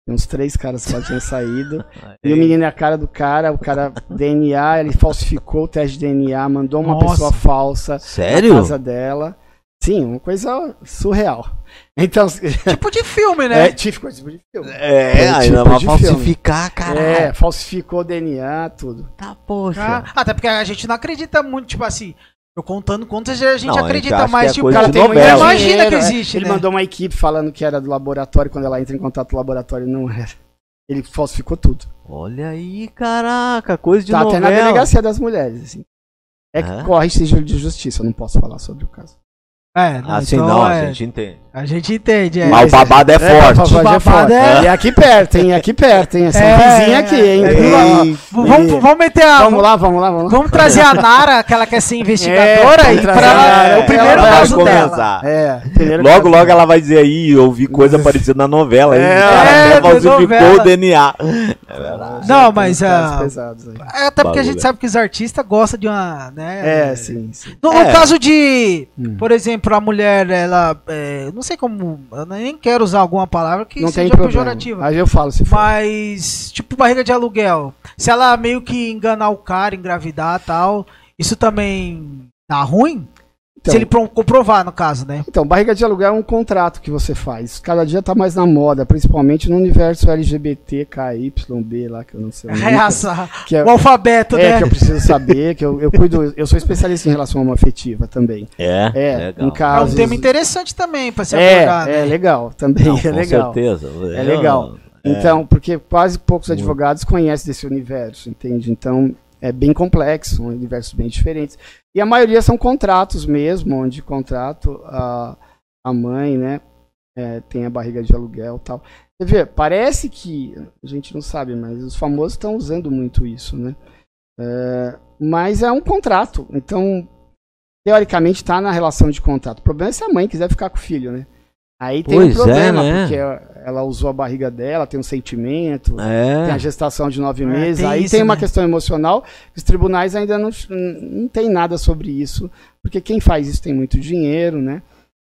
Uns três caras que já tinham saído. e o menino é a cara do cara, o cara DNA, ele falsificou o teste de DNA, mandou uma Nossa. pessoa falsa
Sério?
na casa dela. Sim, uma coisa surreal. Então,
tipo de filme, né?
É, tipo, tipo de filme.
É, é ainda tipo falsificar, cara. É,
falsificou DNA, tudo.
Tá, poxa. Ah, até porque a gente não acredita muito, tipo assim, eu contando contas, a gente não, acredita a gente mais. É tipo, o cara tem
novela. imagina que existe. Ele né? mandou uma equipe falando que era do laboratório, quando ela entra em contato com o laboratório, não era. Ele falsificou tudo.
Olha aí, caraca, coisa de
tá
novela.
até na delegacia das mulheres, assim. É que corre sigilo de justiça, eu não posso falar sobre o caso.
É, não, assim então não, é... a gente entende.
A gente entende, é.
Mas o babado é, é forte.
O babado, é forte. É... E aqui perto, hein? Aqui perto, hein? Essa é, vizinha aqui, hein?
É, vamos, vamos meter a.
Vamos lá, vamos lá, vamos
lá. Vamos trazer a Nara, que ela quer ser investigadora, é, e pra o primeiro caso dela.
É, logo, logo ela vai dizer aí, eu vi coisa parecida na novela. Aí, é, é falsificou o DNA.
É verdade. Não, mas. Até porque a gente sabe que os artistas gostam de uma.
Né, é, sim.
No caso de. Hum. Por exemplo, a mulher, ela. Não sei como eu nem quero usar alguma palavra que
não seja pejorativa. Aí eu falo se
for. Mas, tipo, barriga de aluguel. Se ela meio que enganar o cara, engravidar tal, isso também tá ruim? Então, Se ele comprovar, no caso, né?
Então, barriga de aluguel é um contrato que você faz. Cada dia tá mais na moda, principalmente no universo LGBT, KYB lá, que eu não sei.
É essa, que é, o alfabeto,
é,
né?
que eu preciso saber, que eu, eu cuido, eu sou especialista em relação homoafetiva também.
É,
é legal. Em casos...
É um tema interessante também para se
é, abordar, É, né? legal, também não, é legal.
Com certeza.
É legal. É. Então, porque quase poucos advogados conhecem desse universo, entende? Então, é bem complexo, são universos bem diferentes. E a maioria são contratos mesmo, onde contrato a, a mãe, né, é, tem a barriga de aluguel tal. Você vê, parece que, a gente não sabe, mas os famosos estão usando muito isso, né? É, mas é um contrato, então, teoricamente está na relação de contrato. O problema é se a mãe quiser ficar com o filho, né? Aí tem pois um problema, é, né? porque ela usou a barriga dela, tem um sentimento, é. tem a gestação de nove é, meses, tem aí isso, tem uma né? questão emocional, os tribunais ainda não, não tem nada sobre isso, porque quem faz isso tem muito dinheiro, né?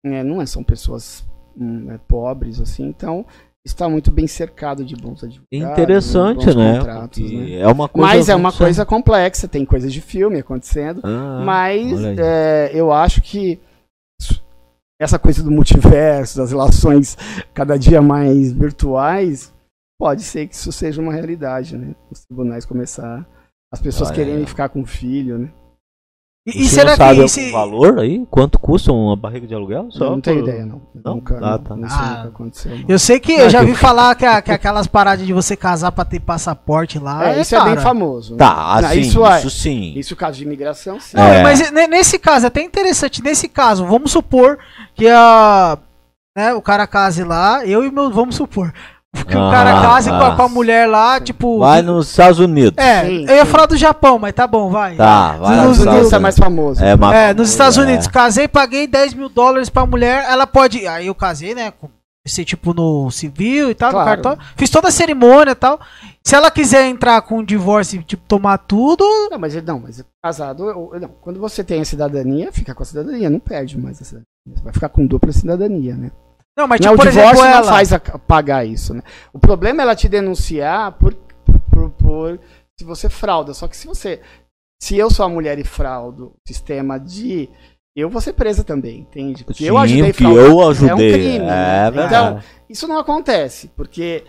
É, não é, são pessoas hum, é, pobres, assim, então está muito bem cercado de bons advogados.
Interessante, bons né? Contratos, né? É uma coisa
mas é uma coisa complexa, tem coisas de filme acontecendo, ah, mas é, eu acho que essa coisa do multiverso, das relações cada dia mais virtuais, pode ser que isso seja uma realidade, né? Os tribunais começar, as pessoas ah, querendo é. ficar com o filho, né?
E, e será sabe que esse valor aí? Quanto custa uma barriga de aluguel?
Só não por... tenho ideia, não. não? Nunca, ah, tá. não,
ah, nunca aconteceu. Não. Eu sei que eu já vi falar que, que aquelas paradas de você casar pra ter passaporte lá.
É, isso cara. é bem famoso.
Né? Tá, assim, isso, é, isso sim.
Isso caso de imigração, sim.
Não, é. mas nesse caso, é até interessante, nesse caso, vamos supor que a. Né, o cara case lá, eu e meu. Vamos supor. Que ah, o cara case ah, com, a, com, a, mulher lá, tipo.
Vai nos Estados Unidos.
É, sim, eu ia falar do Japão, mas tá bom, vai.
Tá, vai.
Nos Estados Unidos é mais famoso.
É, é nos Estados é. Unidos, casei, paguei 10 mil dólares pra mulher, ela pode. Aí eu casei, né? Ser tipo no civil e tal, claro. no cartório. Fiz toda a cerimônia e tal. Se ela quiser entrar com um divórcio, tipo, tomar tudo.
Não, mas não, mas casado. Não, quando você tem a cidadania, fica com a cidadania, não perde mais a cidadania. Você vai ficar com dupla cidadania, né?
Não, mas tipo, não, o divórcio exemplo, ela...
não faz a, pagar isso, né? O problema é ela te denunciar por, por, por, se você frauda. Só que se você. Se eu sou a mulher e fraudo o sistema de. Eu vou ser presa também, entende?
Porque Sim, eu ajudei a fraudar. Eu ajudei. É um crime.
É, né? Então, isso não acontece, porque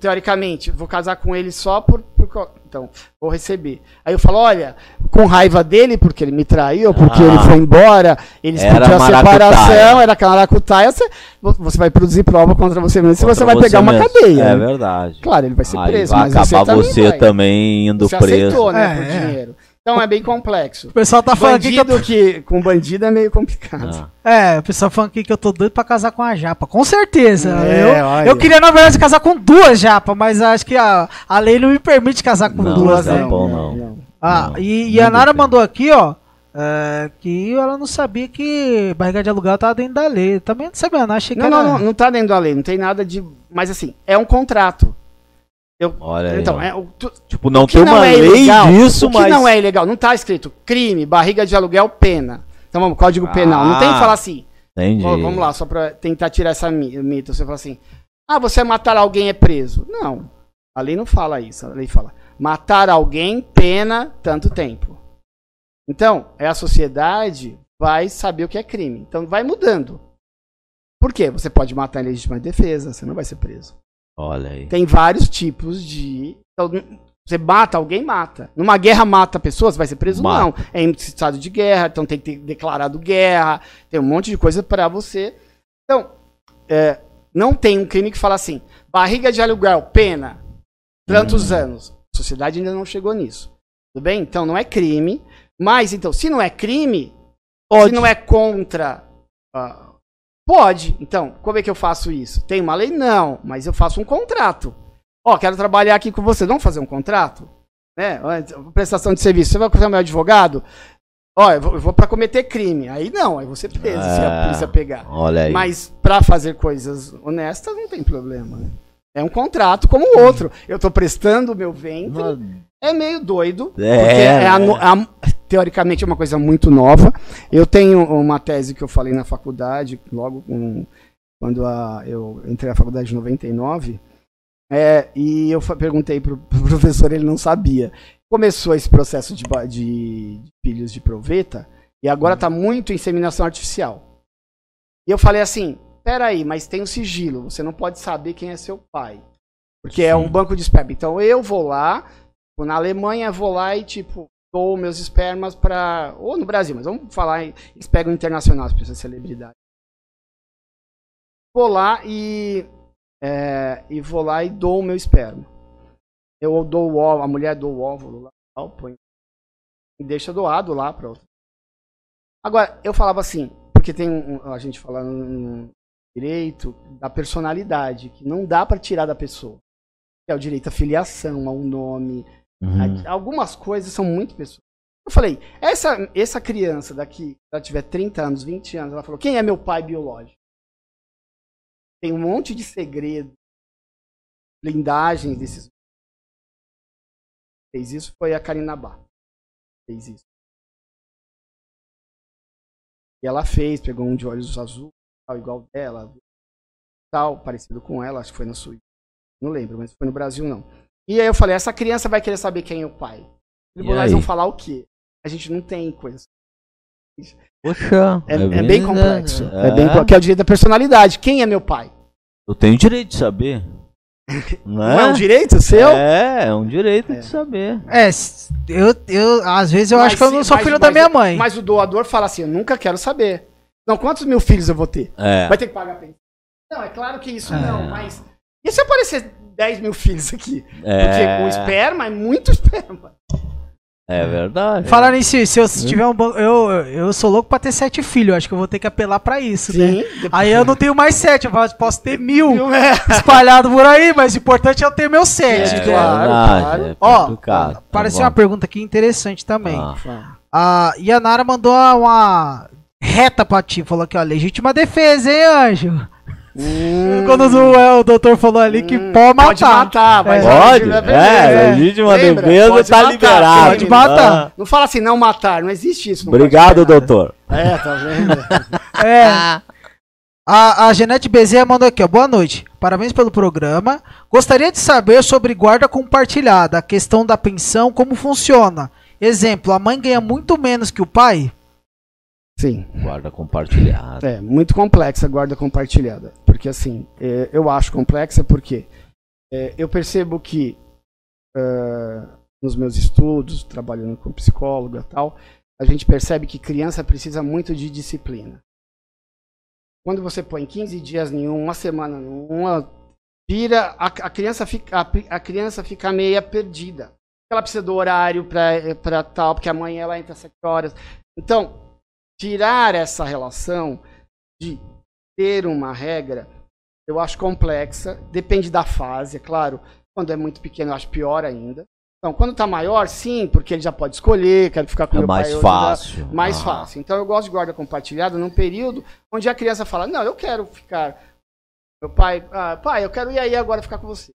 teoricamente, vou casar com ele só por, por, Então, vou receber. Aí eu falo, olha, com raiva dele, porque ele me traiu, porque ah, ele foi embora, ele discutiu a separação, era canaracutaia, você, você vai produzir prova contra você mesmo, se você vai pegar mesmo. uma cadeia.
É né? verdade.
Claro, ele vai ser preso,
vai mas acabar você, você também, também indo você preso.
Aceitou, né, é, por é. dinheiro. Então é bem complexo.
O pessoal tá falando
bandido aqui que, eu... que com bandido é meio complicado.
Ah. É, o pessoal falando aqui que eu tô doido pra casar com a japa. Com certeza. É, eu, eu queria, na verdade, casar com duas japas, mas acho que a, a lei não me permite casar com
não,
duas,
não, né? Bom, não. não.
Ah, não, e, e a Nara mandou aqui, ó. É, que ela não sabia que barriga de aluguel tava dentro da lei. Também não sabia, não. Achei que
não, era... não, não, não tá dentro da lei, não tem nada de. Mas assim, é um contrato.
Eu, Olha
então,
aí,
é, o,
tu, tipo, não tem uma é lei ilegal, disso,
o que mas... não é ilegal, não está escrito crime, barriga de aluguel, pena. Então vamos, código ah, penal. Não tem que falar assim.
Entendi.
vamos lá, só para tentar tirar essa mito. Você fala assim, ah, você matar alguém é preso. Não, a lei não fala isso. A lei fala, matar alguém, pena, tanto tempo. Então, é a sociedade vai saber o que é crime. Então vai mudando. Por quê? Você pode matar em legítima defesa, você não vai ser preso.
Olha aí.
Tem vários tipos de. Você mata, alguém mata. Numa guerra mata pessoas, vai ser preso? Mata. Não. É em estado de guerra, então tem que ter declarado guerra, tem um monte de coisa para você. Então, é, não tem um crime que fala assim, barriga de aluguel, pena. tantos hum. anos. A sociedade ainda não chegou nisso. Tudo bem? Então não é crime. Mas, então, se não é crime, pode. se não é contra. Pode. Então, como é que eu faço isso? Tem uma lei? Não. Mas eu faço um contrato. Ó, oh, quero trabalhar aqui com você. Vamos fazer um contrato? Né? Prestação de serviço. Você vai o meu advogado? Ó, eu vou, vou para cometer crime. Aí não, aí você preso é, se a polícia pegar.
Olha aí.
Mas para fazer coisas honestas não tem problema. Né? É um contrato como o outro. Eu tô prestando o meu ventre. É meio doido. É, porque é a, a, teoricamente é uma coisa muito nova. Eu tenho uma tese que eu falei na faculdade, logo com, quando a, eu entrei na faculdade em 99. É, e eu perguntei pro, pro professor, ele não sabia começou esse processo de, de, de pilhas de proveta e agora está muito inseminação artificial. E eu falei assim: peraí, mas tem um sigilo, você não pode saber quem é seu pai. Porque Sim. é um banco de esperma. Então eu vou lá, na Alemanha vou lá e tipo, dou meus espermas para. Ou no Brasil, mas vamos falar, eles pegam internacional, as pessoas celebridade. Vou lá e. É, e vou lá e dou o meu esperma. Eu dou o óvulo, a mulher dou o óvulo lá, põe, e deixa doado lá para outra. Agora, eu falava assim, porque tem a gente falando direito da personalidade, que não dá para tirar da pessoa. É o direito à filiação, ao nome. Uhum. Algumas coisas são muito pessoais. Eu falei, essa, essa criança daqui, ela tiver 30 anos, 20 anos, ela falou, quem é meu pai biológico? Tem um monte de segredo, blindagens desses fez isso foi a Karina Bá. Fez isso. E ela fez, pegou um de olhos azul, tal, igual dela, tal, parecido com ela, acho que foi na Suíça. Não lembro, mas foi no Brasil não. E aí eu falei, essa criança vai querer saber quem é o pai. Os tribunais vão falar o quê? A gente não tem coisa.
Poxa,
é, é, bem, é bem complexo. É. é bem, que é o direito da personalidade. Quem é meu pai?
Eu tenho direito de saber.
Não é? Não é um direito seu?
É, é um direito é. de saber.
É, eu, eu às vezes eu mas acho que eu não sou mas, filho mas, da minha mãe.
Mas o doador fala assim: eu nunca quero saber. Não, quantos mil filhos eu vou ter?
É.
Vai ter que pagar pensão. Não, é claro que isso é. não, mas. E se aparecer 10 mil filhos aqui? É. Porque o esperma é muito esperma.
É verdade.
Falar nisso, se eu tiver um banco. Eu, eu sou louco pra ter sete filhos. Acho que eu vou ter que apelar pra isso, Sim, né? Depois... Aí eu não tenho mais sete, eu posso ter mil, mil é. espalhado por aí, mas o importante é eu ter meus sete. É, né?
claro, claro. É Ó,
tá apareceu uma pergunta aqui interessante também. Ah. A Yanara mandou uma reta pra ti. Falou aqui, ó, legítima defesa, hein, anjo? Hum. Quando o, é, o doutor falou ali que hum. pode matar. Pode
matar, mas é. pode. É, legítima defesa tá matar, liberado.
Pode matar. Ah. Não fala assim, não matar, não existe isso.
Não Obrigado, doutor.
É, tá vendo?
é. A, a Genete Bezerra mandou aqui, ó. Boa noite. Parabéns pelo programa. Gostaria de saber sobre guarda compartilhada, a questão da pensão, como funciona. Exemplo, a mãe ganha muito menos que o pai?
Sim.
Guarda compartilhada.
É, muito complexa a guarda compartilhada. Porque, assim, é, eu acho complexa porque é, eu percebo que uh, nos meus estudos, trabalhando com psicóloga e tal, a gente percebe que criança precisa muito de disciplina. Quando você põe 15 dias em uma semana numa, vira, a, a, criança fica, a, a criança fica meia perdida. Ela precisa do horário para tal, porque amanhã ela entra às 7 horas. Então, tirar essa relação de ter uma regra, eu acho complexa. Depende da fase, é claro. Quando é muito pequeno, eu acho pior ainda. Então, quando está maior, sim, porque ele já pode escolher, quero ficar com é meu
mais
pai.
Fácil.
mais ah. fácil. Então, eu gosto de guarda compartilhada num período onde a criança fala: Não, eu quero ficar. Meu pai, ah, pai, eu quero ir aí agora ficar com você.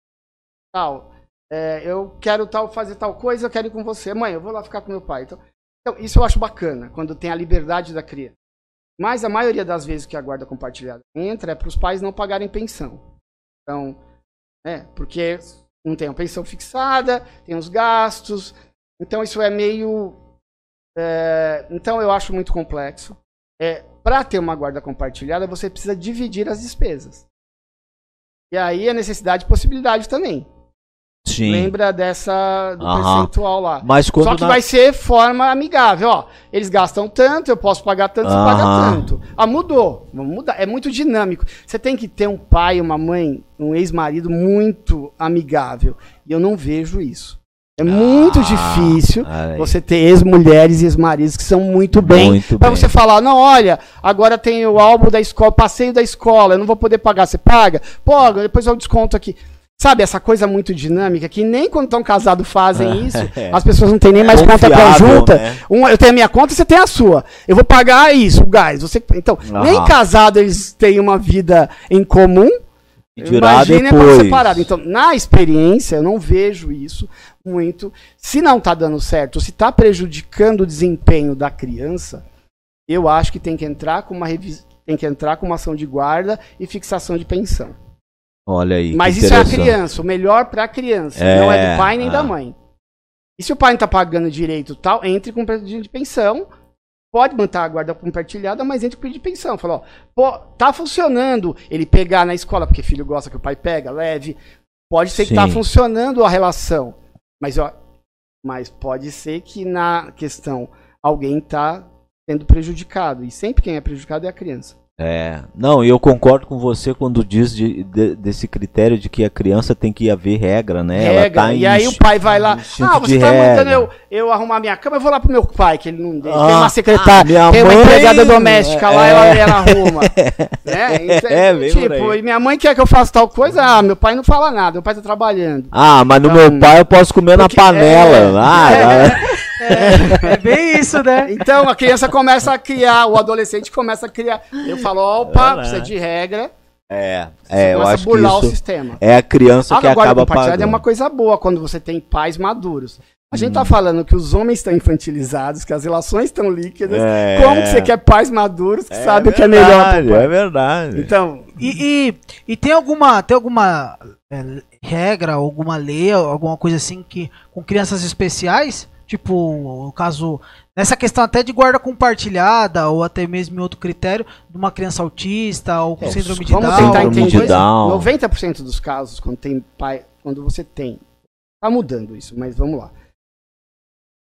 Tal. É, eu quero tal, fazer tal coisa, eu quero ir com você. Mãe, eu vou lá ficar com meu pai. Então, então, isso eu acho bacana, quando tem a liberdade da criança. Mas a maioria das vezes que a guarda compartilhada entra é para os pais não pagarem pensão. Então, é, porque não tem a pensão fixada, tem os gastos. Então, isso é meio. É, então, eu acho muito complexo. É, para ter uma guarda compartilhada, você precisa dividir as despesas. E aí a necessidade e possibilidade também. Sim. Lembra dessa do percentual lá.
Mas quando
Só que na... vai ser forma amigável, ó. Eles gastam tanto, eu posso pagar tanto, você paga tanto. Ah, mudou. Vamos mudar. É muito dinâmico. Você tem que ter um pai, uma mãe, um ex-marido muito amigável. E eu não vejo isso. É muito ah, difícil ai. você ter ex-mulheres e ex-maridos que são muito bem. Para você falar, não, olha, agora tem o álbum da escola, passeio da escola, eu não vou poder pagar, você paga? Pô, depois eu desconto aqui. Sabe, essa coisa muito dinâmica que nem quando estão casados fazem isso. É. As pessoas não têm nem mais conta conjunta. Né? Um, eu tenho a minha conta, você tem a sua. Eu vou pagar isso, o gás. Você, então, uhum. nem casado eles têm uma vida em comum. Imagina depois. separado. Então, na experiência, eu não vejo isso muito. Se não está dando certo, se está prejudicando o desempenho da criança, eu acho que tem que entrar com uma tem que entrar com uma ação de guarda e fixação de pensão.
Olha aí.
Mas isso é a criança, o melhor para a criança, é, não é do pai nem da mãe. E se o pai não está pagando direito tal, entre com pedido de pensão. Pode manter a guarda compartilhada, mas entre com pedido de pensão. Falou, pô, tá funcionando ele pegar na escola, porque filho gosta que o pai pega, leve. Pode ser Sim. que tá funcionando a relação. Mas, ó, mas pode ser que na questão alguém está sendo prejudicado. E sempre quem é prejudicado é a criança.
É, não, eu concordo com você quando diz de, de, desse critério de que a criança tem que haver regra, né?
Regra, tá e aí o pai vai lá, ah, você tá mandando eu, eu arrumar minha cama, eu vou lá pro meu pai, que ele não deixa, ah, tem uma secretária, tem uma empregada doméstica é, lá, ela, ela arruma. né? Então, é, tipo, e minha mãe quer que eu faça tal coisa, ah, meu pai não fala nada, meu pai tá trabalhando.
Ah, mas no então, meu pai eu posso comer porque, na panela. É, ah, é,
é, é, bem isso, né? Então a criança começa a criar, o adolescente começa a criar. Eu falo, opa, é precisa de regra.
É, é eu acho que
isso o sistema.
é a criança que acaba
pagando. é uma coisa boa quando você tem pais maduros. A gente hum. tá falando que os homens estão infantilizados, que as relações estão líquidas. É. Como que você quer pais maduros que é sabem o que é melhor
pro pai? É verdade.
Então, e, e, e tem alguma, tem alguma é, regra, alguma lei, alguma coisa assim que com crianças especiais? Tipo, o caso. Nessa questão até de guarda compartilhada, ou até mesmo em outro critério, de uma criança autista ou com é, síndrome de Down. Vamos tentar
entender. 90% dos casos, quando tem pai. Quando você tem. Tá mudando isso, mas vamos lá.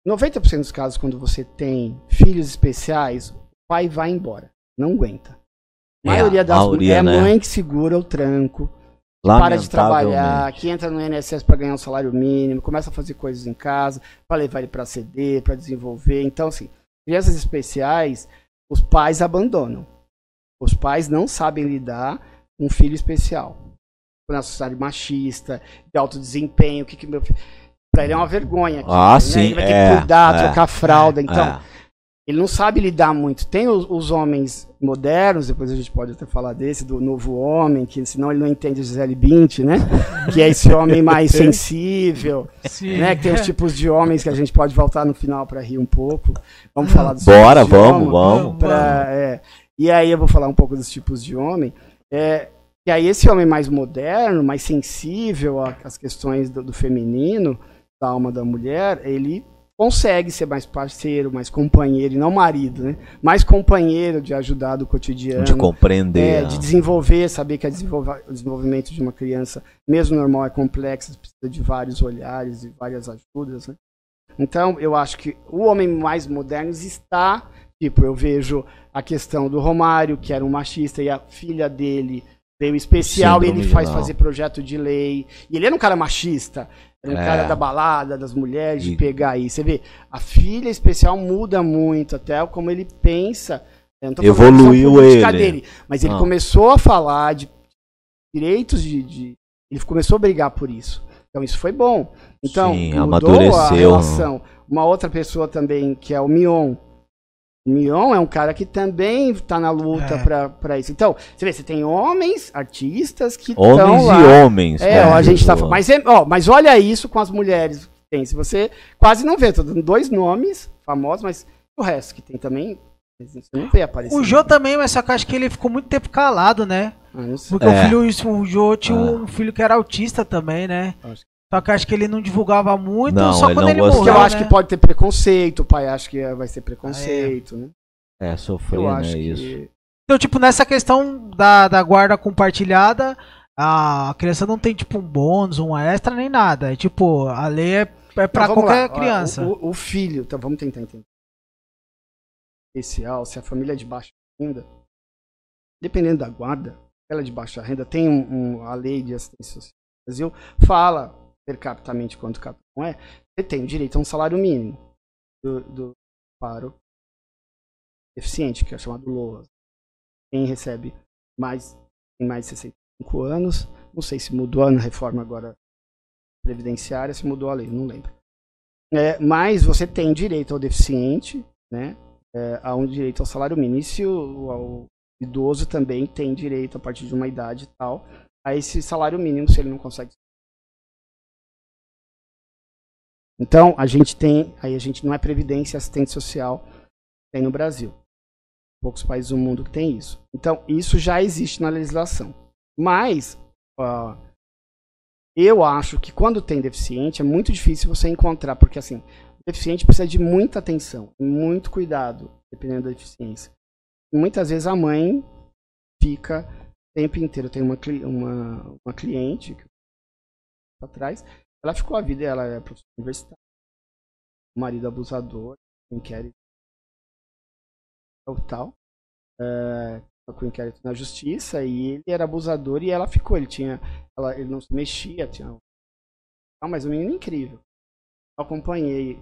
90% dos casos, quando você tem filhos especiais, o pai vai embora. Não aguenta. A é, maioria das mulheres é a né? mãe que segura o tranco para de trabalhar, que entra no INSS para ganhar um salário mínimo, começa a fazer coisas em casa, para levar ele para CD, para desenvolver. Então, assim, crianças especiais, os pais abandonam. Os pais não sabem lidar com um filho especial. Com a sociedade machista, de alto desempenho, o que, que meu filho. Pra ele é uma vergonha. Aqui,
ah, né? sim. Ele
vai ter é, que cuidar, é, trocar fralda. Então, é. Ele não sabe lidar muito. Tem os, os homens modernos, depois a gente pode até falar desse, do novo homem, que senão ele não entende Gisele Bint, né? que é esse homem mais sensível, Sim. né? Que tem os tipos de homens que a gente pode voltar no final para rir um pouco. Vamos falar dos
Bora, tipos vamos, homem, vamos.
Pra, é, e aí eu vou falar um pouco dos tipos de homem. É, e aí esse homem mais moderno, mais sensível às questões do, do feminino, da alma da mulher, ele consegue ser mais parceiro, mais companheiro, e não marido, né? Mais companheiro de ajudar do cotidiano.
De compreender.
É, de desenvolver, saber que o desenvolvimento de uma criança, mesmo normal, é complexo, precisa de vários olhares e várias ajudas, né? Então, eu acho que o homem mais moderno está, tipo, eu vejo a questão do Romário, que era um machista, e a filha dele veio especial, e ele faz fazer projeto de lei, e ele era um cara machista, o é. cara da balada, das mulheres, de pegar aí. Você vê, a filha especial muda muito, até como ele pensa.
Evoluiu ele.
Dele, mas ele ah. começou a falar de direitos de, de, Ele começou a brigar por isso. Então isso foi bom. Então, Sim, mudou a relação. Uma outra pessoa também, que é o Mion, Mion é um cara que também está na luta é. para isso. Então, você vê, você tem homens, artistas que
estão lá. Homens e homens.
É, ó, a gente tá, mas, é, ó, mas olha isso com as mulheres que tem. Se você quase não vê, tô dando dois nomes famosos, mas o resto que tem também, você
não vê aparecer. O Jô também, mas só que acho que ele ficou muito tempo calado, né? Ah, Porque é. o filho, o Jô tinha ah. um filho que era autista também, né? Acho só que acho que ele não divulgava muito, não, só quando ele morreu.
Eu acho né? que pode ter preconceito, o pai acha que vai ser preconceito, ah, é. né?
É, sofrer, eu né, acho isso. Que...
Então, tipo, nessa questão da, da guarda compartilhada, a criança não tem, tipo, um bônus, um extra, nem nada. É tipo, a lei é, é pra não, qualquer lá. criança.
O, o, filho, então vamos tentar entender. Especial, se a família é de baixa renda, dependendo da guarda, ela é de baixa renda, tem um, um, a lei de assistência social do Brasil, fala per capitamente quanto capitão é, você tem direito a um salário mínimo do, do para o deficiente, que é chamado LOAS. Quem recebe mais, tem mais de 65 anos, não sei se mudou na reforma agora previdenciária, se mudou a lei, não lembro. É, mas você tem direito ao deficiente, né, é, a um direito ao salário mínimo. E se o, o, idoso também tem direito, a partir de uma idade tal, a esse salário mínimo se ele não consegue. Então, a gente tem, aí a gente não é previdência, assistente social, tem no Brasil. Poucos países do mundo que tem isso. Então, isso já existe na legislação. Mas, uh, eu acho que quando tem deficiente, é muito difícil você encontrar, porque assim, deficiente precisa de muita atenção, muito cuidado, dependendo da deficiência. Muitas vezes a mãe fica o tempo inteiro. Tem uma, uma, uma cliente que atrás, ela ficou a vida, ela é professora universitária, o marido abusador, inquérito tal, é, com inquérito na justiça, e ele era abusador e ela ficou, ele tinha, ela, ele não se mexia, tinha, ah, mas um menino incrível. Eu acompanhei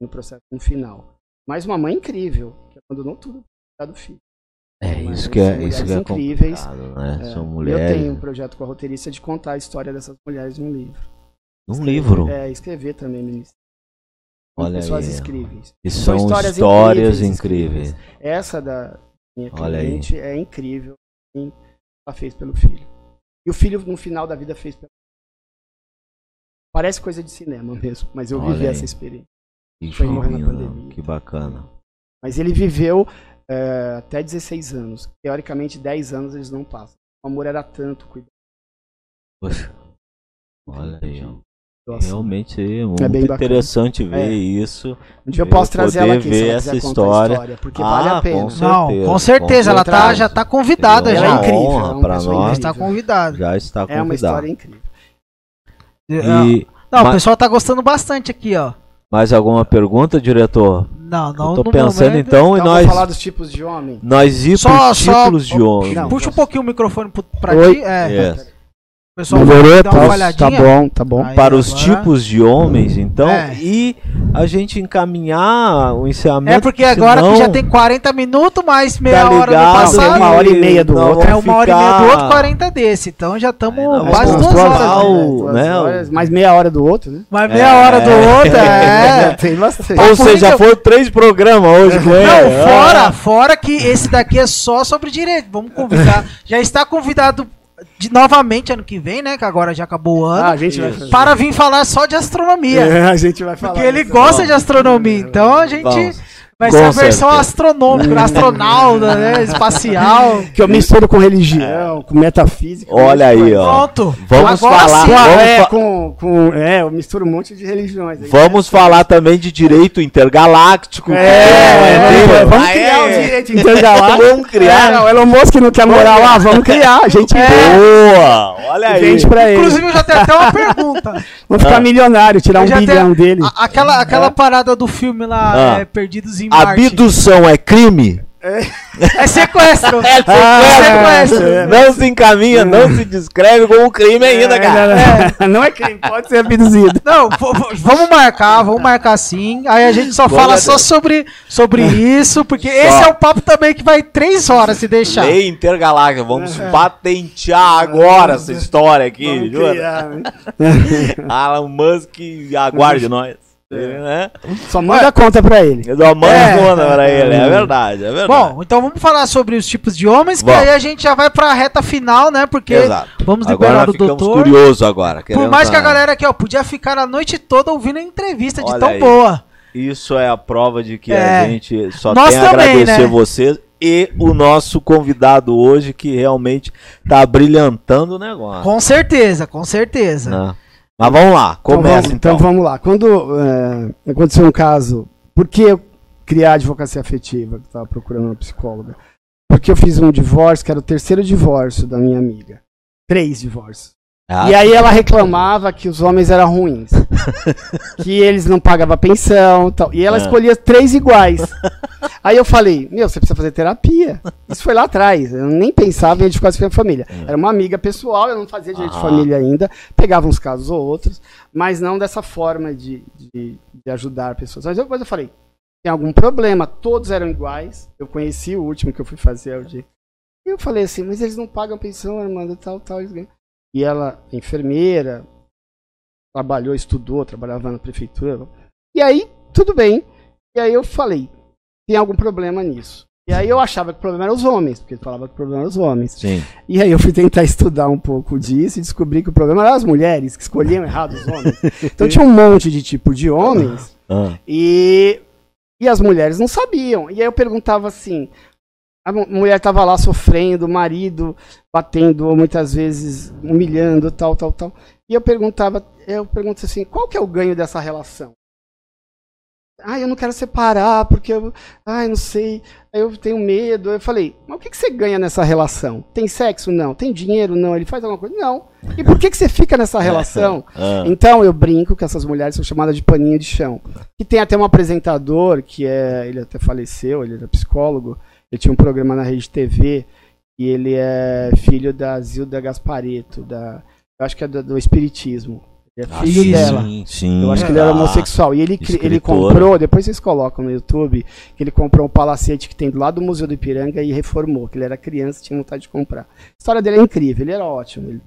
no processo no final. Mas uma mãe incrível, que abandonou tudo do filho.
É, isso que é, isso que é incríveis. Né?
É, São mulheres. Eu tenho um projeto com a roteirista de contar a história dessas mulheres num livro.
Num escrever, livro?
É, escrever também, ministro.
Olha
pessoas
aí.
incríveis.
E são, são histórias, histórias incríveis, incríveis.
Essa da minha cliente é incrível. Ela fez pelo filho. E o filho, no final da vida, fez pelo Parece coisa de cinema mesmo, mas eu Olha vivi aí. essa experiência.
Que Foi morrer na pandemia. Que bacana.
Mas ele viveu é, até 16 anos. Teoricamente, 10 anos eles não passam. O amor era tanto, cuidado.
Poxa. Olha aí, ó. Realmente é muito é interessante ver é. isso.
Um dia eu posso trazer ela aqui
ver essa história. história.
porque ah, vale a pena.
Com certeza, Não, com certeza ela tá, já está convidada já.
Ela é incrível. Honra
é para nós. Já
está convidada.
Já está convidada. É uma história incrível.
E, não, mas, o pessoal tá gostando bastante aqui, ó.
Mais alguma pergunta, diretor?
Não, não.
Tô pensando momento, então e nós.
falar dos tipos de homem.
Nós ir só, pros tipos de homem.
Puxa um pouquinho o microfone pra Oi. ti. É.
Yes.
Pessoal, Melhorou, tá, tá bom, tá bom.
Aí, Para os tipos de homens, então, é. e a gente encaminhar o encerramento.
É porque agora senão... que já tem 40 minutos, mais meia tá hora do passado.
Uma hora e meia do outro.
É uma ficar... hora e meia do outro, 40 desse. Então já estamos quase duas horas.
Né? horas, mais meia hora do outro, né?
Mais meia é. hora do outro, é.
tem bastante. Ou seja, foram três programas hoje com ele.
Não, fora, fora que esse daqui é só sobre direito. Vamos convidar. já está convidado de, novamente ano que vem, né? Que agora já acabou o ano. Ah,
a gente vai
para vir falar só de astronomia.
É, a gente vai falar.
Porque ele gosta de astronomia. Então a gente. Vai ser a versão astronômica, astronauta, né? Espacial.
Que eu misturo com religião, com metafísica.
Olha aí, ó. Pronto. Vamos Agora falar. Sim.
Vamos é, fa com, com, é, eu misturo um monte de religiões. Aí,
vamos né? falar também de direito intergaláctico.
É, é, é vamos criar o direito intergaláctico. vamos criar. É, o Elon Musk não quer morar lá, vamos criar. A gente
é. Boa! Olha aí.
Gente pra
ele. Inclusive, eu já tenho até uma pergunta.
Vamos ficar ah. milionário, tirar um bilhão dele.
Aquela, aquela parada do filme lá, ah. Perdidos em
Marte. Abdução é crime?
É, é sequestro.
É sequestro. Ah, sequestro. É, não se encaminha, não se descreve como crime ainda, é, cara.
Não, não. não, é crime, pode ser abduzido.
Não, vamos marcar, vamos marcar sim. Aí a gente só fala só sobre, sobre isso, porque só. esse é o papo também que vai três horas se deixar.
Lei intergaláctica, vamos patentear agora essa história aqui, jura? Alan Musk, aguarde nós.
É. Né? Só manda conta pra ele.
Só manda é, conta pra ele, é verdade, é verdade.
Bom, então vamos falar sobre os tipos de homens, que aí a gente já vai pra reta final, né? Porque Exato. vamos liberar agora o doutor.
curioso agora.
Por mais que a galera aqui, ó, podia ficar a noite toda ouvindo a entrevista Olha de tão aí. boa.
Isso é a prova de que é. a gente só Nós tem a agradecer né? vocês e o nosso convidado hoje que realmente tá brilhantando o negócio.
Com certeza, com certeza. Não.
Mas vamos lá, começa então.
Então, então vamos lá. Quando é, aconteceu um caso, por que eu criar advocacia afetiva? Que estava procurando uma psicóloga. Porque eu fiz um divórcio, que era o terceiro divórcio da minha amiga. Três divórcios. Ah, e aí ela reclamava que os homens eram ruins. que eles não pagavam pensão tal. E ela ah. escolhia três iguais. Aí eu falei, meu, você precisa fazer terapia. Isso foi lá atrás. Eu nem pensava em edificar a família. É. Era uma amiga pessoal, eu não fazia direito ah. de família ainda. Pegava uns casos ou outros, mas não dessa forma de, de, de ajudar pessoas. Mas depois eu falei, tem algum problema, todos eram iguais. Eu conheci o último que eu fui fazer o de. E eu falei assim, mas eles não pagam pensão, Armando, tal, tal. E ela, enfermeira, trabalhou, estudou, trabalhava na prefeitura. E aí, tudo bem. E aí eu falei, tem algum problema nisso. E aí eu achava que o problema era os homens, porque ele falava que o problema era os homens.
Sim.
E aí eu fui tentar estudar um pouco disso e descobri que o problema era as mulheres, que escolhiam errado os homens. Então tinha um monte de tipo de homens. Ah. E e as mulheres não sabiam. E aí eu perguntava assim: a mulher estava lá sofrendo, o marido batendo, muitas vezes humilhando, tal, tal, tal. E eu perguntava, eu pergunto assim: qual que é o ganho dessa relação? Ah, eu não quero separar porque eu, ai, não sei, eu tenho medo. Eu falei, mas o que, que você ganha nessa relação? Tem sexo? Não. Tem dinheiro? Não. Ele faz alguma coisa? Não. E por que, que você fica nessa relação? Ah. Então eu brinco que essas mulheres são chamadas de paninho de chão. E tem até um apresentador que é, ele até faleceu, ele era psicólogo. Ele tinha um programa na rede TV e ele é filho da Zilda Gaspareto, da, eu acho que é do, do Espiritismo. Ele é ah, filho sim, dela.
Sim,
Eu acho que ele era homossexual. E ele, ele comprou, depois vocês colocam no YouTube, que ele comprou um palacete que tem do lado do Museu do Ipiranga e reformou, que ele era criança e tinha vontade de comprar. A história dele é incrível, ele era ótimo. Ele...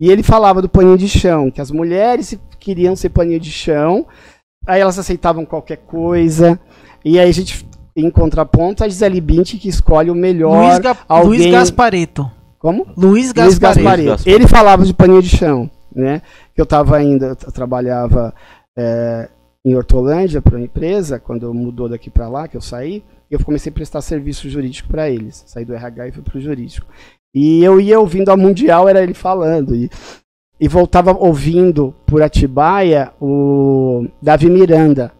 E ele falava do paninho de chão, que as mulheres queriam ser paninho de chão, aí elas aceitavam qualquer coisa, e aí a gente, em contraponto, a Gisele Bint que escolhe o melhor
Luiz, Ga alguém... Luiz Gaspareto.
Como?
Luiz Gaspareto. Luiz Gaspareto.
Ele falava de paninho de chão né? Eu estava ainda, eu trabalhava é, em Hortolândia para uma empresa, quando mudou daqui para lá, que eu saí, eu comecei a prestar serviço jurídico para eles. Saí do RH e fui para o jurídico. E eu ia ouvindo a Mundial, era ele falando. E, e voltava ouvindo por Atibaia o Davi Miranda,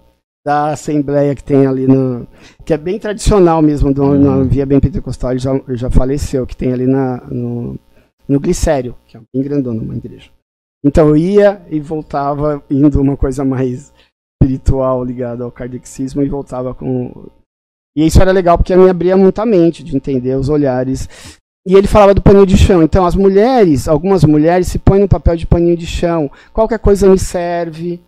da Assembleia que tem ali no. que é bem tradicional mesmo, do, uhum. na Via Bem Pentecostal, ele já, já faleceu, que tem ali na, no, no Glicério, que é bem grandona, uma igreja. Então eu ia e voltava indo uma coisa mais espiritual ligada ao kardexismo e voltava com. E isso era legal porque me abria muita mente de entender os olhares. E ele falava do paninho de chão. Então as mulheres, algumas mulheres se põem no papel de paninho de chão. Qualquer coisa me serve,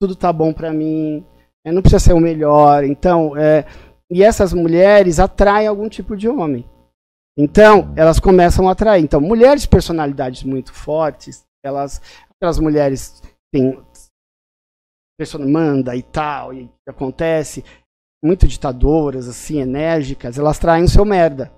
tudo tá bom para mim, eu não precisa ser o melhor. Então, é... e essas mulheres atraem algum tipo de homem. Então, elas começam a atrair. Então, mulheres de personalidades muito fortes, elas, aquelas mulheres têm pessoa manda e tal, e acontece, muito ditadoras, assim, enérgicas, elas traem o seu merda.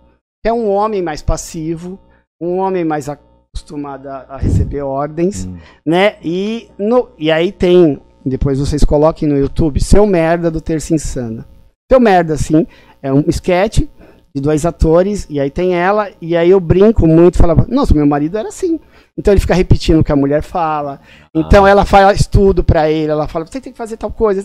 É um homem mais passivo, um homem mais acostumado a, receber ordens, hum. né? E, no, e aí tem, depois vocês coloquem no YouTube, Seu Merda do Terça Insana. Seu Merda, assim, é um sketch de dois atores, e aí tem ela, e aí eu brinco muito, falava, nossa, meu marido era assim. Então ele fica repetindo o que a mulher fala. Então ah. ela faz tudo para ele, ela fala, você tem que fazer tal coisa.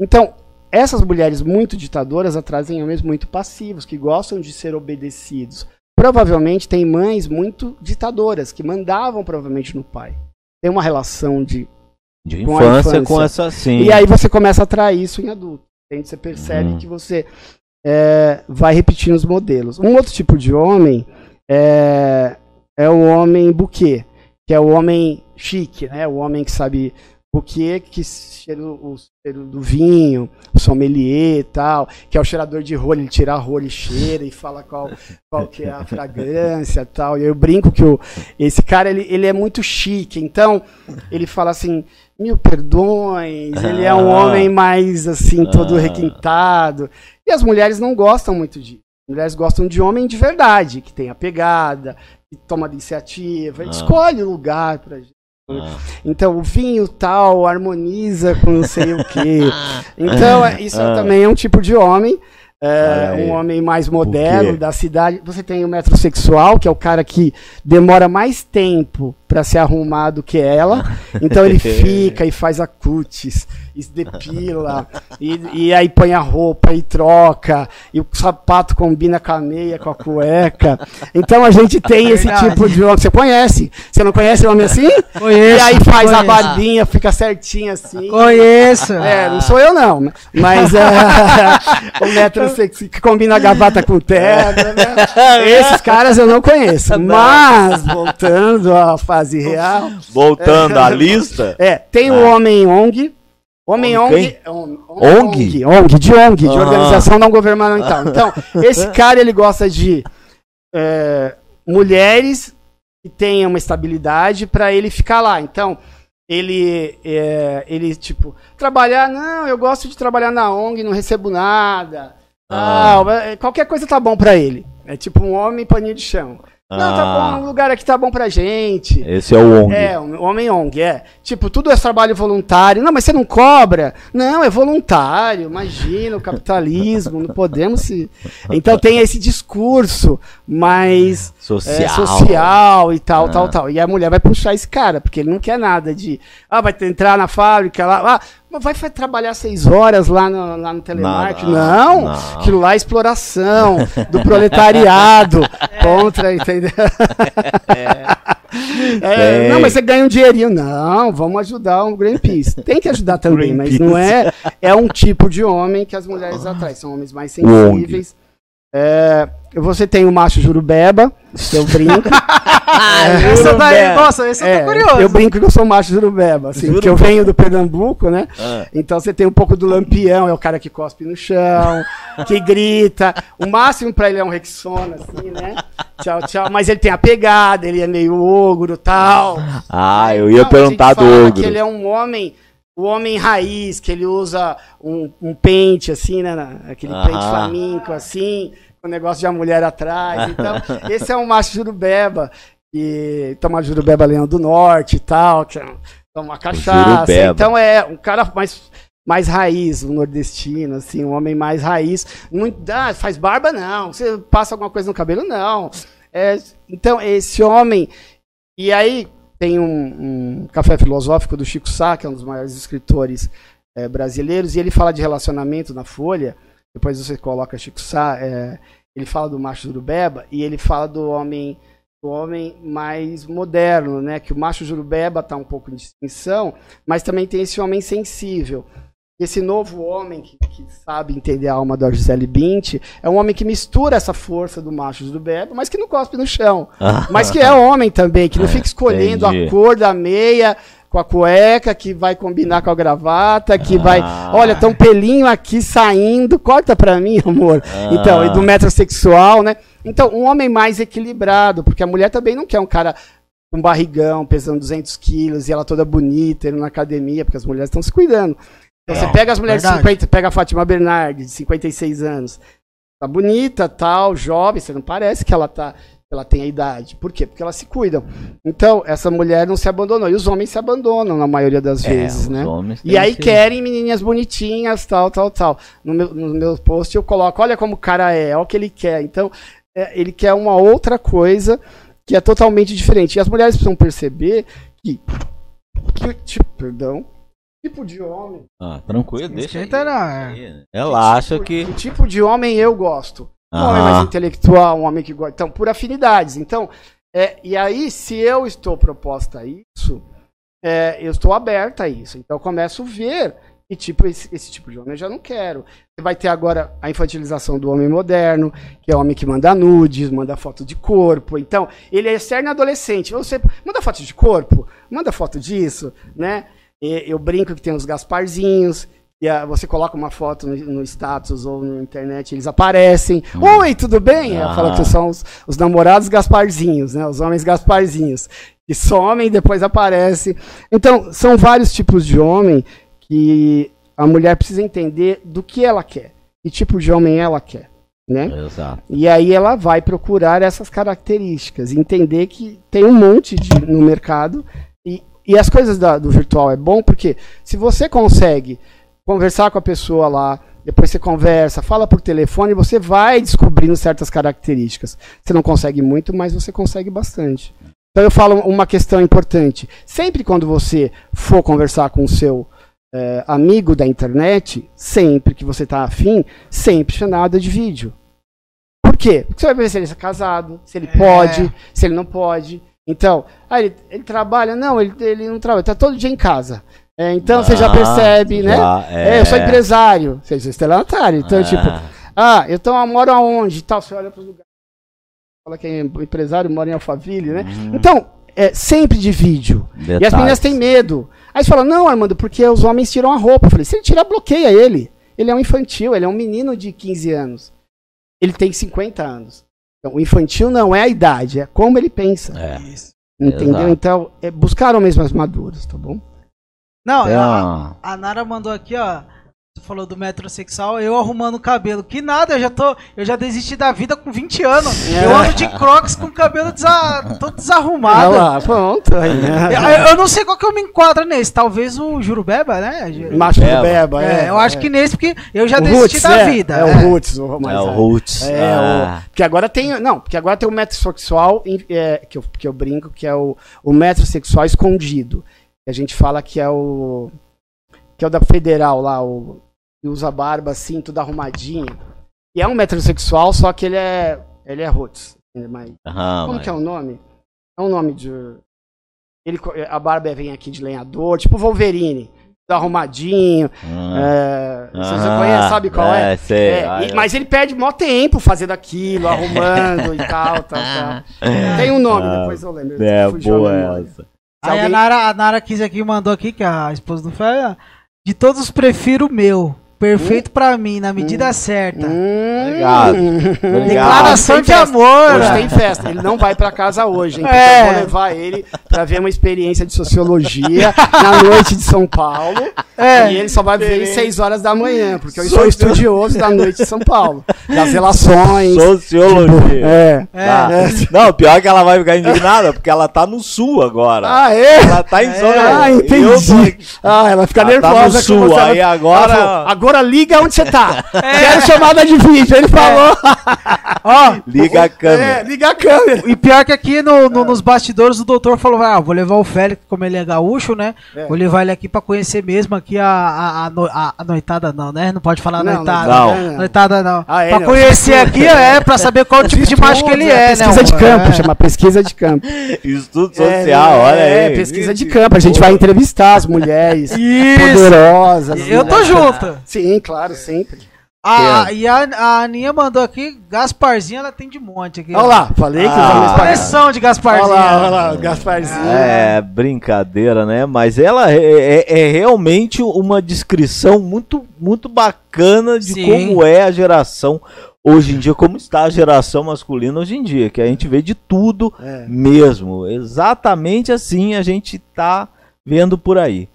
Então, essas mulheres muito ditadoras atrasem homens muito passivos, que gostam de ser obedecidos. Provavelmente tem mães muito ditadoras, que mandavam provavelmente no pai. Tem uma relação de,
de infância, infância, com essa sim.
E aí você começa a atrair isso em adulto. Entende? Você percebe uhum. que você é, vai repetindo os modelos. Um outro tipo de homem é, é o homem buquê, que é o homem chique, né? O homem que sabe buquê, que cheira o cheiro do vinho, o sommelier e tal, que é o cheirador de rolha, ele tira a rolha e cheira e fala qual, qual que é a fragrância e tal. E eu brinco que o, esse cara, ele, ele é muito chique, então ele fala assim, mil perdões, ele é um ah. homem mais assim, todo ah. requintado. E as mulheres não gostam muito disso. As mulheres gostam de homem de verdade, que tem a pegada, que toma iniciativa, ah. escolhe o lugar pra gente. Ah. Então, o vinho tal harmoniza com não sei o quê. Então, isso ah. também é um tipo de homem. É, um homem mais moderno da cidade. Você tem o metrosexual, que é o cara que demora mais tempo para se arrumar do que ela. Então ele fica e faz a cutis e se depila, e, e aí põe a roupa e troca, e o sapato combina com a meia, com a cueca. Então a gente tem esse tipo de homem. Você conhece? Você não conhece homem assim?
Conheço.
E aí faz
conheço.
a barbinha, fica certinho assim.
Conheço.
É, não sou eu não, mas é, o metro que combina a gravata com terra, né? Esses caras eu não conheço. Mas, voltando à fase real.
Voltando à lista.
É, tem o
Ah.
Homem ONG. Homem ONG.
quem?
ONG?
ONG?
ONG, de ONG, de. Organização Não Governamental. Então, esse cara ele gosta de é, mulheres que tenham uma estabilidade para ele ficar lá. Então, ele, é, ele, tipo, trabalhar, não, eu gosto de trabalhar na ONG, não recebo nada.
Ah.
tal, é, qualquer coisa tá bom para ele. É tipo um homem paninho de chão. Não, tá
Ah.
bom, um lugar aqui tá bom pra gente.
Esse é o ONG.
É, um homem ONG, é. Tipo, tudo é trabalho voluntário. Não, mas você não cobra? Não, é voluntário. Imagina o capitalismo, não podemos se. Então tem esse discurso mais
social.
é, social e tal,
Ah.
tal, tal. E a mulher vai puxar esse cara, porque ele não quer nada de. Ah, vai entrar na fábrica lá. Ah, mas vai trabalhar seis horas lá no, lá no telemarketing.
Não,
Não,
não.
aquilo lá é exploração do proletariado contra, entendeu? É,
Tem.
não, mas você ganha um dinheirinho. Não, vamos ajudar o Greenpeace. Tem que ajudar também, mas não é. É um tipo de homem que as mulheres atraem. São homens mais sensíveis. É, você tem o macho jurubeba, que eu brinco.
Essa daí, nossa, esse eu
É,
tô curioso.
eu brinco que eu sou macho jurubeba, assim, porque eu venho do Pernambuco, né?
Ah.
Então você tem um pouco do lampião, é o cara que cospe no chão, que grita. O máximo pra ele é um Rexona, assim, né? Tchau, tchau. Mas ele tem a pegada, ele é meio ogro tal.
Ah, eu ia
Então, a
perguntar
gente
do
fala
ogro.
que ele é um homem, o homem raiz, que ele usa um, um pente, assim, né? Aquele pente flamenco, assim, com o negócio de a mulher atrás. Então, esse é um macho jurubeba, que toma jurubeba leão do norte e tal, que é toma cachaça.
Jurubeba.
Então é um cara mais mais raiz, um nordestino, assim, um homem mais raiz. Muito, ah, faz barba, não. Você passa alguma coisa no cabelo, não. É, então, esse homem. E aí tem um, um café filosófico do Chico Sá, que é um dos maiores escritores eh, brasileiros, e ele fala de relacionamento na Folha. Depois você coloca Chico Sá, eh, ele fala do macho jurubeba e ele fala do homem do homem mais moderno, né? Que o macho jurubeba está um pouco em distinção, mas também tem esse homem sensível. Esse novo homem que, que sabe entender a alma da Gisele Bint é um homem que mistura essa força do macho jurubeba, mas que não cospe no chão. Mas que é homem também, que não fica escolhendo
entendi.
a cor da meia com a cueca, que vai combinar com a gravata, que vai.
Ah.
Olha, tem um pelinho aqui saindo, corta pra mim, amor.
Ah.
Então, e do metrosexual, né? Então, um homem mais equilibrado, porque a mulher também não quer um cara com barrigão, pesando 200 quilos, e ela toda bonita, indo na academia, porque as mulheres estão se cuidando. Então, você pega as mulheres de
verdade.
50, pega a Fátima Bernardes, de 56 anos, tá bonita, tal, jovem, você não parece que ela tá ela tem a idade. Por quê? Porque elas se cuidam. Então, essa mulher não se abandonou. E os homens se abandonam na maioria das
É,
vezes,
os
né?
homens
E
têm
aí
esse-
querem menininhas bonitinhas, tal, tal, tal. No meu, no meu post eu coloco, olha como o cara é, olha o que ele quer. Então, é, ele quer uma outra coisa que é totalmente diferente. E as mulheres precisam perceber que, que tipo, perdão, tipo de homem
Ah, tranquilo, deixa aí.
Esquenta não, é.
Aí, Ela acha
tipo,
que...
O tipo de homem eu gosto. Um homem
Aham.
mais intelectual, um homem que gosta. Então, por afinidades. Então, é, e aí, se eu estou proposta a isso, é, eu estou aberta a isso. Então, eu começo a ver que tipo, esse, esse tipo de homem eu já não quero. Você vai ter agora a infantilização do homem moderno, que é o homem que manda nudes, manda foto de corpo. Então, ele é externo adolescente. Você manda foto de corpo, manda foto disso, né? Eu brinco que tem os Gasparzinhos, e ah, você coloca uma foto no, no status ou na internet, eles aparecem. Oi, tudo bem? Ela fala que
Ah.
são os, os namorados Gasparzinhos, né? Os homens Gasparzinhos. Que somem e depois aparecem. Então, são vários tipos de homem que a mulher precisa entender do que ela quer. Que tipo de homem ela quer, né?
Exato.
E aí ela vai procurar essas características, entender que tem um monte de, no mercado e, as coisas da- do virtual é bom porque se você consegue conversar com a pessoa lá, depois você conversa, fala por telefone, você vai descobrindo certas características. Você não consegue muito, mas você consegue bastante. Então eu falo uma questão importante. Sempre quando você for conversar com o seu é, amigo da internet, sempre que você tá afim, sempre chamada de vídeo. Por quê? Porque você vai ver se ele é casado, se ele é. pode, se ele não pode. Então, ah, ele, ele trabalha? Não, ele, ele não trabalha, tá todo dia em casa. É, então ah, você já percebe, né? é. é. eu sou empresário, você é estelionatário. Então, é. tipo, ah, então eu moro aonde? Tal, você olha para os lugares. Fala que é empresário, mora em Alphaville, né? Hum. Então, é sempre de vídeo. Detalhes. E as meninas têm medo. Aí você fala, não, Armando, porque os homens tiram a roupa. Eu falei, se ele tirar, bloqueia ele. Ele é um infantil, ele é um menino de 15 anos. Ele tem 50 anos. Então, o infantil não é a idade, é como ele pensa. É. Entendeu? Exato. Então, é buscar homens mais maduros, tá bom?
Não, é a, a Nara mandou aqui, ó. Tu falou do metrosexual, eu arrumando o cabelo. Que nada, eu já tô. Eu já desisti da vida com 20 anos. É. Eu ando de crocs com o cabelo desa, todo desarrumado. Olha lá, pronto. Eu, eu, não sei qual que eu me enquadro nesse. Talvez o Jurubeba, né?
Macho Jurubeba,
é. é eu acho é. que nesse, porque eu já o desisti Roots, da
é,
vida.
É, o Roots, o É o Roots. É, ah. o, porque agora tem. Não, porque agora tem o metrosexual é, que, eu, que eu brinco, que é o, o metrosexual escondido. A gente fala que é o. Que é o da federal lá, o e usa barba assim, tudo arrumadinho. E é um metrosexual, só que ele é. Ele é roots. É mais... Uhum, Como mas... que é o nome? É um nome de. Ele, a barba vem aqui de lenhador, tipo Wolverine. Arrumadinho. Uhum. É, uhum. Você conhece, sabe qual é? é? Sei, é e, mas ele perde mó tempo fazendo aquilo, arrumando e tal, tal, tal. Tem um nome, ah, depois eu lembro.
É, boa essa.
Aí alguém... a, Nara, a Nara quis aqui mandou aqui, que a esposa do Fé, de todos prefiro o meu. Perfeito hum? pra mim, na medida hum? certa.
Hum? Obrigado.
Declaração de amor.
Hoje tem festa. Ele não vai pra casa hoje, hein? É. Eu vou levar ele pra ver uma experiência de sociologia na noite de São Paulo. É. E ele só vai ver às 6 horas da manhã, porque eu sou estudioso da noite de São Paulo. Das relações.
Sociologia. Tipo, é. é. Tá. é. Não, pior que ela vai ficar indignada, porque ela tá no sul agora.
Ah, é?
Ela tá em zona.
É. Ah, entendi. Ah, ela fica ela nervosa. Tá no
sul, aí agora...
agora agora liga onde você tá. É. Quero chamada de vídeo. Ele falou.
É. Ó, liga a câmera. É,
liga a câmera.
E pior que aqui no, no, nos bastidores o doutor falou: ah, vou levar o Félix, como ele é gaúcho, né? É. Vou levar ele aqui pra conhecer mesmo aqui a, a, a, a noitada, não, né? Não pode falar não, noitada. Não. Noitada não. Ah, é, pra não. conhecer aqui, é, pra saber qual tipo de macho que ele é,
pesquisa né? Pesquisa de campo, chama pesquisa de campo.
Estudo social, olha aí. É,
pesquisa de campo. A gente vai entrevistar as mulheres Isso. poderosas.
Eu tô junto.
Sim, claro, sempre.
Ah, e a, a Aninha mandou aqui, Gasparzinho, ela tem de monte aqui.
Olha lá, falei que
ah, coleção de Gasparzinho. Olha
lá, olha lá, Gasparzinho.
É, brincadeira, né? Mas ela é, é, é realmente uma descrição muito, muito bacana de Sim. como é a geração hoje em dia, como está a geração masculina hoje em dia, que a gente vê de tudo é. mesmo. Exatamente assim a gente tá vendo por aí.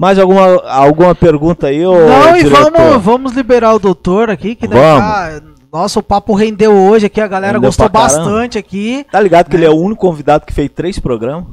Mais alguma, alguma pergunta aí, ô
Não, diretor? e vamos, vamos liberar o doutor aqui, que vamos. Tá, nossa, o papo rendeu hoje aqui, a galera rendeu gostou bastante aqui.
Tá ligado que né? ele é o único convidado que fez três programas?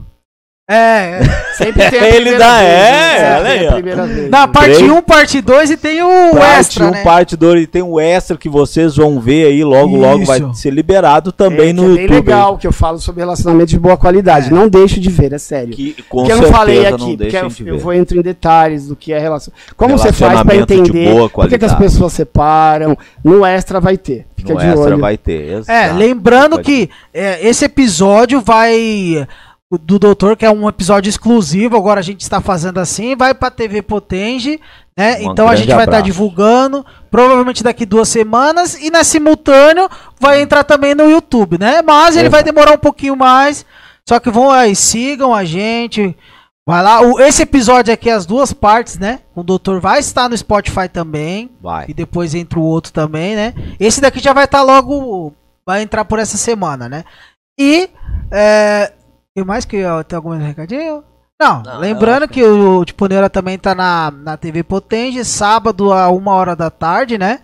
É,
sempre tem a Ele dá, vez, é,
né? olha aí, Na parte 1, um, parte 2 e tem o
parte
extra,
um,
né?
parte 2 e tem o extra que vocês vão ver aí, logo, Isso. logo vai ser liberado também é, no YouTube. É bem
legal que eu falo sobre relacionamento de boa qualidade, é. não deixe de ver, é sério. Que, com porque eu não falei aqui, não porque eu, eu, vou entrar em detalhes do que é relação. Como você faz para entender por que, que, as pessoas separam, no extra vai ter. Fica no de extra olho.
vai ter, exato.
É, lembrando que é, esse episódio vai do Doutor, que é um episódio exclusivo. Agora a gente está fazendo assim, vai para TV Potenge, né? Um então a gente vai estar tá divulgando, provavelmente daqui duas semanas e na simultâneo vai entrar também no YouTube, né? Mas ele vai demorar um pouquinho mais. Só que vão aí, sigam a gente. Vai lá, o, esse episódio aqui, as duas partes, né? O doutor vai estar no Spotify também.
Vai.
E depois entra o outro também, né? Esse daqui já vai estar logo. Vai entrar por essa semana, né? E é, e mais que tem algum recadinho? Não, não lembrando que... que o Tipo Neura também tá na, na TV Potenge, sábado a uma hora da tarde, né?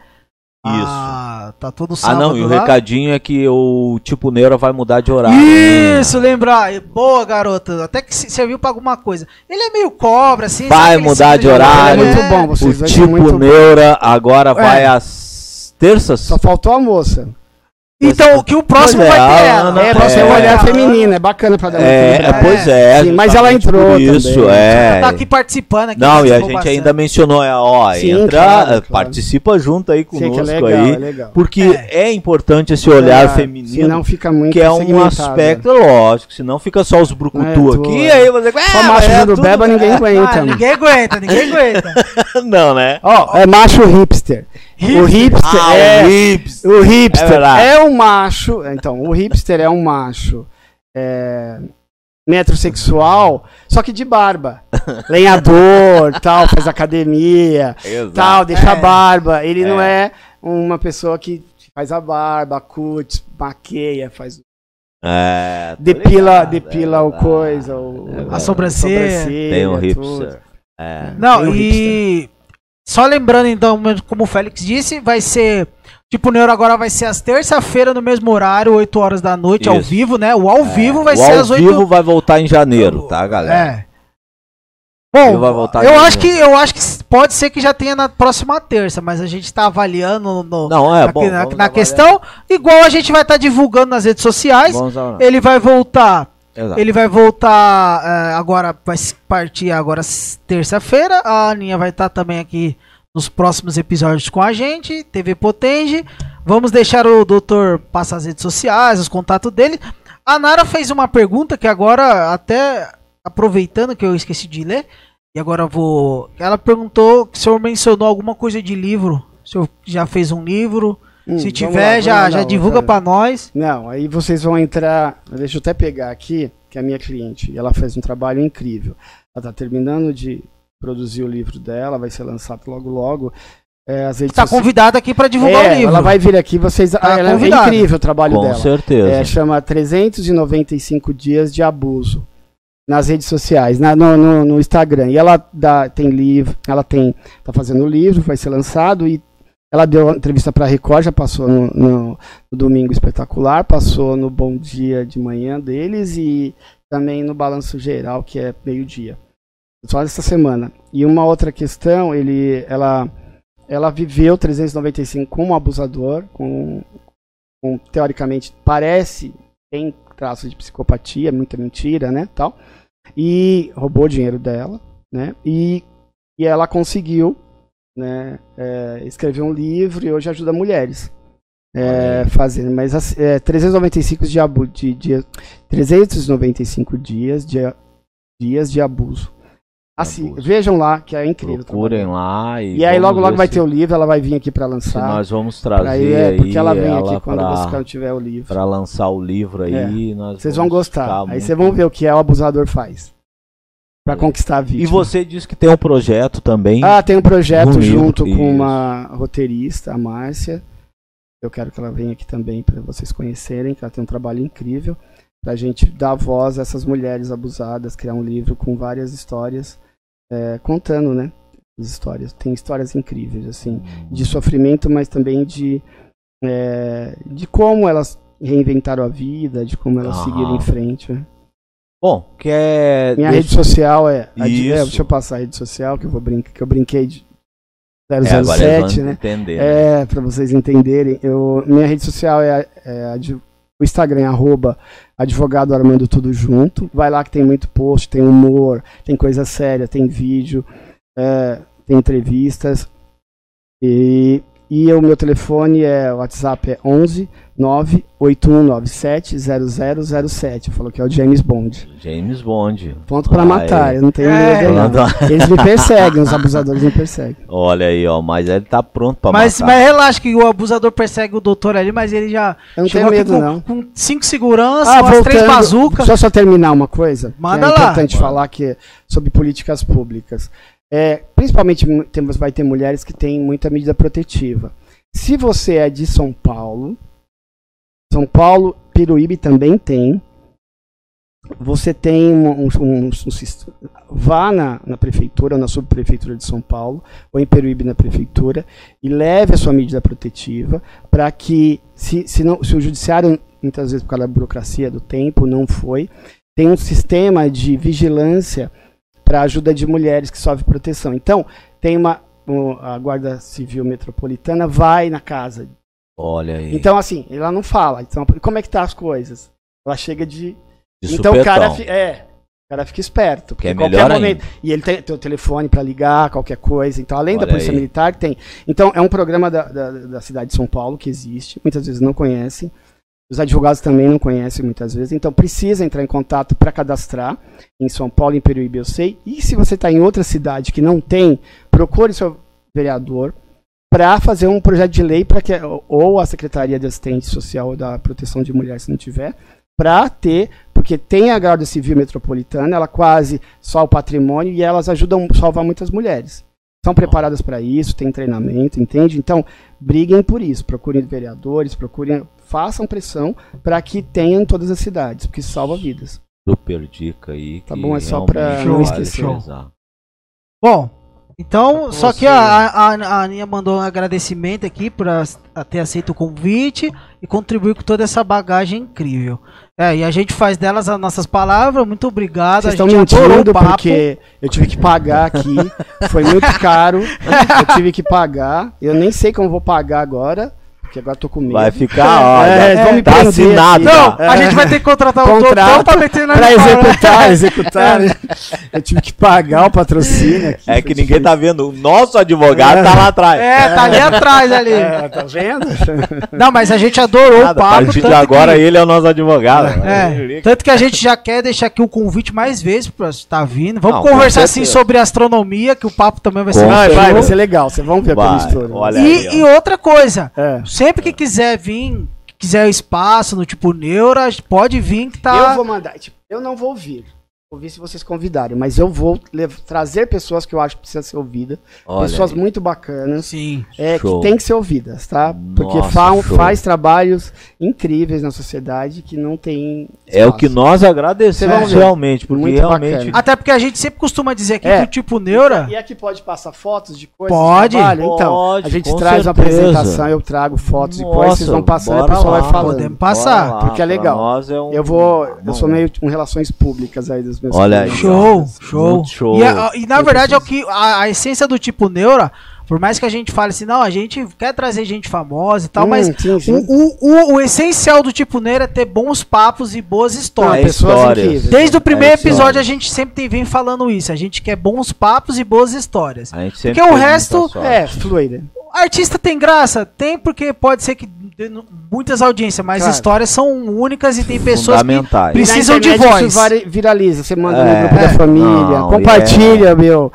Isso. Ah,
tá todo sábado.
Ah, não, e o recadinho é que o Tipo Neura vai mudar de horário.
Isso, né? lembrar. Boa, garota. Até que serviu pra alguma coisa. Ele é meio cobra, assim.
Vai mudar de horário. É muito bom, vocês O Tipo Neura agora é. vai às terças.
Só faltou a moça.
Então, o que o próximo
é,
vai ter
ela. É, pra ser olhar feminina, é bacana pra dar uma
é, é, Pois é.
Sim, mas ela entrou
isso,
também.
é.
Ela tá aqui participando. Aqui
Não, e a gente bastante. ainda mencionou, ó, Sim, entra, claro, claro. participa junto aí conosco Sim, é legal, aí. É legal. Porque é. é. importante esse olhar feminino.
Senão fica muito
Que é um aspecto, lógico, senão fica só os brucutu aqui, e aí você...
Só macho do beba, ninguém aguenta.
Ah, ninguém aguenta, ninguém aguenta.
Não, né?
Ó, é macho hipster. O hipster ah, é. O hipster, o hipster é, é, um macho. Então, o hipster é um macho é, metrosexual, só que de barba. Lenhador, tal, faz academia, Exato. tal, deixa a é. barba. Ele não é. é uma pessoa que faz a barba, curte, maqueia, faz.
É,
depila, ligado, depila é o coisa, o,
a sobrancelha. sobrancelha.
Tem o hipster. É.
Não, um e hipster. Só lembrando então, como o Félix disse, vai ser. Tipo, o Neuro agora vai ser às terça-feira no mesmo horário, 8 horas da noite, Isso. ao vivo, né? O ao é, vivo vai ser às 8
O ao vivo vai voltar em janeiro, tá, galera?
É. Bom, eu acho que eu acho que pode ser que já tenha na próxima terça, mas a gente está avaliando no,
Não, é,
na,
bom,
na, na questão, igual a gente vai estar tá divulgando nas redes sociais. Ele vai voltar Exato. Ele vai voltar uh, agora, vai partir agora terça-feira. A Aninha vai estar tá também aqui nos próximos episódios com a gente, TV Potenge. Vamos deixar o doutor passar as redes sociais, os contatos dele. A Nara fez uma pergunta que agora, até aproveitando que eu esqueci de ler, e agora vou. Ela perguntou se o senhor mencionou alguma coisa de livro. O senhor já fez um livro. Hum, Se tiver, lá, já, já divulga para nós.
Não, aí vocês vão entrar. Deixa eu até pegar aqui, que é a minha cliente. E ela fez um trabalho incrível. Ela está terminando de produzir o livro dela, vai ser lançado logo logo.
É, Está convidada aqui para divulgar é, o livro.
Ela vai vir aqui, vocês. Tá ela é incrível o trabalho
Com
dela.
Com certeza.
É, chama 395 dias de abuso nas redes sociais, na, no, no, no, Instagram. E ela dá, tem livro, ela tem, tá fazendo o livro, vai ser lançado e ela deu entrevista para a Record, já passou no, no, no, Domingo Espetacular, passou no Bom Dia de Manhã deles e também no Balanço Geral, que é meio-dia. Só essa semana. E uma outra questão, ele, ela, ela viveu 395 como abusador, com, com teoricamente parece tem traços de psicopatia, muita mentira, né, tal. E roubou o dinheiro dela, né? E, e ela conseguiu né, é, escreveu um livro e hoje ajuda mulheres é, fazendo, mas é, 395 de, abu, de, de 395 dias de, dias de abuso. Assim, abuso. vejam lá que é incrível.
Procurem lá
e, e aí logo logo vai ter o livro, ela vai vir aqui para lançar.
nós vamos trazer aí,
é, porque ela vem ela aqui quando pra, você tiver o livro.
Para lançar o livro aí,
é. vocês vão gostar. Aí vocês vão ver o que é o abusador faz para conquistar a vítima.
E você disse que tem um projeto também.
Ah, tem um projeto junto com uma roteirista, a Márcia. Eu quero que ela venha aqui também para vocês conhecerem, que ela tem um trabalho incrível para a gente dar voz a essas mulheres abusadas, criar um livro com várias histórias é, contando, né? As histórias. Tem histórias incríveis, assim, de sofrimento, mas também de é, de como elas reinventaram a vida, de como elas ah. seguiram em frente. Né?
Bom, que é.
Minha rede social é, é. Deixa eu passar a rede social, que eu, vou que eu brinquei de 007, é, né? Entender, né? É, pra vocês entenderem. Eu, minha rede social é, é o Instagram, é arroba advogado Armando Tudo Junto. Vai lá que tem muito post, tem humor, tem coisa séria, tem vídeo, é, tem entrevistas. E e o meu telefone é, o WhatsApp é 11 98197 0007. Falou que é o James Bond.
James Bond.
Ponto para matar, eu não tenho é. medo. Eles me perseguem, os abusadores me perseguem.
Olha aí, ó, mas ele tá pronto para
mas, matar. Mas relaxa que o abusador persegue o doutor ali, mas ele já
eu não tenho medo,
com,
não.
com cinco seguranças, ah, voltando, três bazucas.
Só só terminar uma coisa.
Manda
é
lá.
É importante Mano. falar que sobre políticas públicas. É, principalmente temos, vai ter mulheres que têm muita medida protetiva. Se você é de São Paulo, São Paulo, Peruíbe também tem. Você tem um, um, um, um vá na, na prefeitura, na subprefeitura de São Paulo, ou em Peruíbe na prefeitura, e leve a sua medida protetiva para que, se, se, não, se o judiciário, muitas vezes por causa da burocracia do tempo, não foi, tem um sistema de vigilância para ajuda de mulheres que sofrem proteção. Então, tem uma a Guarda Civil Metropolitana vai na casa
Olha aí.
Então, assim, ela não fala. Então, como é que tá as coisas? Ela chega de. de então o cara. É. O cara fica esperto.
Porque é qualquer momento. Ainda.
E ele tem, tem o telefone para ligar, qualquer coisa. Então, além Olha da Polícia aí. Militar, tem. Então, é um programa da, da, da cidade de São Paulo que existe. Muitas vezes não conhecem. Os advogados também não conhecem muitas vezes, então precisa entrar em contato para cadastrar em São Paulo, em Peruíbe, eu sei. E se você está em outra cidade que não tem, procure seu vereador para fazer um projeto de lei para que ou a Secretaria de Assistente Social da Proteção de Mulheres, se não tiver, para ter, porque tem a Guarda Civil Metropolitana, ela quase só o patrimônio e elas ajudam a salvar muitas mulheres. São preparadas para isso, tem treinamento, entende? Então, briguem por isso, procurem vereadores, procurem façam pressão para que tenha em todas as cidades, porque salva vidas.
Super dica aí.
Tá bom, é só para não esquecer.
Bom, então, só que a, a, a Aninha mandou um agradecimento aqui por ter aceito o convite e contribuir com toda essa bagagem incrível. É, e a gente faz delas as nossas palavras. Muito obrigado.
Vocês estão mentindo porque eu tive que pagar aqui. Foi muito caro. Eu tive que pagar. Eu nem sei como vou pagar agora porque agora tô com medo.
Vai ficar, ó. É, é,
tá assinado. Não, é. a gente vai ter que contratar um
contrato pra meter na Pra executar, executar. É. Eu tive que pagar o patrocínio aqui.
É que ninguém difícil. tá vendo. O nosso advogado é. tá lá atrás.
É, tá ali atrás ali. É,
tá vendo?
Não, mas a gente adorou Nada, o papo. A
partir de agora que... ele é o nosso advogado.
É. Tanto que a gente já quer deixar aqui o convite mais vezes pra estar tá vindo. Vamos Não, conversar assim sobre astronomia, que o papo também vai ser.
Vai, vai, vai ser legal. Vocês vão ver a
história. E, e outra coisa, sempre que quiser vir, quiser espaço no tipo Neura, pode vir que tá.
Eu vou mandar, tipo, eu não vou vir ouvir se vocês convidarem, mas eu vou trazer pessoas que eu acho que precisam ser ouvidas, Olha pessoas aí. muito bacanas,
Sim.
É, que tem que ser ouvidas, tá? Porque fa faz trabalhos incríveis na sociedade que não tem
espaço. É o que nós agradecemos realmente, porque muito realmente... Bacana.
Até porque a gente sempre costuma dizer aqui é. que o tipo Neura...
E aqui pode passar fotos de coisas
Pode.
Então, a gente traz certeza. uma apresentação, eu trago fotos Nossa, e coisas, vocês vão passando e o pessoal lá. vai falando.
Podemos passar.
Lá, porque é legal. É um... Eu vou... Eu sou meio com relações públicas aí dos
Olha aí.
Show, show. show. E, a, e, na verdade é o que a, a, essência do tipo neura, por mais que a gente fale assim, não, a gente quer trazer gente famosa e tal, hum, mas sim, sim. O, o, o, essencial do tipo neura é ter bons papos e boas histórias.
É, histórias.
Desde o primeiro é episódio a gente sempre tem, vem falando isso, a gente quer bons papos e boas histórias. Porque o resto
é fluido.
Artista tem graça? Tem, porque pode ser que muitas audiências, mas claro. histórias são únicas e tem pessoas que precisam de voz.
Isso viraliza, você manda é, no grupo da família, não, compartilha, é. meu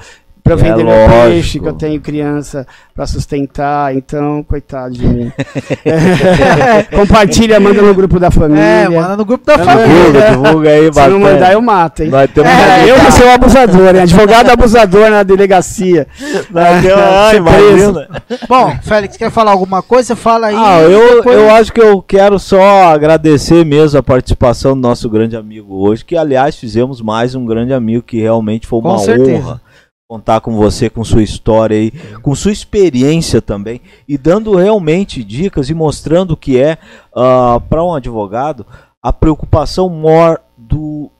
para vender é meu peixe, que eu tenho criança para sustentar, então, coitado de mim. Compartilha, manda no grupo da família. É,
manda no grupo da família.
Divulga, aí, Se não mandar, eu mato, hein? É, eu que sou abusador, hein? Advogado abusador na delegacia. Vai ter
uma, Bom, Félix, quer falar alguma coisa? Fala aí.
Ah, eu, depois... eu acho que eu quero só agradecer mesmo a participação do nosso grande amigo hoje, que aliás fizemos mais um grande amigo, que realmente foi uma honra contar com você, com sua história aí, com sua experiência também e dando realmente dicas e mostrando que é uh, ah, para um advogado a preocupação maior do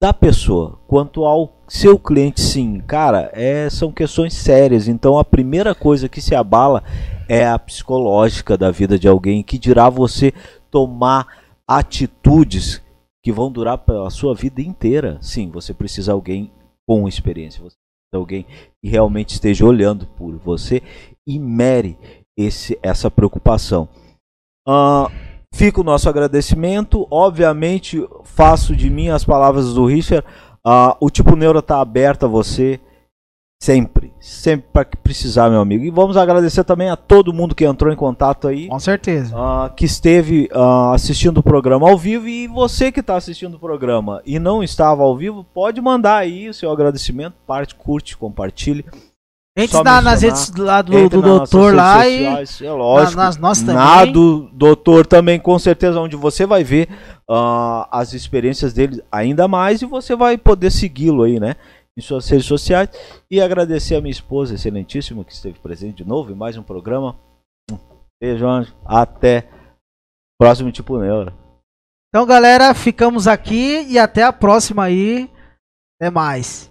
da pessoa. Quanto ao seu cliente sim cara é, são questões sérias. Então a primeira coisa que se abala é a psicológica da vida de alguém que dirá você tomar atitudes que vão durar pela sua vida inteira. Sim você precisa de alguém com experiência. você alguém que realmente esteja olhando por você e mere esse, essa preocupação. Uh, fica o nosso agradecimento. Obviamente, faço de mim as palavras do Richard. Uh, o tipo neuro está aberto a você. Sempre, sempre para que precisar, meu amigo. E vamos agradecer também a todo mundo que entrou em contato aí.
Com certeza.
Uh, que esteve uh, assistindo o programa ao vivo. E você que está assistindo o programa e não estava ao vivo, pode mandar aí o seu agradecimento. Parte, curte, compartilhe.
Entre na, nas redes lá do, do doutor lá sociais,
e é lógico, na, nas nossas também. Na do doutor também, com certeza, onde você vai ver uh, as experiências dele ainda mais e você vai poder segui-lo aí, né? Em suas redes sociais. E agradecer a minha esposa, excelentíssima, que esteve presente de novo em mais um programa. Beijo, anjo. Até próximo Tipo Neura.
Então, galera, ficamos aqui e até a próxima aí. Até mais.